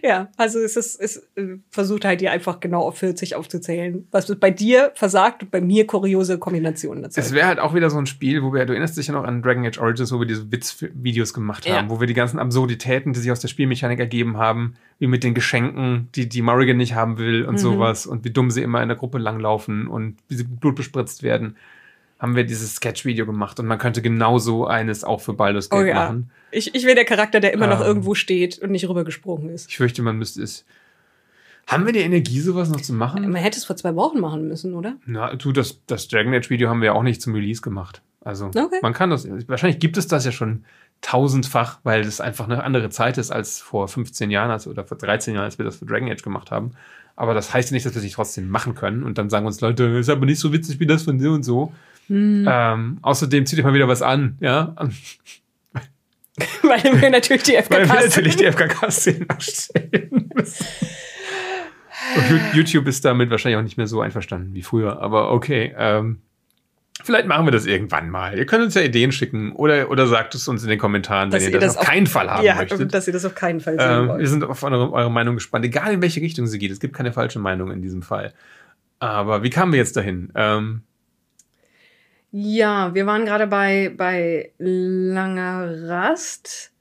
Speaker 1: Ja, also es ist, es äh, versucht halt dir einfach genau auf 40 aufzuzählen, was bei dir versagt und bei mir kuriose Kombinationen dazu.
Speaker 2: Es wäre halt auch wieder so ein Spiel, wo wir, du erinnerst dich ja noch an Dragon Age Origins, wo wir diese Witzvideos gemacht
Speaker 1: Ja.
Speaker 2: haben, wo wir die ganzen Absurditäten, die sich aus der Spielmechanik ergeben haben, wie mit den Geschenken, die die Morrigan nicht haben will und
Speaker 1: Mhm.
Speaker 2: sowas und wie dumm sie immer in der Gruppe langlaufen und wie sie mit Blut bespritzt werden, haben wir dieses Sketch-Video gemacht und man könnte genauso eines auch für Baldur's Gate
Speaker 1: oh ja.
Speaker 2: machen.
Speaker 1: Ich, ich wäre der Charakter, der immer noch
Speaker 2: Ähm.
Speaker 1: irgendwo steht und nicht rübergesprungen ist.
Speaker 2: Ich fürchte, man müsste es. Haben wir die Energie, sowas noch zu machen?
Speaker 1: Man hätte es vor zwei Wochen machen müssen, oder?
Speaker 2: Na, du, das, das Dragon Age Video haben wir auch nicht zum Release gemacht. Also,
Speaker 1: Okay.
Speaker 2: man kann das, wahrscheinlich gibt es das ja schon tausendfach, weil das einfach eine andere Zeit ist als vor 15 Jahren als, oder vor 13 Jahren, als wir das für Dragon Age gemacht haben. Aber das heißt ja nicht, dass wir es nicht trotzdem machen können. Und dann sagen uns Leute, ist aber nicht so witzig wie das von dir und so.
Speaker 1: Hm.
Speaker 2: Ähm, außerdem zieht euch mal wieder was an, ja.
Speaker 1: Weil wir natürlich die
Speaker 2: Weil wir
Speaker 1: FKK
Speaker 2: natürlich die FKK-Szenen Ju- YouTube ist damit wahrscheinlich auch nicht mehr so einverstanden wie früher. Aber okay, ähm, vielleicht machen wir das irgendwann mal. Ihr könnt uns ja Ideen schicken oder, oder sagt es uns in den Kommentaren,
Speaker 1: Dass
Speaker 2: wenn ihr
Speaker 1: ihr
Speaker 2: das,
Speaker 1: das
Speaker 2: auf keinen Fall haben
Speaker 1: ja,
Speaker 2: möchtet.
Speaker 1: dass ihr das auf keinen Fall sehen
Speaker 2: Ähm, wir
Speaker 1: wollt.
Speaker 2: sind auf eure, eure Meinung gespannt, egal in welche Richtung sie geht. Es gibt keine falsche Meinung in diesem Fall. Aber wie kamen wir jetzt dahin? Ähm,
Speaker 1: Ja, wir waren gerade bei, bei langer Rast.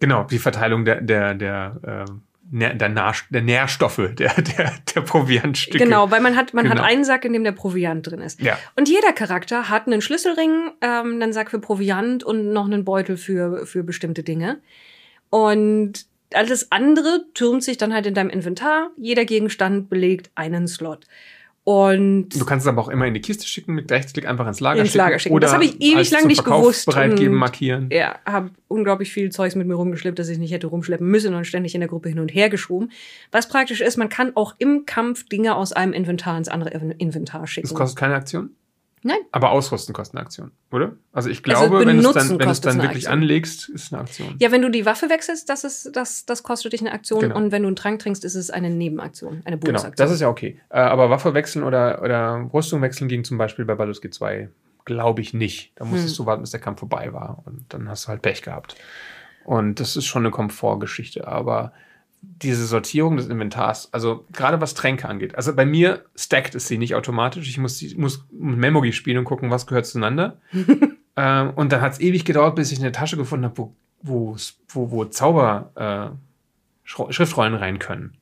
Speaker 2: genau, die Verteilung der, der, der Nähr, der, Nah- der Nährstoffe, der, der, der Proviantstücke.
Speaker 1: Genau, weil man hat, man
Speaker 2: Genau.
Speaker 1: hat einen Sack, in dem der Proviant drin ist.
Speaker 2: Ja.
Speaker 1: Und jeder Charakter hat einen Schlüsselring, ähm, einen Sack für Proviant und noch einen Beutel für, für bestimmte Dinge. Und alles andere türmt sich dann halt in deinem Inventar. Jeder Gegenstand belegt einen Slot. Und
Speaker 2: Du kannst es aber auch immer in die Kiste schicken, mit Rechtsklick einfach ins Lager
Speaker 1: Ins
Speaker 2: schicken.
Speaker 1: Lager schicken.
Speaker 2: Oder
Speaker 1: Das habe ich ewig lang nicht
Speaker 2: Verkauf
Speaker 1: gewusst
Speaker 2: Bereitgeben, markieren.
Speaker 1: ja, habe unglaublich viel Zeugs mit mir rumgeschleppt, das ich nicht hätte rumschleppen müssen und ständig in der Gruppe hin und her geschoben. Was praktisch ist, man kann auch im Kampf Dinge aus einem Inventar ins andere Inventar schicken.
Speaker 2: Das kostet keine Aktion?
Speaker 1: Nein.
Speaker 2: Aber Ausrüsten kostet eine Aktion, oder? Also ich
Speaker 1: Also
Speaker 2: glaube, wenn du es dann, wenn es dann wirklich
Speaker 1: Aktion.
Speaker 2: anlegst, ist es eine Aktion.
Speaker 1: Ja, wenn du die Waffe wechselst, das, ist, das, das kostet dich eine Aktion.
Speaker 2: Genau.
Speaker 1: Und wenn du einen Trank trinkst, ist es eine Nebenaktion, eine
Speaker 2: Genau,
Speaker 1: Bonusaktion.
Speaker 2: das ist ja okay. Äh, aber Waffe wechseln oder, oder Rüstung wechseln ging zum Beispiel bei Baldur's Gate 2, glaube ich nicht. Da musstest
Speaker 1: Hm.
Speaker 2: du warten, bis der Kampf vorbei war. Und dann hast du halt Pech gehabt. Und das ist schon eine Komfortgeschichte. Aber diese Sortierung des Inventars, also gerade was Tränke angeht, also bei mir stackt es sie nicht automatisch. Ich muss, ich muss Memory spielen und gucken, was gehört zueinander. ähm, und dann hat es ewig gedauert, bis ich eine Tasche gefunden habe, wo, wo, wo, wo Zauber äh, Schriftrollen rein können.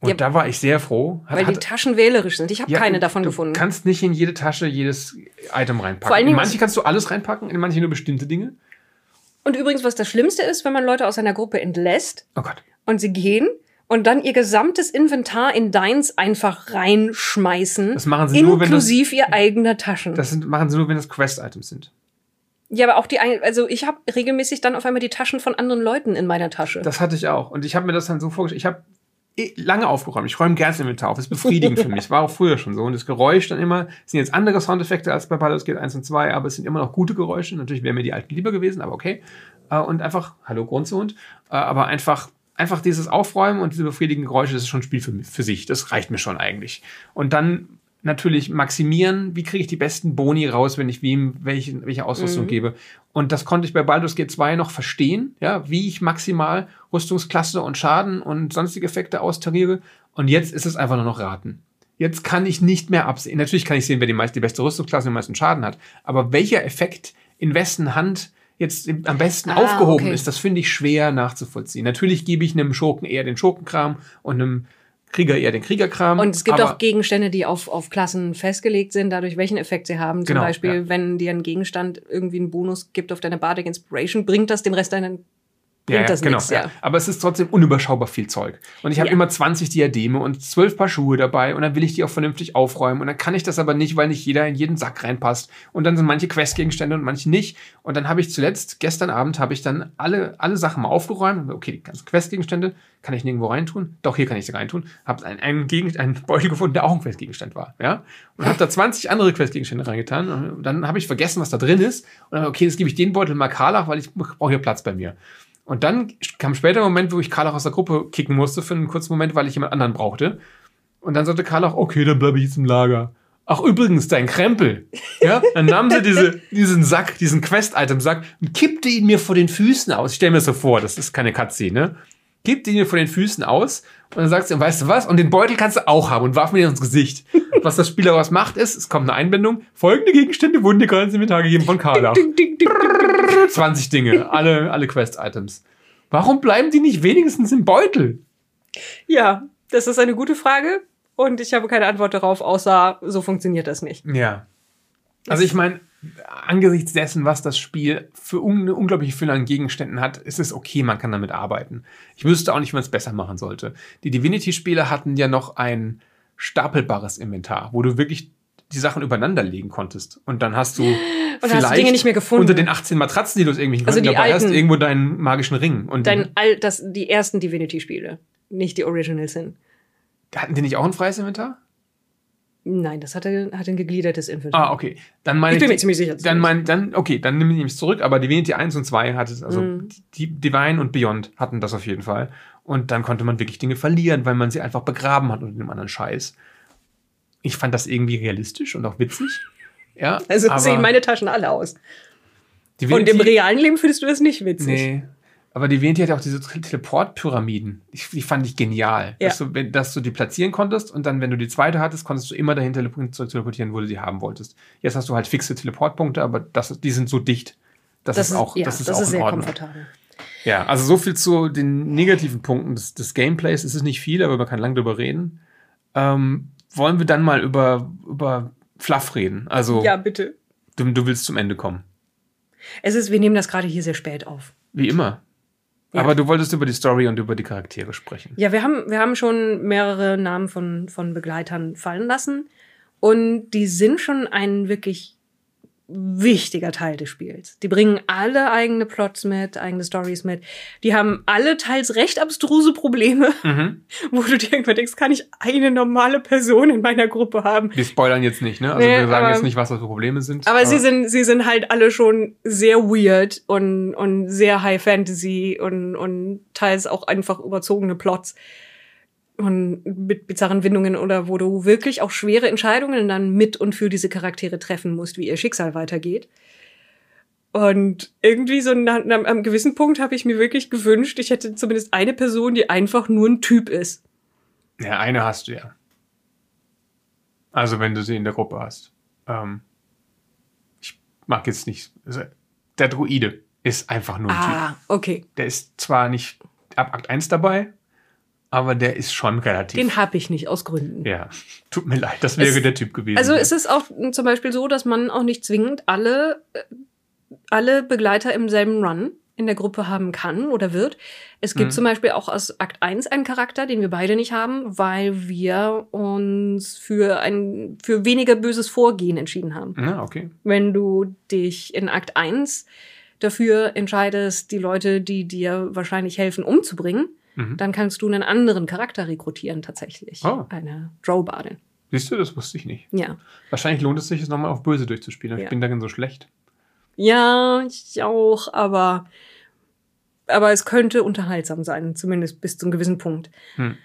Speaker 2: Und
Speaker 1: Ja,
Speaker 2: da war ich sehr froh. Hat,
Speaker 1: Weil die
Speaker 2: hat,
Speaker 1: Taschen wählerisch sind. Ich habe
Speaker 2: ja,
Speaker 1: keine
Speaker 2: du-
Speaker 1: davon
Speaker 2: du
Speaker 1: gefunden.
Speaker 2: kannst nicht in jede Tasche jedes Item reinpacken.
Speaker 1: Vor allen
Speaker 2: in
Speaker 1: Dingen-
Speaker 2: manche kannst du alles reinpacken, in manche nur bestimmte Dinge.
Speaker 1: Und übrigens, was das Schlimmste ist, wenn man Leute aus einer Gruppe entlässt
Speaker 2: Oh Gott.
Speaker 1: Und sie gehen und dann ihr gesamtes Inventar in deins einfach reinschmeißen.
Speaker 2: Das machen sie nur, wenn
Speaker 1: inklusive ihr eigener Taschen.
Speaker 2: Das sind, machen sie nur, wenn das Quest-Items sind.
Speaker 1: ja, aber auch die, ein- also ich habe regelmäßig dann auf einmal die Taschen von anderen Leuten in meiner Tasche.
Speaker 2: Das hatte ich auch. Und ich habe mir das dann so vorgestellt. Ich habe eh lange aufgeräumt. Ich räume gerne das Inventar auf. Das ist befriedigend für mich. War auch früher schon so. Und das Geräusch dann immer, es sind jetzt andere Soundeffekte als bei Baldur's Gate 1 und 2, aber es sind immer noch gute Geräusche. Natürlich wären mir die alten lieber gewesen, aber okay. Äh, Und einfach, hallo Grundsohn, äh, aber einfach, einfach dieses Aufräumen und diese befriedigenden Geräusche, das ist schon ein Spiel für, mich- für sich. Das reicht mir schon eigentlich. Und dann natürlich maximieren, wie kriege ich die besten Boni raus, wenn ich wem welche, welche Ausrüstung gebe. Und das konnte ich bei Baldur's Gate 2 noch verstehen, ja, wie ich maximal Rüstungsklasse und Schaden und sonstige Effekte austariere. Und jetzt ist es einfach nur noch raten. Jetzt kann ich nicht mehr absehen. Natürlich kann ich sehen, wer die, meist, die beste Rüstungsklasse und den meisten Schaden hat. Aber welcher Effekt in wessen Hand jetzt am besten
Speaker 1: Ah,
Speaker 2: aufgehoben
Speaker 1: okay.
Speaker 2: ist, das finde ich schwer nachzuvollziehen. Natürlich gebe ich einem Schurken eher den Schurkenkram und einem Krieger eher den Kriegerkram.
Speaker 1: Und es gibt auch Gegenstände, die auf, auf Klassen festgelegt sind, dadurch welchen Effekt sie haben. Zum
Speaker 2: Genau,
Speaker 1: Beispiel,
Speaker 2: ja.
Speaker 1: wenn dir ein Gegenstand irgendwie einen Bonus gibt auf deine Bardic Inspiration, bringt das dem Rest deinen
Speaker 2: Ja,
Speaker 1: bringt
Speaker 2: ja,
Speaker 1: das
Speaker 2: genau.
Speaker 1: nichts,
Speaker 2: ja. Aber es ist trotzdem unüberschaubar viel Zeug. Und ich habe
Speaker 1: Ja.
Speaker 2: immer 20 Diademe und 12 Paar Schuhe dabei und dann will ich die auch vernünftig aufräumen. Und dann kann ich das aber nicht, weil nicht jeder in jeden Sack reinpasst. Und dann sind manche Questgegenstände und manche nicht. Und dann habe ich zuletzt, gestern Abend, habe ich dann alle, alle Sachen mal aufgeräumt. Okay, die ganzen Questgegenstände kann ich nirgendwo reintun. Doch, hier kann ich sie reintun. Habe einen, einen, Gegen einen Beutel gefunden, der auch ein Questgegenstand war. Ja? Und habe da 20 andere Questgegenstände reingetan. Und dann habe ich vergessen, was da drin ist. Und dann, okay, jetzt gebe ich den Beutel mal Karlach, weil ich brauche hier Platz bei mir. Und dann kam später ein Moment, wo ich Karlach aus der Gruppe kicken musste für einen kurzen Moment, weil ich jemand anderen brauchte. Und dann sagte Karlach, okay, dann bleibe ich jetzt im Lager. Ach, übrigens, dein Krempel. Ja, dann nahm sie diese, diesen Sack, diesen Quest-Item-Sack und kippte ihn mir vor den Füßen aus. Ich stelle mir das so vor, das ist keine Cutscene, ne? Kippte ihn mir vor den Füßen aus und dann sagt sie, weißt du was? Und den Beutel kannst du auch haben und warf mir den ins Gesicht. Was das Spiel daraus macht, ist, es kommt eine Einbindung. Folgende Gegenstände wurden dir gerade ins Inventar gegeben von Karlach.
Speaker 1: Ding, ding, ding, ding.
Speaker 2: 20 Dinge, alle, alle Quest-Items. Warum bleiben die nicht wenigstens im Beutel?
Speaker 1: Ja, das ist eine gute Frage und ich habe keine Antwort darauf, außer so funktioniert das nicht.
Speaker 2: Ja. Also ich meine, angesichts dessen, was das Spiel für eine unglaubliche Fülle an Gegenständen hat, ist es okay, man kann damit arbeiten. Ich wüsste auch nicht, wie man es besser machen sollte. Die Divinity-Spiele hatten ja noch ein stapelbares Inventar, wo du wirklich die Sachen übereinander legen konntest. Und dann hast du
Speaker 1: dann hast du Dinge nicht mehr gefunden.
Speaker 2: unter den 18 Matratzen, die du aus irgendwelchen
Speaker 1: Also die
Speaker 2: dabei hast,
Speaker 1: alten.
Speaker 2: irgendwo deinen magischen Ring. Und
Speaker 1: Dein all, das, die ersten Divinity-Spiele, nicht die Originals sind.
Speaker 2: die, hatten die nicht auch ein freies Inventar?
Speaker 1: Nein, das hatte, hatte ein gegliedertes Inventar.
Speaker 2: Ah, okay. Dann meine
Speaker 1: Ich bin mir ziemlich sicher,
Speaker 2: Dann mein, dann, okay, dann nehme ich es zurück, aber Divinity 1 und 2 hatte es, also
Speaker 1: Mhm.
Speaker 2: die Divine und Beyond hatten das auf jeden Fall. Und dann konnte man wirklich Dinge verlieren, weil man sie einfach begraben hat unter dem anderen Scheiß. Ich fand das irgendwie realistisch und auch witzig. Ja,
Speaker 1: Also sehen meine Taschen alle aus. Und im realen Leben findest du das nicht witzig.
Speaker 2: Nee. Aber Divinity hat auch diese Tele- Teleport-Pyramiden. Die fand ich genial.
Speaker 1: Ja.
Speaker 2: Dass, du, dass du die platzieren konntest und dann, wenn du die zweite hattest, konntest du immer dahin teleportieren, wo du sie haben wolltest. Jetzt hast du halt fixe Teleportpunkte, aber das, die sind so dicht. Das, ist auch,
Speaker 1: ja,
Speaker 2: das ist
Speaker 1: das
Speaker 2: auch
Speaker 1: ist
Speaker 2: in
Speaker 1: sehr
Speaker 2: Ordnung.
Speaker 1: komfortabel.
Speaker 2: Ja, also so viel zu den negativen Punkten des, des Gameplays. Es ist nicht viel, aber man kann lang drüber reden. Ähm, wollen wir dann mal über, über Fluff reden? Also,
Speaker 1: Ja, bitte.
Speaker 2: du, du willst zum Ende kommen.
Speaker 1: Es ist, wir nehmen das gerade hier sehr spät auf.
Speaker 2: Wie immer.
Speaker 1: Ja.
Speaker 2: Aber du wolltest über die Story und über die Charaktere sprechen.
Speaker 1: Ja, wir haben, wir haben schon mehrere Namen von, von Begleitern fallen lassen. Und die sind schon ein wirklich wichtiger Teil des Spiels. Die bringen alle eigene Plots mit, eigene Stories mit. Die haben alle teils recht abstruse Probleme,
Speaker 2: Mhm.
Speaker 1: wo du dir irgendwann denkst, kann ich eine normale Person in meiner Gruppe haben?
Speaker 2: Wir spoilern jetzt nicht, ne? Also
Speaker 1: Nee,
Speaker 2: wir sagen
Speaker 1: aber-
Speaker 2: jetzt nicht, was das für Probleme sind.
Speaker 1: Aber sie sind, sie sind halt alle schon sehr weird und, und sehr High Fantasy und, und teils auch einfach überzogene Plots und mit bizarren Windungen oder wo du wirklich auch schwere Entscheidungen dann mit und für diese Charaktere treffen musst, wie ihr Schicksal weitergeht. Und irgendwie so nach einem gewissen Punkt habe ich mir wirklich gewünscht, ich hätte zumindest eine Person, die einfach nur ein Typ ist.
Speaker 2: Ja, eine hast du ja. Also wenn du sie in der Gruppe hast. Ähm, ich mag jetzt nicht. Also, der Druide ist einfach nur ein Typ.
Speaker 1: Ah, okay.
Speaker 2: Der ist zwar nicht ab Akt 1 dabei, aber der ist schon relativ.
Speaker 1: Den habe ich nicht aus Gründen.
Speaker 2: ja, tut mir leid, das wäre
Speaker 1: Es-
Speaker 2: der Typ gewesen.
Speaker 1: Also es ist auch zum Beispiel so, dass man auch nicht zwingend alle, äh, alle Begleiter im selben Run in der Gruppe haben kann oder wird. Es gibt
Speaker 2: Mhm.
Speaker 1: zum Beispiel auch aus Akt 1 einen Charakter, den wir beide nicht haben, weil wir uns für ein für weniger böses Vorgehen entschieden haben.
Speaker 2: Na, okay.
Speaker 1: Wenn du dich in Akt 1 dafür entscheidest, die Leute, die dir wahrscheinlich helfen, umzubringen,
Speaker 2: Mhm.
Speaker 1: dann kannst du einen anderen Charakter rekrutieren tatsächlich.
Speaker 2: Oh.
Speaker 1: Eine Drowbardin.
Speaker 2: Siehst du, das wusste ich nicht.
Speaker 1: Ja.
Speaker 2: Wahrscheinlich lohnt es sich, es nochmal auf Böse durchzuspielen.
Speaker 1: Ja.
Speaker 2: Ich bin darin so schlecht.
Speaker 1: Ja, ich auch, aber, aber es könnte unterhaltsam sein, zumindest bis zu einem gewissen Punkt.
Speaker 2: Hm.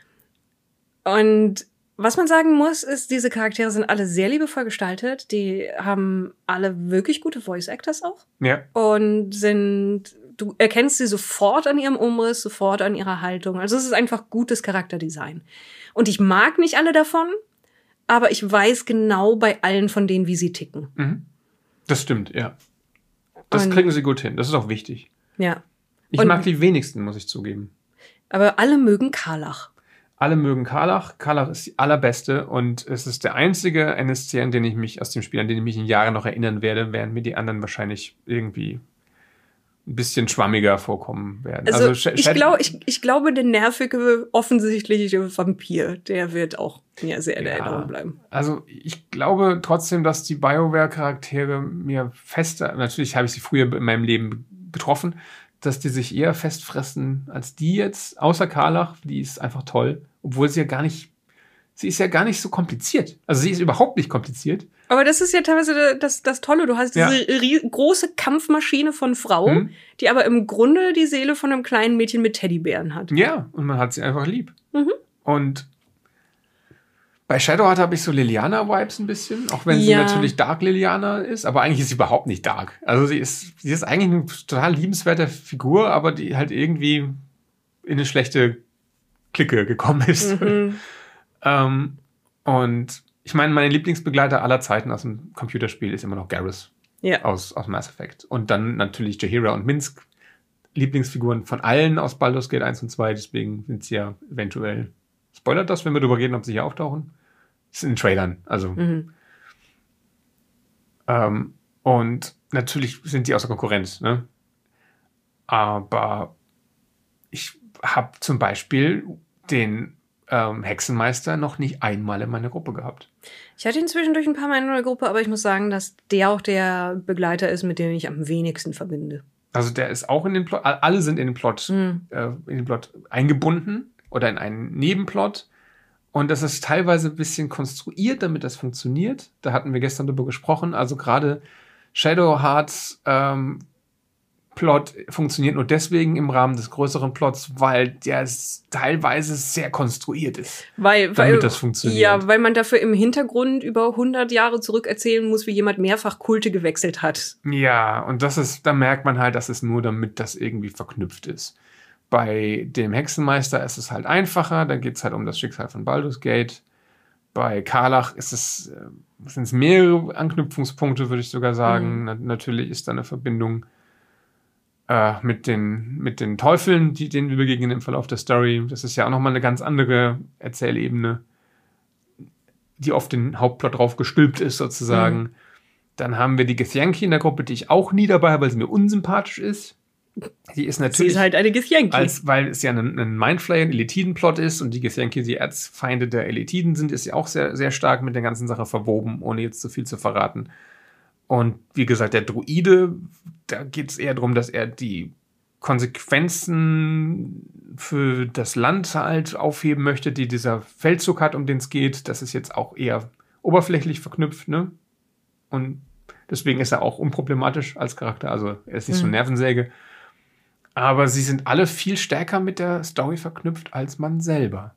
Speaker 1: Und was man sagen muss, ist, diese Charaktere sind alle sehr liebevoll gestaltet. Die haben alle wirklich gute Voice Actors auch
Speaker 2: Ja,
Speaker 1: und sind, du erkennst sie sofort an ihrem Umriss, sofort an ihrer Haltung. Also es ist einfach gutes Charakterdesign. Und ich mag nicht alle davon, aber ich weiß genau bei allen von denen, wie sie ticken.
Speaker 2: mhm. das stimmt, ja. Das
Speaker 1: Und-
Speaker 2: kriegen sie gut hin. Das ist auch wichtig.
Speaker 1: Ja.
Speaker 2: Ich
Speaker 1: Und-
Speaker 2: mag die wenigsten, muss ich zugeben.
Speaker 1: Aber alle mögen Karlach.
Speaker 2: Alle mögen Karlach. Karlach ist die allerbeste und es ist der einzige NSC, an den ich mich aus dem Spiel, an den ich mich in Jahren noch erinnern werde, während mir die anderen wahrscheinlich irgendwie ein bisschen schwammiger vorkommen werden.
Speaker 1: Also,
Speaker 2: Sh-
Speaker 1: ich, glaub, ich, ich glaube, der nervige, offensichtliche Vampir, der wird auch mir sehr in
Speaker 2: Ja.
Speaker 1: Erinnerung bleiben.
Speaker 2: Also ich glaube trotzdem, dass die BioWare-Charaktere mir fester, natürlich habe ich sie früher in meinem Leben betroffen, dass die sich eher festfressen als die jetzt, außer Karlach, die ist einfach toll, obwohl sie ja gar nicht, sie ist ja gar nicht so kompliziert. Also sie ist überhaupt nicht kompliziert.
Speaker 1: Aber das ist ja teilweise das, das Tolle. Du hast
Speaker 2: Ja.
Speaker 1: diese rie- große Kampfmaschine von Frau,
Speaker 2: Mhm.
Speaker 1: die aber im Grunde die Seele von einem kleinen Mädchen mit Teddybären hat.
Speaker 2: Ja, und man hat sie einfach lieb.
Speaker 1: Mhm.
Speaker 2: Und bei Shadowheart habe ich so Liliana-Vibes ein bisschen, auch wenn sie
Speaker 1: Ja.
Speaker 2: natürlich Dark Liliana ist, aber eigentlich ist sie überhaupt nicht Dark. Also sie ist, sie ist eigentlich eine total liebenswerte Figur, aber die halt irgendwie in eine schlechte Clique gekommen ist.
Speaker 1: Mhm.
Speaker 2: Ähm, und ich meine, meine Lieblingsbegleiter aller Zeiten aus dem Computerspiel ist immer noch Garrus
Speaker 1: Ja.
Speaker 2: aus, aus Mass Effect. Und dann natürlich Jahira und Minsk, Lieblingsfiguren von allen aus Baldur's Gate 1 und 2, deswegen sind sie ja eventuell. Spoilert das, wenn wir darüber reden, ob sie hier auftauchen? Das sind in Trailern, also.
Speaker 1: Mhm.
Speaker 2: Ähm, und natürlich sind die außer Konkurrenz, ne? Aber ich habe zum Beispiel den ähm, Hexenmeister noch nicht einmal in meiner Gruppe gehabt.
Speaker 1: Ich hatte ihn zwischendurch ein paar Mal in einer Gruppe, aber ich muss sagen, dass der auch der Begleiter ist, mit dem ich am wenigsten verbinde.
Speaker 2: Also der ist auch in den Plot, alle sind in den Plot,
Speaker 1: Mhm.
Speaker 2: äh, in den Plot eingebunden oder in einen Nebenplot. Und das ist teilweise ein bisschen konstruiert, damit das funktioniert. Da hatten wir gestern drüber gesprochen. Also gerade Shadowhearts ähm, Plot funktioniert nur deswegen im Rahmen des größeren Plots, weil der teilweise sehr konstruiert ist.
Speaker 1: Weil,
Speaker 2: Damit
Speaker 1: weil,
Speaker 2: das funktioniert.
Speaker 1: Ja, weil man dafür im Hintergrund über 100 Jahre zurück erzählen muss, wie jemand mehrfach Kulte gewechselt hat.
Speaker 2: Ja, und das ist, da merkt man halt, dass es nur damit das irgendwie verknüpft ist. Bei dem Hexenmeister ist es halt einfacher, da geht es halt um das Schicksal von Baldur's Gate. Bei Karlach ist es, äh, sind es mehrere Anknüpfungspunkte, würde ich sogar sagen.
Speaker 1: Mhm.
Speaker 2: Na, natürlich ist da eine Verbindung. Äh, mit, den, mit den Teufeln, die, denen wir begegnen im Verlauf der Story. Das ist ja auch nochmal eine ganz andere Erzählebene, die auf den Hauptplot drauf gestülpt ist, sozusagen. Mhm. Dann haben wir die Githyanki in der Gruppe, die ich auch nie dabei habe, weil sie mir unsympathisch ist. Die ist natürlich.
Speaker 1: Sie ist halt eine Githyanki.
Speaker 2: Als, weil es ja ein, ein Mindflayer, ein Elitiden-Plot ist und die Githyanki die Erzfeinde der Elitiden sind, ist sie auch sehr, sehr stark mit der ganzen Sache verwoben, ohne jetzt zu viel zu verraten. Und wie gesagt, der Druide, da geht es eher darum, dass er die Konsequenzen für das Land halt aufheben möchte, die dieser Feldzug hat, um den es geht. Das ist jetzt auch eher oberflächlich verknüpft, ne? Und deswegen ist er auch unproblematisch als Charakter. Also er ist nicht mhm. so Nervensäge. Aber sie sind alle viel stärker mit der Story verknüpft als man selber.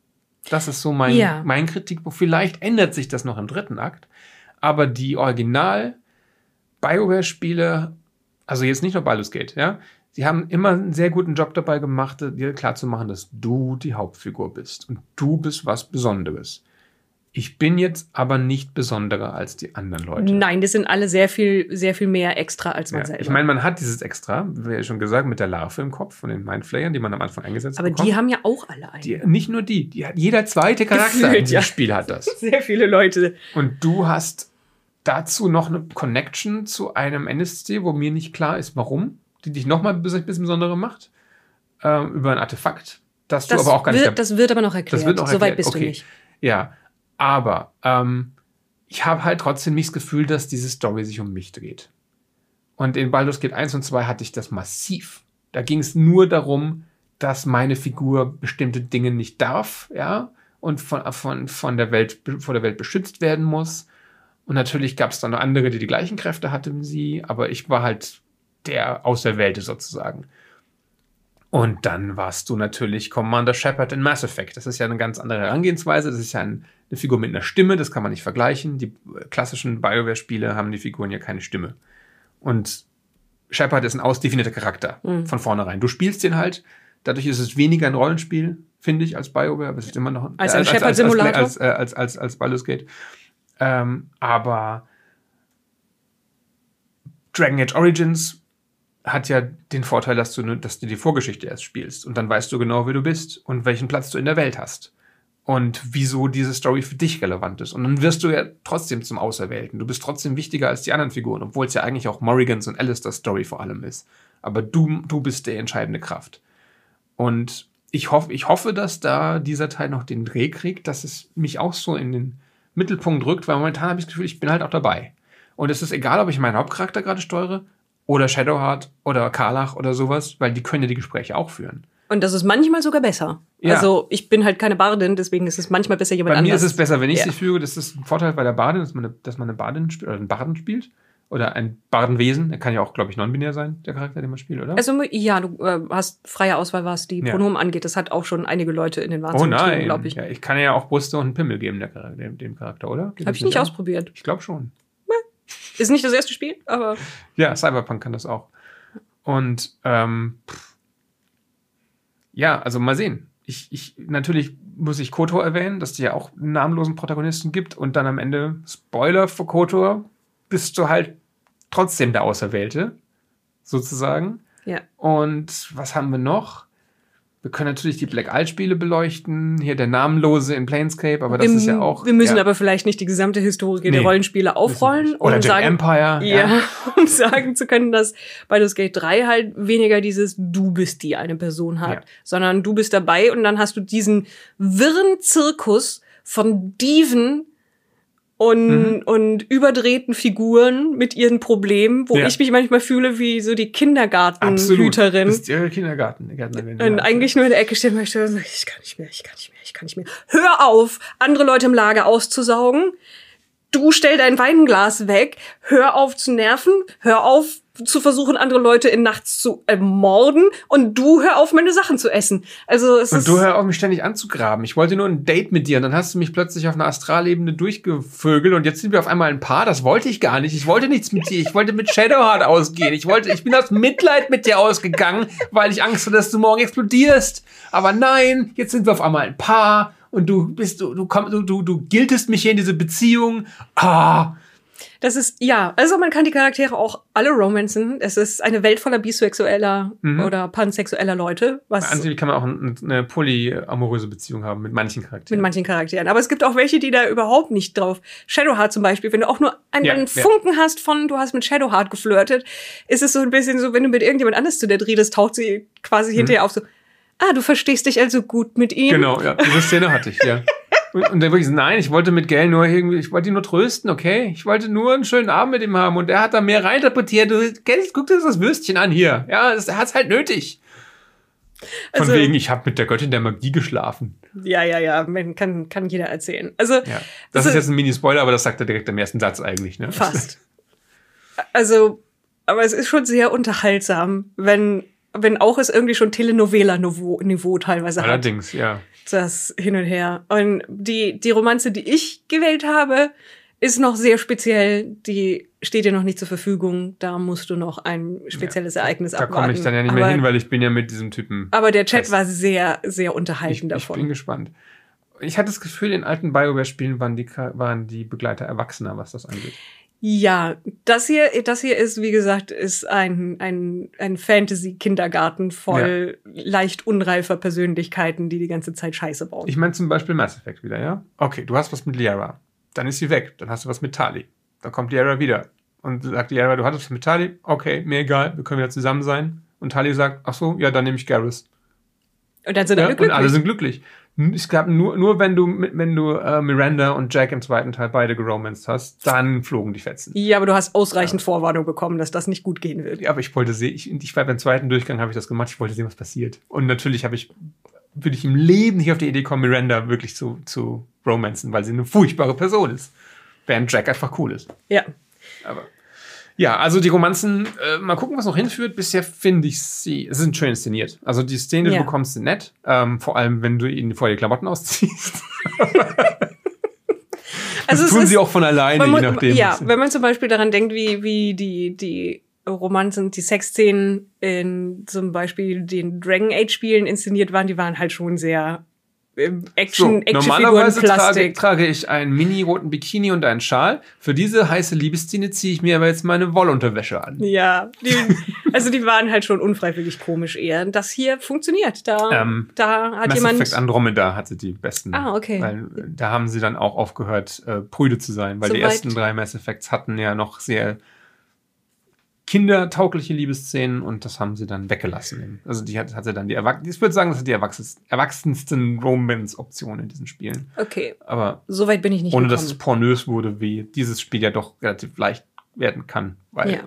Speaker 2: Das ist so mein, ja. mein Kritikpunkt. Vielleicht ändert sich das noch im dritten Akt. Aber die Original BioWare-Spiele, also jetzt nicht nur Baldur's Gate, ja, sie haben immer einen sehr guten Job dabei gemacht, dir klarzumachen, dass du die Hauptfigur bist und du bist was Besonderes. Ich bin jetzt aber nicht besonderer als die anderen Leute.
Speaker 1: Nein, das sind alle sehr viel, sehr viel mehr extra als man ja, selber.
Speaker 2: Ich meine, man hat dieses Extra, wie ja schon gesagt, mit der Larve im Kopf von den Mindflayern, die man am Anfang eingesetzt hat.
Speaker 1: Aber bekommt. die haben ja auch alle einen.
Speaker 2: Die, nicht nur die, die jeder zweite Charakter Gefühlt, in diesem ja. Spiel hat das.
Speaker 1: Sehr viele Leute.
Speaker 2: Und du hast dazu noch eine Connection zu einem NSC, wo mir nicht klar ist, warum, die dich nochmal ein bisschen besonderer macht, äh, über ein Artefakt, das, das du aber auch gar
Speaker 1: wird,
Speaker 2: nicht.
Speaker 1: Das wird aber noch erklärt. Das wird noch erklärt. Soweit bist okay. du nicht.
Speaker 2: Ja, aber ähm, ich habe halt trotzdem nicht das Gefühl, dass diese Story sich um mich dreht. Und in Baldur's Gate 1 und 2 hatte ich das massiv. Da ging es nur darum, dass meine Figur bestimmte Dinge nicht darf, ja, und von, von, von der Welt, vor der Welt beschützt werden muss. Und natürlich gab es dann noch andere, die die gleichen Kräfte hatten wie sie, aber ich war halt der Auserwählte sozusagen. Und dann warst du natürlich Commander Shepard in Mass Effect. Das ist ja eine ganz andere Herangehensweise. Das ist ja ein, eine Figur mit einer Stimme, das kann man nicht vergleichen. Die klassischen BioWare-Spiele haben die Figuren ja keine Stimme. Und Shepard ist ein ausdefinierter Charakter mhm. von vornherein. Du spielst den halt, dadurch ist es weniger ein Rollenspiel, finde ich, als BioWare, aber es ist immer noch
Speaker 1: ein, als ein äh, Shepard-Simulator.
Speaker 2: Als, als, als, als, als Baldur's Gate. Ähm, aber Dragon Age Origins hat ja den Vorteil, dass du, dass du die Vorgeschichte erst spielst und dann weißt du genau, wer du bist und welchen Platz du in der Welt hast und wieso diese Story für dich relevant ist. Und dann wirst du ja trotzdem zum Auserwählten. Du bist trotzdem wichtiger als die anderen Figuren, obwohl es ja eigentlich auch Morrigans und Alistair Story vor allem ist. Aber du, du bist der entscheidende Kraft. Und ich hoffe, ich hoffe, dass da dieser Teil noch den Dreh kriegt, dass es mich auch so in den Mittelpunkt rückt, weil momentan habe ich das Gefühl, ich bin halt auch dabei. Und es ist egal, ob ich meinen Hauptcharakter gerade steuere oder Shadowheart oder Karlach oder sowas, weil die können ja die Gespräche auch führen.
Speaker 1: Und das ist manchmal sogar besser. Ja. Also ich bin halt keine Bardin, deswegen ist es manchmal besser jemand
Speaker 2: anders.
Speaker 1: Bei
Speaker 2: mir ist es besser, wenn ich ja. sie führe. Das ist ein Vorteil bei der Bardin, dass man eine, dass man eine Bardin spielt oder einen Barden spielt oder ein Bardenwesen. Er kann ja auch, glaube ich, non-binär sein, der Charakter, den man spielt, oder?
Speaker 1: Also ja, du äh, hast freie Auswahl, was die ja. Pronomen angeht. Das hat auch schon einige Leute in den
Speaker 2: Wahnsinn Oh glaube ich. Ja, ich kann ja auch Brüste und einen Pimmel geben, der, dem, dem Charakter, oder?
Speaker 1: Habe ich nicht an? ausprobiert.
Speaker 2: Ich glaube schon.
Speaker 1: Ist nicht das erste Spiel, aber.
Speaker 2: Ja, Cyberpunk kann das auch. Und ähm, ja, also mal sehen. Ich, ich, natürlich muss ich Kotor erwähnen, dass es ja auch einen namenlosen Protagonisten gibt und dann am Ende Spoiler für Kotor bist du halt trotzdem der Auserwählte, sozusagen.
Speaker 1: Ja.
Speaker 2: Und was haben wir noch? Wir können natürlich die Black Isle-Spiele beleuchten, hier der Namenlose in Planescape, aber das
Speaker 1: wir,
Speaker 2: ist ja auch.
Speaker 1: Wir müssen
Speaker 2: ja.
Speaker 1: aber vielleicht nicht die gesamte Historie nee, der Rollenspiele aufrollen.
Speaker 2: Oder um sagen, Empire.
Speaker 1: Ja, ja, um sagen zu können, dass Baldur's Gate 3 halt weniger dieses Du bist die eine Person hat, ja. sondern du bist dabei und dann hast du diesen wirren Zirkus von Diven, und, mhm. und überdrehten Figuren mit ihren Problemen, wo ja. ich mich manchmal fühle wie so die Kindergartenhüterin.
Speaker 2: Ist ihre Kindergartengärtnerin.
Speaker 1: Und ja. eigentlich nur in der Ecke stehen möchte, ich kann nicht mehr, ich kann nicht mehr, ich kann nicht mehr. Hör auf, andere Leute im Lager auszusaugen. Du stell dein Weinglas weg. Hör auf zu nerven. Hör auf zu versuchen, andere Leute in nachts zu ermorden und du hör auf, meine Sachen zu essen. Also es
Speaker 2: und du hör auf, mich ständig anzugraben. Ich wollte nur ein Date mit dir und dann hast du mich plötzlich auf einer Astralebene durchgevögelt und jetzt sind wir auf einmal ein Paar. Das wollte ich gar nicht. Ich wollte nichts mit dir. Ich wollte mit Shadowheart ausgehen. Ich wollte, ich bin aus Mitleid mit dir ausgegangen, weil ich Angst hatte, dass du morgen explodierst. Aber nein, jetzt sind wir auf einmal ein Paar und du bist, du, du kommst, du, du, du giltest mich hier in diese Beziehung. Ah,
Speaker 1: Das ist, ja, also man kann die Charaktere auch alle romanzen. Es ist eine Welt voller bisexueller
Speaker 2: Mhm.
Speaker 1: oder pansexueller Leute, was
Speaker 2: An sich kann man auch ein- eine polyamoröse Beziehung haben mit manchen
Speaker 1: mit
Speaker 2: Charakteren.
Speaker 1: manchen Charakteren. Aber es gibt auch welche, die da überhaupt nicht drauf. Shadowheart zum Beispiel, wenn du auch nur einen,
Speaker 2: Ja,
Speaker 1: einen
Speaker 2: ja.
Speaker 1: Funken hast von, du hast mit Shadowheart geflirtet, ist es so ein bisschen so, wenn du mit irgendjemand anders zu der redest, taucht sie quasi hinterher auf so, ah, du verstehst dich also gut mit ihm.
Speaker 2: Mhm. Genau, ja. Diese Szene hatte ich, ja. Und, und dann wirklich nein, ich wollte mit Gail nur irgendwie, ich wollte ihn nur trösten, okay? Ich wollte nur einen schönen Abend mit ihm haben und er hat da mehr reinterpretiert. Du, Gail, guck dir das Würstchen an hier. Ja, das, er hat's halt nötig. Von
Speaker 1: Also-
Speaker 2: wegen, ich habe mit der Göttin der Magie geschlafen.
Speaker 1: Ja, ja, ja, man kann, kann jeder erzählen. Also,
Speaker 2: Ja. Das
Speaker 1: Also-
Speaker 2: ist jetzt ein Mini-Spoiler, aber das sagt er direkt im ersten Satz eigentlich, ne?
Speaker 1: Fast. Also, aber es ist schon sehr unterhaltsam, wenn, wenn auch es irgendwie schon Telenovela-Niveau Niveau teilweise hat.
Speaker 2: Allerdings, ja.
Speaker 1: Das hin und her. Und die, die Romanze, die ich gewählt habe, ist noch sehr speziell. Die steht dir noch nicht zur Verfügung. Da musst du noch ein spezielles Ereignis
Speaker 2: Da
Speaker 1: abwarten.
Speaker 2: komme ich dann ja nicht mehr
Speaker 1: aber,
Speaker 2: hin, weil ich bin ja mit diesem Typen.
Speaker 1: aber der Chat
Speaker 2: fest.
Speaker 1: war sehr, sehr
Speaker 2: Ich,
Speaker 1: unterhaltend
Speaker 2: ich bin
Speaker 1: davon.
Speaker 2: gespannt. Ich hatte das Gefühl, in alten BioWare-Spielen waren die, waren die Begleiter erwachsener, was das angeht.
Speaker 1: Ja, das hier, das hier ist, wie gesagt, ist ein, ein, ein Fantasy-Kindergarten voll leicht unreifer Persönlichkeiten, die die ganze Zeit Scheiße bauen.
Speaker 2: Ich meine zum Beispiel Mass Effect wieder, ja? Okay, du hast was mit Liara. Dann ist sie weg. Dann hast du was mit Tali. Dann kommt Liara wieder. Und sagt Liara, du hattest was mit Tali? Okay, mir egal, wir können wieder zusammen sein. Und Tali sagt, ach so, ja, dann nehme ich Garrus.
Speaker 1: und dann sind
Speaker 2: Ja,
Speaker 1: alle
Speaker 2: und
Speaker 1: glücklich.
Speaker 2: alle sind glücklich. Es gab nur, nur wenn du, wenn du äh, Miranda und Jack im zweiten Teil beide geromanced hast, dann flogen die Fetzen.
Speaker 1: ja, aber du hast ausreichend Vorwarnung bekommen, dass das nicht gut gehen wird.
Speaker 2: Ja, aber ich wollte sehen, ich, ich war beim zweiten Durchgang, habe ich das gemacht, ich wollte sehen, was passiert. Und natürlich habe ich, würde ich im Leben nicht auf die Idee kommen, Miranda wirklich zu, zu romancen, weil sie eine furchtbare Person ist. Während Jack einfach cool ist.
Speaker 1: Ja.
Speaker 2: Aber ja, also die Romanzen, äh, mal gucken, was noch hinführt. Bisher finde ich sie, es sind schön inszeniert. Also die Szene, die
Speaker 1: Ja.
Speaker 2: du bekommst, sind nett. Ähm, vor allem, wenn du ihnen vorher die Klamotten ausziehst.
Speaker 1: Also
Speaker 2: das tun
Speaker 1: ist,
Speaker 2: sie auch von alleine,
Speaker 1: man
Speaker 2: je
Speaker 1: muss-
Speaker 2: nachdem.
Speaker 1: Ja, wenn man zum Beispiel daran denkt, wie, wie die, die Romanzen, die Sexszenen in zum Beispiel den Dragon Age Spielen inszeniert waren, die waren halt schon sehr ähm,
Speaker 2: So,
Speaker 1: Action, Actionfiguren,
Speaker 2: normalerweise trage, trage ich einen mini-roten Bikini und einen Schal. Für diese heiße Liebesszene ziehe ich mir aber jetzt meine Wollunterwäsche an.
Speaker 1: Ja, die, also die waren halt schon unfreiwillig komisch eher. Das hier funktioniert. Da,
Speaker 2: Ähm,
Speaker 1: da hat
Speaker 2: Mass
Speaker 1: jemand.
Speaker 2: Effect Andromeda hatte die besten.
Speaker 1: Ah, okay.
Speaker 2: Weil äh, da haben sie dann auch aufgehört, äh, prüde zu sein, weil die
Speaker 1: Soweit-
Speaker 2: ersten drei Mass Effects hatten ja noch sehr kindertaugliche Liebesszenen und das haben sie dann weggelassen. Also die hat, hatte dann die Erwachsenen, ich würde sagen, das sind die erwachsensten, Romance-Optionen in diesen Spielen.
Speaker 1: Okay,
Speaker 2: Aber
Speaker 1: soweit bin ich nicht
Speaker 2: ohne dass es
Speaker 1: gekommen.
Speaker 2: pornös wurde, wie dieses Spiel ja doch relativ leicht werden kann. Weil,
Speaker 1: Ja.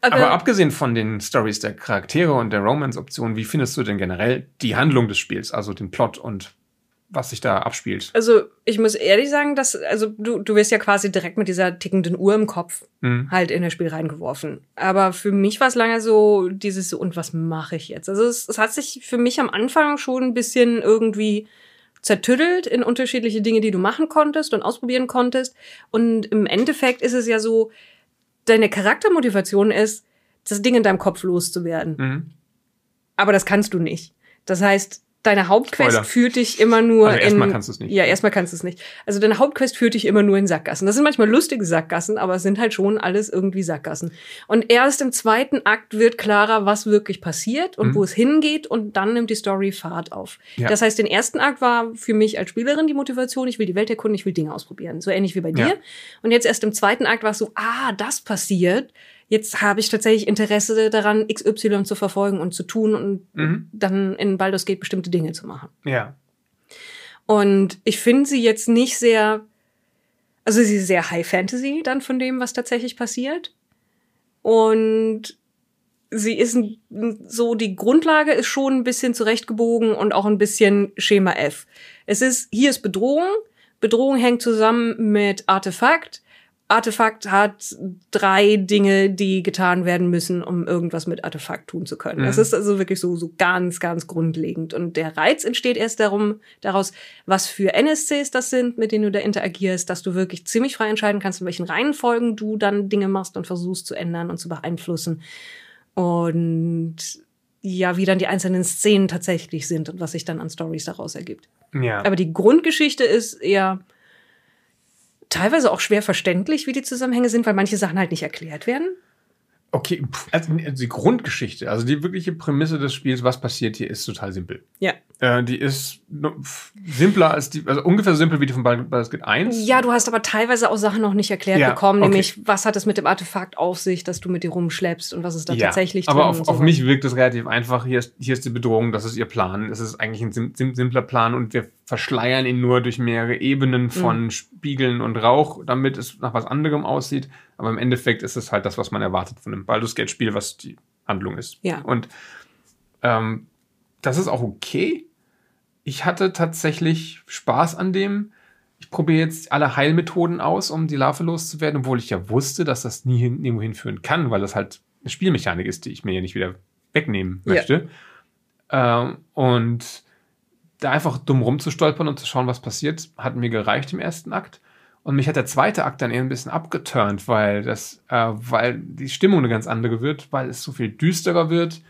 Speaker 2: aber,
Speaker 1: Aber,
Speaker 2: abgesehen von den Stories der Charaktere und der Romance-Optionen, wie findest du denn generell die Handlung des Spiels, also den Plot und was sich da abspielt?
Speaker 1: also ich muss ehrlich sagen, dass, also du, du wirst ja quasi direkt mit dieser tickenden Uhr im Kopf
Speaker 2: Hm.
Speaker 1: halt in das Spiel reingeworfen. Aber für mich war es lange so dieses, so, und was mache ich jetzt? Also es, es hat sich für mich am Anfang schon ein bisschen irgendwie zertüttelt in unterschiedliche Dinge, die du machen konntest und ausprobieren konntest. Und im Endeffekt ist es ja so, deine Charaktermotivation ist, das Ding in deinem Kopf loszuwerden.
Speaker 2: Mhm.
Speaker 1: Aber das kannst du nicht. Das heißt, deine Hauptquest
Speaker 2: Spoiler.
Speaker 1: führt dich immer nur
Speaker 2: Also
Speaker 1: in.
Speaker 2: erstmal kannst du es nicht.
Speaker 1: Ja, erstmal kannst du es nicht. Also deine Hauptquest führt dich immer nur in Sackgassen. Das sind manchmal lustige Sackgassen, aber es sind halt schon alles irgendwie Sackgassen. Und erst im zweiten Akt wird klarer, was wirklich passiert und
Speaker 2: Mhm.
Speaker 1: wo es hingeht und dann nimmt die Story Fahrt auf.
Speaker 2: Ja.
Speaker 1: Das heißt, den ersten Akt war für mich als Spielerin die Motivation, ich will die Welt erkunden, ich will Dinge ausprobieren. So ähnlich wie bei dir.
Speaker 2: Ja.
Speaker 1: Und jetzt erst im zweiten Akt war es so, ah, das passiert. Jetzt habe ich tatsächlich Interesse daran, XY zu verfolgen und zu tun und
Speaker 2: Mhm.
Speaker 1: dann in Baldur's Gate bestimmte Dinge zu machen.
Speaker 2: Ja.
Speaker 1: Und ich finde sie jetzt nicht sehr, also sie ist sehr High Fantasy dann von dem, was tatsächlich passiert. Und sie ist so, die Grundlage ist schon ein bisschen zurechtgebogen und auch ein bisschen Schema F. Es ist, hier ist Bedrohung. Bedrohung hängt zusammen mit Artefakt. Artefakt hat drei Dinge, die getan werden müssen, um irgendwas mit Artefakt tun zu können.
Speaker 2: Mhm.
Speaker 1: Es ist also wirklich so, so ganz, ganz grundlegend. Und der Reiz entsteht erst darum, daraus, was für NSCs das sind, mit denen du da interagierst, dass du wirklich ziemlich frei entscheiden kannst, in welchen Reihenfolgen du dann Dinge machst und versuchst zu ändern und zu beeinflussen. Und ja, wie dann die einzelnen Szenen tatsächlich sind und was sich dann an Stories daraus ergibt.
Speaker 2: Ja.
Speaker 1: Aber die Grundgeschichte ist eher teilweise auch schwer verständlich, wie die Zusammenhänge sind, weil manche Sachen halt nicht erklärt werden.
Speaker 2: Okay, pff, also die Grundgeschichte, also die wirkliche Prämisse des Spiels, was passiert hier, ist total simpel.
Speaker 1: Ja.
Speaker 2: Äh, die ist simpler als die, also ungefähr so simpel wie die von Baldur's Gate 1.
Speaker 1: Ja, du hast aber teilweise auch Sachen noch nicht erklärt
Speaker 2: Ja,
Speaker 1: bekommen,
Speaker 2: okay.
Speaker 1: nämlich was hat es mit dem Artefakt auf sich, dass du mit dir rumschleppst und was ist da
Speaker 2: Ja,
Speaker 1: tatsächlich
Speaker 2: aber
Speaker 1: drin
Speaker 2: auf,
Speaker 1: und
Speaker 2: auf
Speaker 1: so
Speaker 2: mich wirkt es relativ einfach. Hier ist, hier ist die Bedrohung, das ist ihr Plan. Es ist eigentlich ein sim sim simpler Plan und wir verschleiern ihn nur durch mehrere Ebenen von Spiegeln und Rauch, damit es nach was anderem aussieht. Aber im Endeffekt ist es halt das, was man erwartet von einem Baldur's Gate Spiel, was die Handlung ist.
Speaker 1: Ja.
Speaker 2: Und ähm, das ist auch okay. Ich hatte tatsächlich Spaß an dem. Ich probiere jetzt alle Heilmethoden aus, um die Larve loszuwerden, obwohl ich ja wusste, dass das nie hin, nirgendwo hinführen kann, weil das halt eine Spielmechanik ist, die ich mir ja nicht wieder wegnehmen
Speaker 1: Ja.
Speaker 2: möchte. Ähm, und da einfach dumm rumzustolpern und zu schauen, was passiert, hat mir gereicht im ersten Akt. Und mich hat der zweite Akt dann eher ein bisschen abgeturnt, weil das, äh, weil die Stimmung eine ganz andere wird, weil es so viel düsterer wird,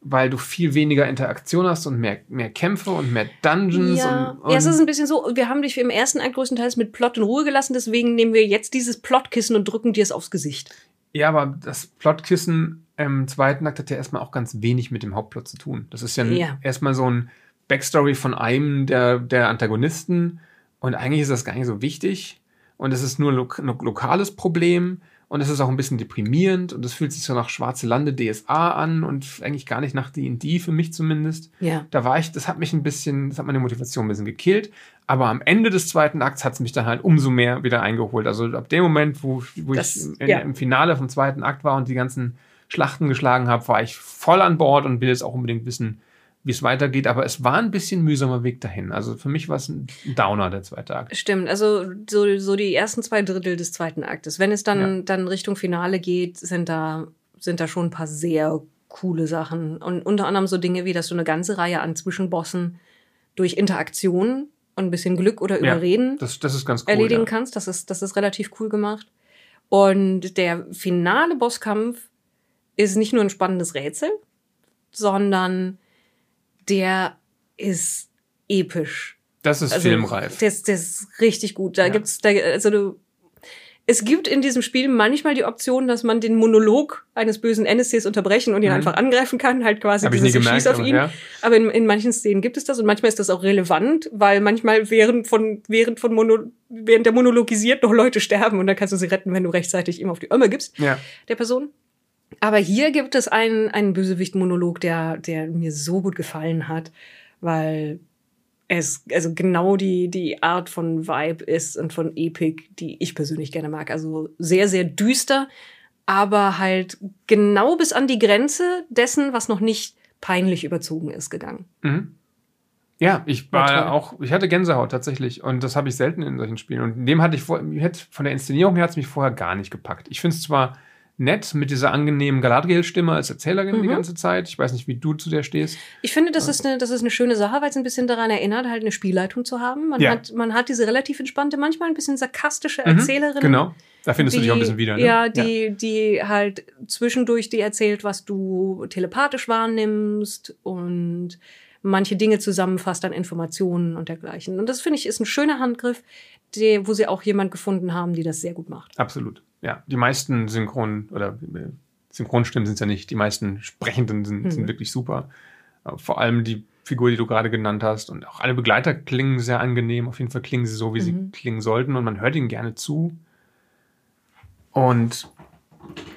Speaker 2: weil du viel weniger Interaktion hast und mehr, mehr Kämpfe und mehr Dungeons
Speaker 1: Ja,
Speaker 2: und, und
Speaker 1: ja, es ist ein bisschen so, wir haben dich im ersten Akt größtenteils mit Plot in Ruhe gelassen, deswegen nehmen wir jetzt dieses Plotkissen und drücken dir es aufs Gesicht.
Speaker 2: Ja, aber das Plotkissen im zweiten Akt hat ja erstmal auch ganz wenig mit dem Hauptplot zu tun. Das ist ja,
Speaker 1: Ja.
Speaker 2: erstmal so ein Backstory von einem der, der Antagonisten und eigentlich ist das gar nicht so wichtig und es ist nur ein lo lo lokales Problem und es ist auch ein bisschen deprimierend und es fühlt sich so nach Schwarze Lande DSA an und eigentlich gar nicht nach D&D für mich zumindest.
Speaker 1: Ja.
Speaker 2: Da war ich, das hat mich ein bisschen, das hat meine Motivation ein bisschen gekillt. Aber am Ende des zweiten Akts hat es mich dann halt umso mehr wieder eingeholt. Also ab dem Moment, wo, wo
Speaker 1: Das-
Speaker 2: ich in,
Speaker 1: ja.
Speaker 2: im Finale vom zweiten Akt war und die ganzen Schlachten geschlagen habe, war ich voll an Bord und will jetzt auch unbedingt wissen, wie es weitergeht. Aber es war ein bisschen mühsamer Weg dahin. Also für mich war es ein Downer, der zweite Akt.
Speaker 1: Stimmt, also so, so die ersten zwei Drittel des zweiten Aktes. Wenn es dann, dann Richtung Finale geht, sind da, sind da schon ein paar sehr coole Sachen. Und unter anderem so Dinge wie, dass du eine ganze Reihe an Zwischenbossen durch Interaktion und ein bisschen Glück oder
Speaker 2: Ja,
Speaker 1: Überreden
Speaker 2: Das, das ist ganz cool.
Speaker 1: erledigen
Speaker 2: ja.
Speaker 1: kannst. Das ist, das ist relativ cool gemacht. Und der finale Bosskampf ist nicht nur ein spannendes Rätsel, sondern der ist episch.
Speaker 2: Das ist
Speaker 1: Also,
Speaker 2: filmreif.
Speaker 1: Das, das ist richtig gut. Da
Speaker 2: Ja.
Speaker 1: gibt's, da, also du, es gibt in diesem Spiel manchmal die Option, dass man den Monolog eines bösen NSCs unterbrechen und ihn
Speaker 2: Mhm.
Speaker 1: einfach angreifen kann, halt quasi
Speaker 2: Hab
Speaker 1: dieses
Speaker 2: gemerkt,
Speaker 1: Schieß auf
Speaker 2: aber
Speaker 1: ihn.
Speaker 2: ja.
Speaker 1: Aber in, in manchen Szenen gibt es das und manchmal ist das auch relevant, weil manchmal während von, während von Mono, während der monologisiert noch Leute sterben und dann kannst du sie retten, wenn du rechtzeitig ihm auf die Ömme gibst,
Speaker 2: Ja.
Speaker 1: der Person. Aber hier gibt es einen, einen Bösewicht-Monolog, der, der mir so gut gefallen hat, weil es also genau die, die Art von Vibe ist und von Epic, die ich persönlich gerne mag. Also sehr, sehr düster, aber halt genau bis an die Grenze dessen, was noch nicht peinlich überzogen ist, gegangen.
Speaker 2: Mhm. Ja, ich
Speaker 1: War
Speaker 2: war auch, ich hatte Gänsehaut tatsächlich und das habe ich selten in solchen Spielen. Und in dem hatte ich vor, von der Inszenierung her hat es mich vorher gar nicht gepackt. Ich finde es zwar nett mit dieser angenehmen Galadriel-Stimme als Erzählerin die
Speaker 1: Mhm.
Speaker 2: ganze Zeit. Ich weiß nicht, wie du zu der stehst.
Speaker 1: Ich finde, das ist eine, das ist eine schöne Sache, weil es ein bisschen daran erinnert, halt eine Spielleitung zu haben. Man,
Speaker 2: Ja.
Speaker 1: hat, man hat diese relativ entspannte, manchmal ein bisschen sarkastische
Speaker 2: Mhm,
Speaker 1: Erzählerin.
Speaker 2: Genau. Da findest du
Speaker 1: die,
Speaker 2: dich auch ein bisschen wieder. Ne?
Speaker 1: Ja, die, die halt zwischendurch dir erzählt, was du telepathisch wahrnimmst und manche Dinge zusammenfasst an Informationen und dergleichen. Und das finde ich ist ein schöner Handgriff, die, wo sie auch jemand gefunden haben, die das sehr gut macht.
Speaker 2: Absolut. Ja, die meisten Synchron- oder äh, Synchronstimmen sind es ja nicht. Die meisten Sprechenden sind,
Speaker 1: Mhm.
Speaker 2: sind wirklich super. Äh, Vor allem die Figur, die du gerade genannt hast. Und auch alle Begleiter klingen sehr angenehm. Auf jeden Fall klingen sie so, wie sie
Speaker 1: Mhm.
Speaker 2: klingen sollten. Und man hört ihnen gerne zu. Und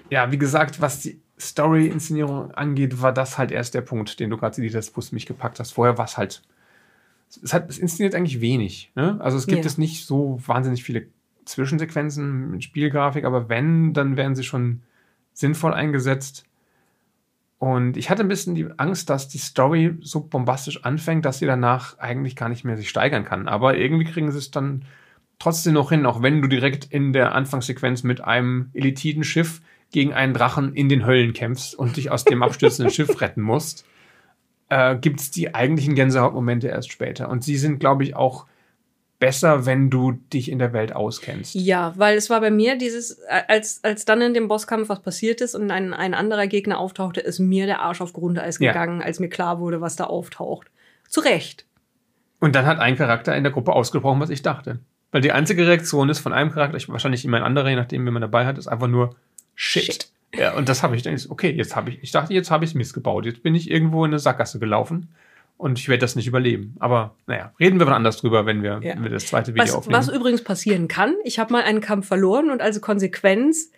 Speaker 2: ja, wie gesagt, was die Story-Inszenierung angeht, war das halt erst der Punkt, den du gerade hast, wo es mich gepackt hast. Vorher war es halt. Es, hat, es inszeniert eigentlich wenig. Ne? Also es gibt
Speaker 1: Ja.
Speaker 2: es nicht so wahnsinnig viele Zwischensequenzen mit Spielgrafik, aber wenn, dann werden sie schon sinnvoll eingesetzt. Und ich hatte ein bisschen die Angst, dass die Story so bombastisch anfängt, dass sie danach eigentlich gar nicht mehr sich steigern kann. Aber irgendwie kriegen sie es dann trotzdem noch hin, auch wenn du direkt in der Anfangssequenz mit einem Elitidenschiff gegen einen Drachen in den Höllen kämpfst und dich aus dem abstürzenden Schiff retten musst, äh, gibt es die eigentlichen Gänsehautmomente erst später. Und sie sind, glaube ich, auch besser, wenn du dich in der Welt auskennst.
Speaker 1: Ja, weil es war bei mir dieses, als, als dann in dem Bosskampf was passiert ist und ein, ein anderer Gegner auftauchte, ist mir der Arsch auf Grundeis
Speaker 2: Ja.
Speaker 1: gegangen, als mir klar wurde, was da auftaucht. Zu Recht.
Speaker 2: Und dann hat ein Charakter in der Gruppe ausgebrochen, was ich dachte. Weil die einzige Reaktion ist von einem Charakter, wahrscheinlich immer ein anderer, je nachdem, wie man dabei hat, ist einfach nur Shit. Shit. Ja, und das habe ich dann, okay, jetzt habe ich, ich dachte, jetzt habe ich es missgebaut. Jetzt bin ich irgendwo in eine Sackgasse gelaufen und ich werde das nicht überleben. Aber naja, reden wir mal anders drüber, wenn wir, ja. wenn wir das zweite Video
Speaker 1: was,
Speaker 2: aufnehmen.
Speaker 1: Was übrigens passieren kann, ich habe mal einen Kampf verloren und als Konsequenz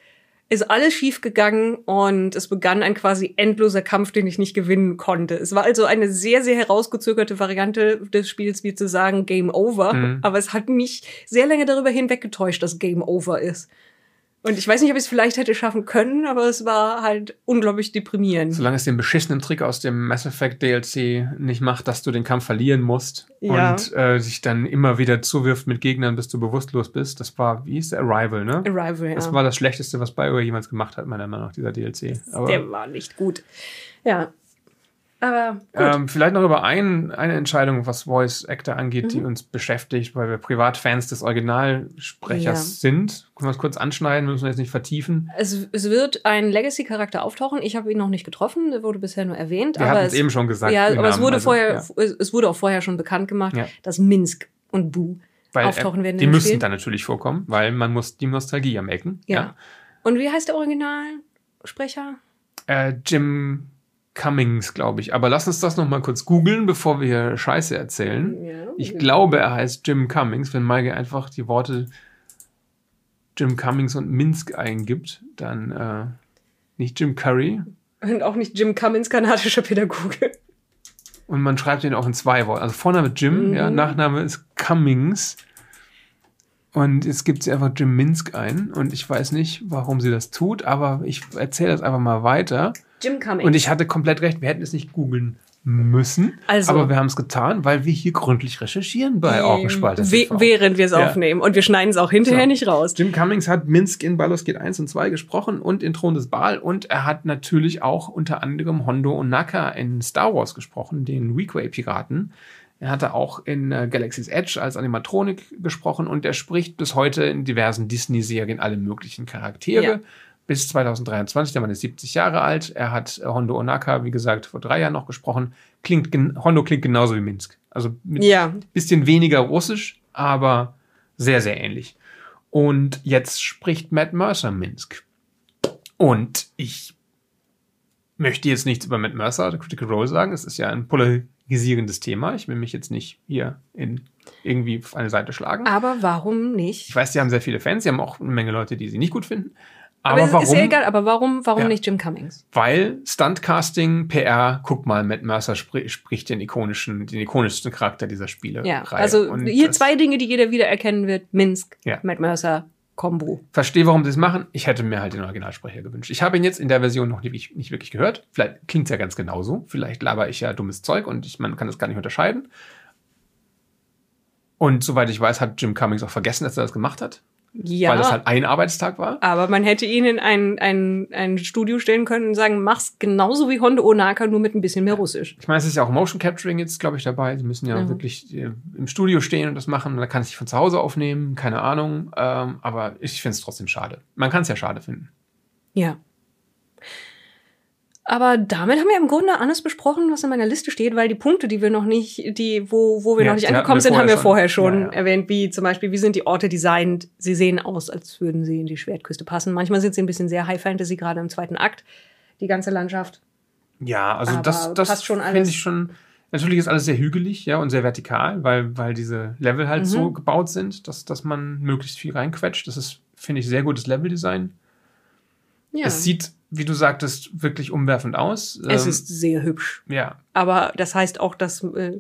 Speaker 1: ist alles schief gegangen und es begann ein quasi endloser Kampf, den ich nicht gewinnen konnte. Es war also eine sehr, sehr herausgezögerte Variante des Spiels, wie zu sagen Game Over. Mhm. Aber es hat mich sehr lange darüber hinweggetäuscht, dass Game Over ist. Und ich weiß nicht, ob ich es vielleicht hätte schaffen können, aber es war halt unglaublich deprimierend.
Speaker 2: Solange es den beschissenen Trick aus dem Mass Effect DLC nicht macht, dass du den Kampf verlieren musst ja. und äh, sich dann immer wieder zuwirft mit Gegnern, bis du bewusstlos bist. Das war, wie hieß der? Arrival, ne?
Speaker 1: Arrival, ja.
Speaker 2: Das war das Schlechteste, was BioWare jemals gemacht hat, meiner Meinung nach, dieser DLC.
Speaker 1: Aber der war nicht gut. Ja, aber
Speaker 2: ähm, vielleicht noch über ein, eine Entscheidung, was Voice Actor angeht, mhm. die uns beschäftigt, weil wir Privatfans des Originalsprechers ja. sind. Können wir es kurz anschneiden, müssen wir jetzt nicht vertiefen.
Speaker 1: Es, es wird ein Legacy-Charakter auftauchen. Ich habe ihn noch nicht getroffen, der wurde bisher nur erwähnt.
Speaker 2: Wir hatten es eben schon gesagt.
Speaker 1: Ja, aber es wurde, also, vorher, ja. es wurde auch vorher schon bekannt gemacht, ja. dass Minsk und Bu weil, auftauchen äh, werden.
Speaker 2: Die müssen dann natürlich vorkommen, weil man muss die Nostalgie am Ecken. Ja. ja.
Speaker 1: Und wie heißt der Originalsprecher?
Speaker 2: Äh, Jim Cummings, glaube ich. Aber lass uns das noch mal kurz googeln, bevor wir hier Scheiße erzählen. Ja, ich glaube, er heißt Jim Cummings. Wenn Maike einfach die Worte Jim Cummings und Minsk eingibt, dann äh, nicht Jim Curry.
Speaker 1: Und auch nicht Jim Cummings, kanadischer Pädagoge.
Speaker 2: Und man schreibt ihn auch in zwei Worten. Also Vorname Jim, mhm. ja, Nachname ist Cummings. Und jetzt gibt sie einfach Jim Minsk ein. Und ich weiß nicht, warum sie das tut, aber ich erzähle das einfach mal weiter.
Speaker 1: Jim Cummings.
Speaker 2: Und ich hatte komplett recht, wir hätten es nicht googeln müssen. Also, aber wir haben es getan, weil wir hier gründlich recherchieren bei Orkenspalte.
Speaker 1: Während wir es ja. aufnehmen. Und wir schneiden es auch hinterher so. nicht raus.
Speaker 2: Jim Cummings hat Minsk in Gate 1 und 2 gesprochen und in Thron des Baal. Und er hat natürlich auch unter anderem Hondo und Naka in Star Wars gesprochen, den Weequay-Piraten. Er hatte auch in äh, Galaxy's Edge als Animatronik gesprochen und er spricht bis heute in diversen Disney-Serien alle möglichen Charaktere. Ja bis 2023. Der Mann ist 70 Jahre alt. Er hat äh, Hondo Onaka, wie gesagt, vor drei Jahren noch gesprochen. Klingt, Hondo klingt genauso wie Minsk. Also mit ja. bisschen weniger russisch, aber sehr, sehr ähnlich. Und jetzt spricht Matt Mercer Minsk. Und ich möchte jetzt nichts über Matt Mercer, der Critical Role sagen. Es ist ja ein polarisierendes Thema. Ich will mich jetzt nicht hier in irgendwie auf eine Seite schlagen.
Speaker 1: Aber warum nicht?
Speaker 2: Ich weiß, die haben sehr viele Fans. Sie haben auch eine Menge Leute, die sie nicht gut finden.
Speaker 1: Aber, aber warum? Ist ja egal, aber warum, warum ja. nicht Jim Cummings?
Speaker 2: Weil Stuntcasting, PR, guck mal, Matt Mercer spr spricht den ikonischen, den ikonischsten Charakter dieser Spiele.
Speaker 1: Ja, also Und hier zwei Dinge, die jeder wieder erkennen wird. Minsk, ja. Matt Mercer, Combo.
Speaker 2: Verstehe, warum sie es machen. Ich hätte mir halt den Originalsprecher gewünscht. Ich habe ihn jetzt in der Version noch nicht, nicht wirklich gehört. Vielleicht klingt es ja ganz genauso. Vielleicht laber ich ja dummes Zeug und ich, man kann das gar nicht unterscheiden. Und soweit ich weiß, hat Jim Cummings auch vergessen, dass er das gemacht hat. Ja. Weil das halt ein Arbeitstag war.
Speaker 1: Aber man hätte ihn in ein, ein, ein Studio stellen können und sagen, mach's genauso wie Hondo Onaka, nur mit ein bisschen mehr Russisch.
Speaker 2: Ich meine, es ist ja auch Motion Capturing jetzt, glaube ich, dabei. Sie müssen ja, ja, wirklich äh, im Studio stehen und das machen. Da kann es sich von zu Hause aufnehmen, keine Ahnung. Ähm, aber ich finde es trotzdem schade. Man kann es ja schade finden.
Speaker 1: Ja. Aber damit haben wir im Grunde alles besprochen, was in meiner Liste steht, weil die Punkte, die wir noch nicht, die, wo, wo wir ja, noch nicht angekommen sind, haben wir vorher schon ja, ja. erwähnt, wie zum Beispiel, wie sind die Orte designt? Sie sehen aus, als würden sie in die Schwertküste passen. Manchmal sind sie ein bisschen sehr High Fantasy, gerade im zweiten Akt, die ganze Landschaft.
Speaker 2: Ja, also Aber das, das finde ich schon. Natürlich ist alles sehr hügelig, ja, und sehr vertikal, weil, weil diese Level halt mhm. so gebaut sind, dass, dass man möglichst viel reinquetscht. Das ist, finde ich, sehr gutes Leveldesign. Ja. Es sieht wie du sagtest, wirklich umwerfend aus.
Speaker 1: Es ähm, ist sehr hübsch.
Speaker 2: Ja.
Speaker 1: Aber das heißt auch, dass äh,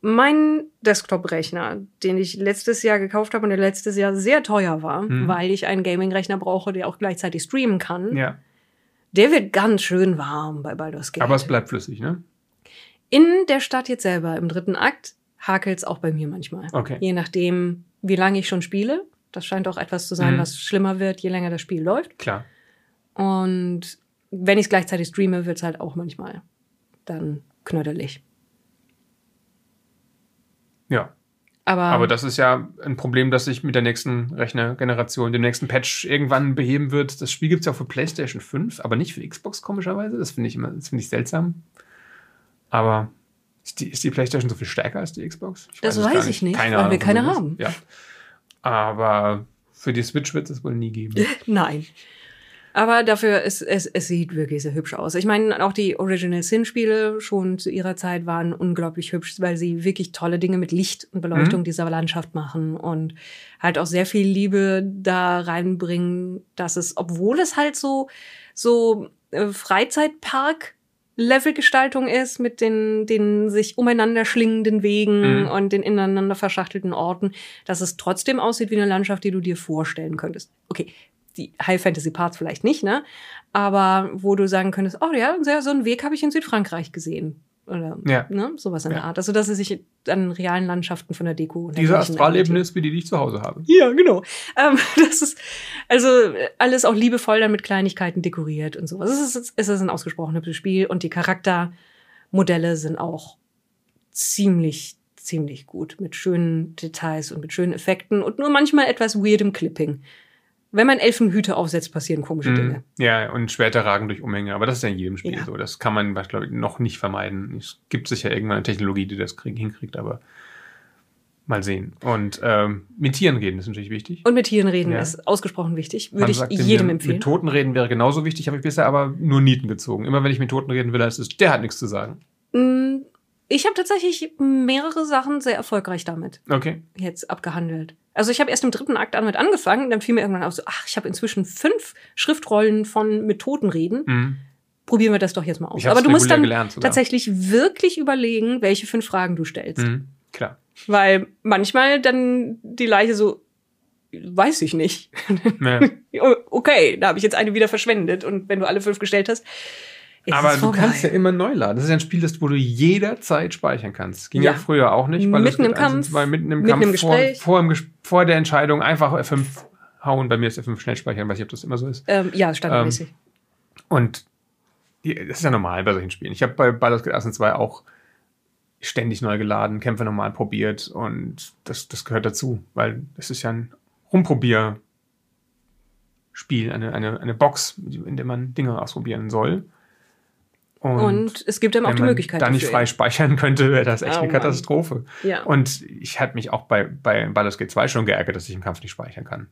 Speaker 1: mein Desktop-Rechner, den ich letztes Jahr gekauft habe und der letztes Jahr sehr teuer war, mhm. weil ich einen Gaming-Rechner brauche, der auch gleichzeitig streamen kann,
Speaker 2: ja.
Speaker 1: der wird ganz schön warm bei Baldur's Gate.
Speaker 2: Aber es bleibt flüssig, ne?
Speaker 1: In der Stadt jetzt selber, im dritten Akt, hakelt es auch bei mir manchmal.
Speaker 2: Okay.
Speaker 1: Je nachdem, wie lange ich schon spiele. Das scheint auch etwas zu sein, mhm. was schlimmer wird, je länger das Spiel läuft.
Speaker 2: Klar.
Speaker 1: Und wenn ich es gleichzeitig streame, wird es halt auch manchmal dann knödelig.
Speaker 2: Ja.
Speaker 1: Aber,
Speaker 2: Aber das ist ja ein Problem, das sich mit der nächsten Rechnergeneration, dem nächsten Patch irgendwann beheben wird. Das Spiel gibt es ja auch für PlayStation 5, aber nicht für Xbox, komischerweise. Das finde ich immer, das finde ich seltsam. Aber ist die, ist die PlayStation so viel stärker als die Xbox?
Speaker 1: Ich das weiß, weiß ich nicht, Keine weil Ahnung, wir keine haben.
Speaker 2: Ja. Aber für die Switch wird es wohl nie geben.
Speaker 1: Nein. Aber dafür, es, es, es sieht wirklich sehr hübsch aus. Ich meine, auch die Original Sin-Spiele schon zu ihrer Zeit waren unglaublich hübsch, weil sie wirklich tolle Dinge mit Licht und Beleuchtung
Speaker 2: Mhm.
Speaker 1: dieser Landschaft machen und halt auch sehr viel Liebe da reinbringen, dass es, obwohl es halt so, so äh, Freizeitpark Levelgestaltung ist mit den, den sich umeinander schlingenden Wegen
Speaker 2: Mhm.
Speaker 1: und den ineinander verschachtelten Orten, dass es trotzdem aussieht wie eine Landschaft, die du dir vorstellen könntest. Okay, die High Fantasy Parts vielleicht nicht, ne? Aber wo du sagen könntest, oh ja, so einen Weg habe ich in Südfrankreich gesehen. Oder
Speaker 2: Ja.
Speaker 1: ne? sowas in der
Speaker 2: Ja.
Speaker 1: Art. Also, dass es sich an realen Landschaften von der Deko und
Speaker 2: Diese Astralebene ist wie die, die ich zu Hause habe.
Speaker 1: Ja, genau. Ähm, das ist also alles auch liebevoll dann mit Kleinigkeiten dekoriert und sowas. Es ist, es ist ein ausgesprochen hübsches Spiel und die Charaktermodelle sind auch ziemlich, ziemlich gut mit schönen Details und mit schönen Effekten und nur manchmal etwas weirdem Clipping. Wenn man Elfenhüte aufsetzt, passieren komische
Speaker 2: Mhm.
Speaker 1: Dinge.
Speaker 2: Ja, und Schwerter ragen durch Umhänge. Aber das ist ja in jedem Spiel
Speaker 1: Ja.
Speaker 2: so. Das kann man, glaube ich, noch nicht vermeiden. Es gibt sicher irgendwann eine Technologie, die das krieg, hinkriegt, aber mal sehen. Und ähm, mit Tieren reden ist natürlich wichtig.
Speaker 1: Und mit Tieren reden
Speaker 2: Ja.
Speaker 1: ist ausgesprochen wichtig. Würde ich jedem
Speaker 2: mir,
Speaker 1: empfehlen.
Speaker 2: Mit Toten reden wäre genauso wichtig, habe ich bisher aber nur Nieten gezogen. Immer wenn ich mit Toten reden will, heißt es, der hat nichts zu sagen.
Speaker 1: Mm, Ich habe tatsächlich mehrere Sachen sehr erfolgreich damit.
Speaker 2: Okay.
Speaker 1: jetzt abgehandelt. Also ich habe erst im dritten Akt damit angefangen, dann fiel mir irgendwann auf so, ach, ich habe inzwischen fünf Schriftrollen von mit Totenreden.
Speaker 2: Mhm.
Speaker 1: Probieren wir das doch jetzt mal aus. Aber du musst dann
Speaker 2: gelernt
Speaker 1: tatsächlich wirklich überlegen, welche fünf Fragen du stellst.
Speaker 2: Mhm. Klar.
Speaker 1: Weil manchmal dann die Leiche so, weiß ich nicht.
Speaker 2: Ja.
Speaker 1: Okay, da habe ich jetzt eine wieder verschwendet. Und wenn du alle fünf gestellt hast, ist
Speaker 2: Aber du kannst ja immer neu laden. Das ist ja ein Spiel, das, wo du jederzeit speichern kannst. Ging ja,
Speaker 1: Ja.
Speaker 2: früher auch nicht, weil
Speaker 1: Mitten im
Speaker 2: und
Speaker 1: Kampf,
Speaker 2: zwei, mitten im
Speaker 1: mitten
Speaker 2: Kampf
Speaker 1: im
Speaker 2: vor,
Speaker 1: Gespräch.
Speaker 2: vor, Ges- vor der Entscheidung einfach F5 hauen. Bei mir ist F5 schnell speichern, weiß ich, ob das immer so ist.
Speaker 1: ähm, ja, standardmäßig.
Speaker 2: Und die, das ist ja normal bei solchen Spielen. Ich habe bei Baldur's Gate 1 und 2 auch ständig neu geladen, Kämpfe nochmal probiert und das, das gehört dazu, weil es ist ja ein Rumprobierspiel, eine, eine, eine Box, in der man Dinge ausprobieren soll.
Speaker 1: Und, es gibt dann auch
Speaker 2: wenn
Speaker 1: die
Speaker 2: man
Speaker 1: Möglichkeit
Speaker 2: da nicht frei speichern könnte, wäre das echt
Speaker 1: Oh
Speaker 2: eine. Katastrophe.
Speaker 1: Ja.
Speaker 2: Und ich hatte mich auch bei, bei Baldur's Gate 2 schon geärgert, dass ich im Kampf nicht speichern kann.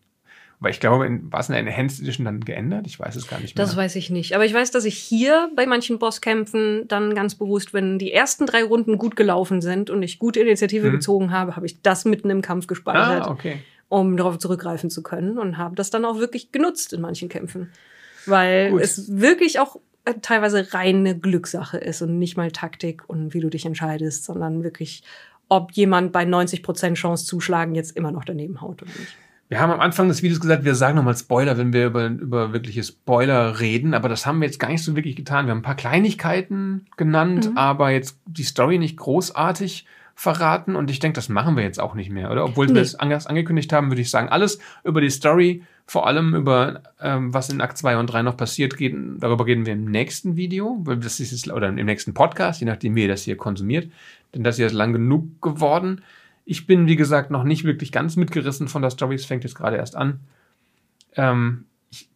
Speaker 2: Weil ich glaube, in, war es in der Enhanced Edition dann geändert? Ich weiß es gar nicht mehr.
Speaker 1: Das weiß ich nicht. Aber ich weiß, dass ich hier bei manchen Bosskämpfen dann ganz bewusst, wenn die ersten drei Runden gut gelaufen sind und ich gute Initiative
Speaker 2: Mhm.
Speaker 1: gezogen habe, habe ich das mitten im Kampf gespeichert,
Speaker 2: ah, okay.
Speaker 1: um darauf zurückgreifen zu können und habe das dann auch wirklich genutzt in manchen Kämpfen. Weil
Speaker 2: Gut.
Speaker 1: es wirklich auch teilweise reine Glückssache ist und nicht mal Taktik und wie du dich entscheidest, sondern wirklich, ob jemand bei 90% Chance zuschlagen jetzt immer noch daneben haut oder nicht.
Speaker 2: Wir haben am Anfang des Videos gesagt, wir sagen nochmal Spoiler, wenn wir über, über wirkliche Spoiler reden, aber das haben wir jetzt gar nicht so wirklich getan. Wir haben ein paar Kleinigkeiten genannt,
Speaker 1: Mhm.
Speaker 2: aber jetzt die Story nicht großartig verraten und ich denke, das machen wir jetzt auch nicht mehr, oder? Obwohl
Speaker 1: Nee.
Speaker 2: wir es anders angekündigt haben, würde ich sagen, alles über die Story, vor allem über ähm, was in Akt 2 und 3 noch passiert, geht, darüber reden wir im nächsten Video, weil das ist jetzt, oder im nächsten Podcast, je nachdem, wie ihr das hier konsumiert, denn das hier ist lang genug geworden. Ich bin, wie gesagt, noch nicht wirklich ganz mitgerissen von der Story. Es fängt jetzt gerade erst an. Ähm,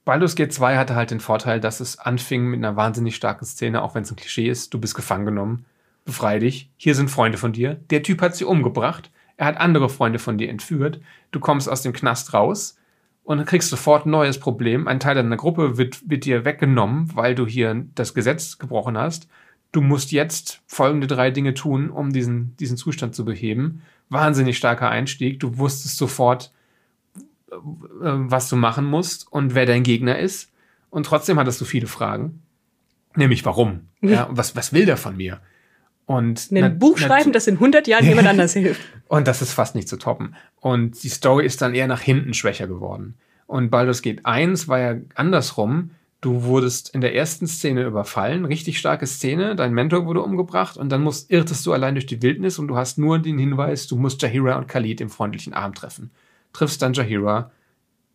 Speaker 2: Baldur's Gate 2 hatte halt den Vorteil, dass es anfing mit einer wahnsinnig starken Szene, auch wenn es ein Klischee ist. Du bist gefangen genommen. Befrei dich. Hier sind Freunde von dir. Der Typ hat sie umgebracht. Er hat andere Freunde von dir entführt. Du kommst aus dem Knast raus und dann kriegst sofort ein neues Problem. Ein Teil deiner Gruppe wird, wird dir weggenommen, weil du hier das Gesetz gebrochen hast. Du musst jetzt folgende drei Dinge tun, um diesen, diesen Zustand zu beheben. Wahnsinnig starker Einstieg. Du wusstest sofort, äh, was du machen musst und wer dein Gegner ist. Und trotzdem hattest du viele Fragen. Nämlich warum? Ja, was, was will der von mir? Und
Speaker 1: Ein Buch schreiben, das in 100 Jahren jemand anders hilft.
Speaker 2: und das ist fast nicht zu toppen. Und die Story ist dann eher nach hinten schwächer geworden. Und Baldur's Gate 1 war ja andersrum. Du wurdest in der ersten Szene überfallen, richtig starke Szene, dein Mentor wurde umgebracht und dann musst, irrtest du allein durch die Wildnis und du hast nur den Hinweis, du musst Jahira und Khalid im freundlichen Arm treffen. Triffst dann Jahira,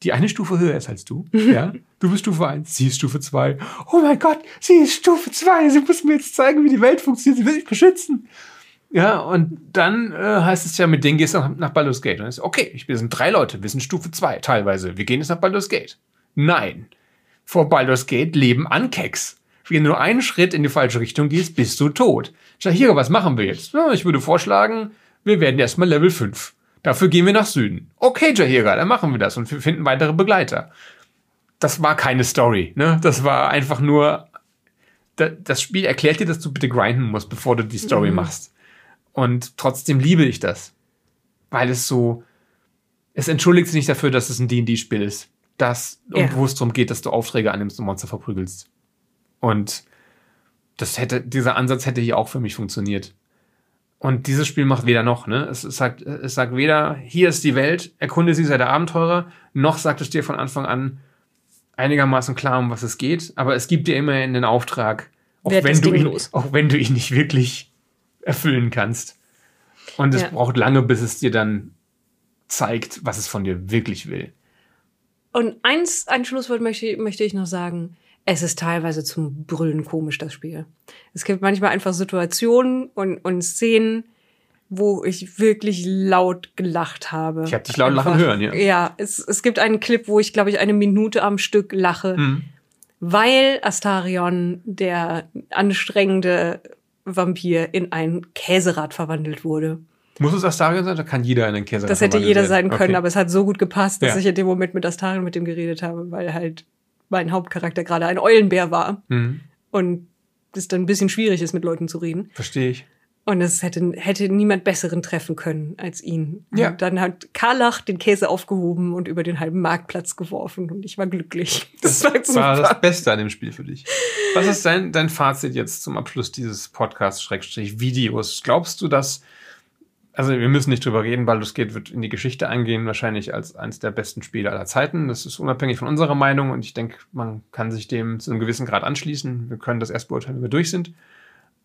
Speaker 2: die eine Stufe höher ist als du. Ja? Du bist Stufe 1, sie ist Stufe 2. Oh mein Gott, sie ist Stufe 2. Sie muss mir jetzt zeigen, wie die Welt funktioniert. Sie will mich beschützen. Ja, und dann äh, heißt es ja, mit denen gehst du nach, nach Baldur's Gate. Und ist, okay, ich, wir sind drei Leute, wir sind Stufe 2 teilweise. Wir gehen jetzt nach Baldur's Gate. Nein. Vor Baldur's Gate leben Ankeks. Wenn du nur einen Schritt in die falsche Richtung gehst, bist du tot. Shahira, was machen wir jetzt? Ja, ich würde vorschlagen, wir werden erstmal Level 5. Dafür gehen wir nach Süden. Okay, Jahira, dann machen wir das und wir finden weitere Begleiter. Das war keine Story, ne? Das war einfach nur, das Spiel erklärt dir, dass du bitte grinden musst, bevor du die Story mhm. machst. Und trotzdem liebe ich das. Weil es so, es entschuldigt sich nicht dafür, dass es ein D&D-Spiel ist. Das, ja. wo es darum geht, dass du Aufträge annimmst und Monster verprügelst. Und das hätte, dieser Ansatz hätte hier auch für mich funktioniert. Und dieses Spiel macht weder noch, ne? Es, sagt, es sagt weder, hier ist die Welt, erkunde sie, sei der Abenteurer, noch sagt es dir von Anfang an einigermaßen klar, um was es geht, aber es gibt dir immerhin den Auftrag, auch wenn, du ihn, auch wenn du ihn nicht wirklich erfüllen kannst. Und es ja. braucht lange, bis es dir dann zeigt, was es von dir wirklich will.
Speaker 1: Und eins, ein Schlusswort möchte, möchte ich noch sagen es ist teilweise zum Brüllen komisch, das Spiel. Es gibt manchmal einfach Situationen und, und Szenen, wo ich wirklich laut gelacht habe.
Speaker 2: Ich habe dich laut einfach. lachen hören, ja.
Speaker 1: Ja, es, es gibt einen Clip, wo ich, glaube ich, eine Minute am Stück lache, mhm. weil Astarion, der anstrengende Vampir, in ein Käserad verwandelt wurde.
Speaker 2: Muss es Astarion sein oder kann jeder in ein Käserad
Speaker 1: Das hätte jeder sein können, okay. aber es hat so gut gepasst, dass ja. ich in dem Moment mit Astarion mit dem geredet habe, weil halt mein Hauptcharakter gerade ein Eulenbär war. Mhm. Und es dann ein bisschen schwierig ist, mit Leuten zu reden.
Speaker 2: Verstehe ich.
Speaker 1: Und es hätte, hätte niemand besseren treffen können als ihn. Ja. Und dann hat Karlach den Käse aufgehoben und über den halben Marktplatz geworfen und ich war glücklich.
Speaker 2: Das, das war, super. war das Beste an dem Spiel für dich. Was ist dein, dein Fazit jetzt zum Abschluss dieses Podcast-Videos? Glaubst du, dass also wir müssen nicht drüber reden, Baldur's Gate wird in die Geschichte eingehen, wahrscheinlich als eines der besten Spiele aller Zeiten. Das ist unabhängig von unserer Meinung und ich denke, man kann sich dem zu einem gewissen Grad anschließen. Wir können das erst beurteilen, wenn wir durch sind.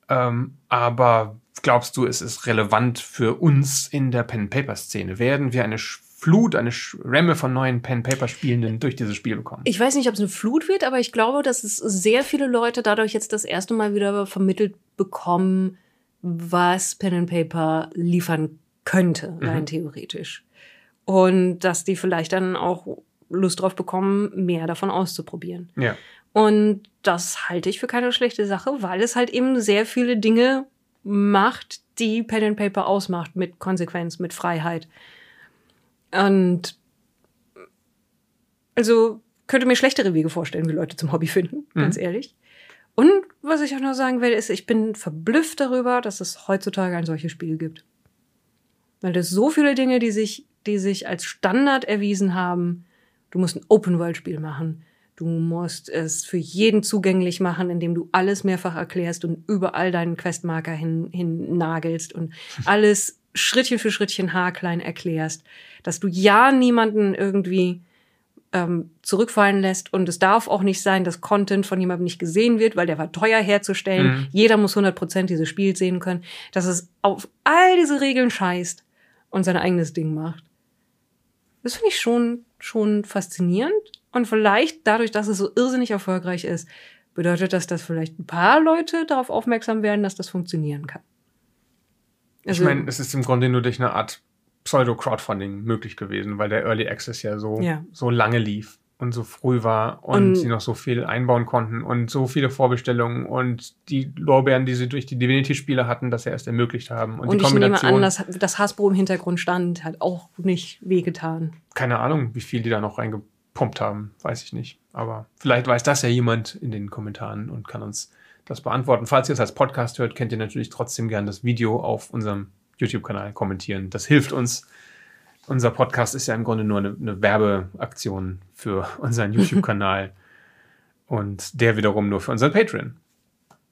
Speaker 2: Ähm, aber glaubst du, es ist relevant für uns in der Pen-Paper-Szene? Werden wir eine Flut, eine Remme von neuen Pen-Paper-Spielenden durch dieses Spiel bekommen?
Speaker 1: Ich weiß nicht, ob es eine Flut wird, aber ich glaube, dass es sehr viele Leute dadurch jetzt das erste Mal wieder vermittelt bekommen, was Pen and Paper liefern könnte, mhm. rein theoretisch. Und dass die vielleicht dann auch Lust drauf bekommen, mehr davon auszuprobieren.
Speaker 2: Ja.
Speaker 1: Und das halte ich für keine schlechte Sache, weil es halt eben sehr viele Dinge macht, die Pen and Paper ausmacht, mit Konsequenz, mit Freiheit. Und also könnte mir schlechtere Wege vorstellen, wie Leute zum Hobby finden, ganz mhm. ehrlich. Und was ich auch noch sagen will, ist, ich bin verblüfft darüber, dass es heutzutage ein solches Spiel gibt. Weil es so viele Dinge, die sich, die sich als Standard erwiesen haben. Du musst ein Open-World-Spiel machen. Du musst es für jeden zugänglich machen, indem du alles mehrfach erklärst und überall deinen Questmarker hin, hin nagelst und alles Schrittchen für Schrittchen haarklein erklärst. Dass du ja niemanden irgendwie ähm, zurückfallen lässt. Und es darf auch nicht sein, dass Content von jemandem nicht gesehen wird, weil der war teuer herzustellen. Mhm. Jeder muss 100% dieses Spiel sehen können. Dass es auf all diese Regeln scheißt und sein eigenes Ding macht. Das finde ich schon, schon faszinierend. Und vielleicht dadurch, dass es so irrsinnig erfolgreich ist, bedeutet das, dass vielleicht ein paar Leute darauf aufmerksam werden, dass das funktionieren kann.
Speaker 2: Also, ich meine, es ist im Grunde nur durch eine Art Pseudo-Crowdfunding möglich gewesen, weil der Early Access ja so, ja. so lange lief und so früh war und, und, sie noch so viel einbauen konnten und so viele Vorbestellungen und die Lorbeeren, die sie durch die Divinity-Spiele hatten, das ja erst ermöglicht haben.
Speaker 1: Und, und die Kombination, ich nehme an, dass das Hasbro im Hintergrund stand, hat auch nicht wehgetan.
Speaker 2: Keine Ahnung, wie viel die da noch reingepumpt haben, weiß ich nicht. Aber vielleicht weiß das ja jemand in den Kommentaren und kann uns das beantworten. Falls ihr es als Podcast hört, kennt ihr natürlich trotzdem gern das Video auf unserem YouTube-Kanal kommentieren. Das hilft uns. Unser Podcast ist ja im Grunde nur eine, eine Werbeaktion für unseren YouTube-Kanal und der wiederum nur für unseren Patreon,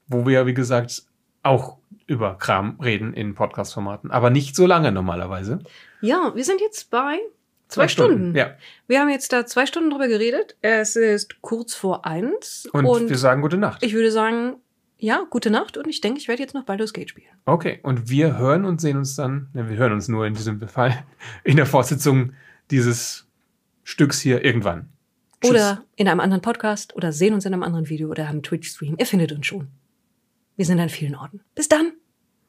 Speaker 2: wo wir, wie gesagt, auch über Kram reden in Podcast-Formaten, aber nicht so lange normalerweise.
Speaker 1: Ja, wir sind jetzt bei zwei, zwei Stunden. Stunden.
Speaker 2: Ja.
Speaker 1: Wir haben jetzt da zwei Stunden drüber geredet. Es ist kurz vor eins.
Speaker 2: Und, und wir sagen gute Nacht.
Speaker 1: Ich würde sagen, ja, gute Nacht und ich denke, ich werde jetzt noch Baldur's Gate spielen.
Speaker 2: Okay, und wir hören und sehen uns dann, ne, wir hören uns nur in diesem Fall, in der Fortsetzung dieses Stücks hier irgendwann.
Speaker 1: Tschüss. Oder in einem anderen Podcast oder sehen uns in einem anderen Video oder haben Twitch-Stream. Ihr findet uns schon. Wir sind an vielen Orten. Bis dann!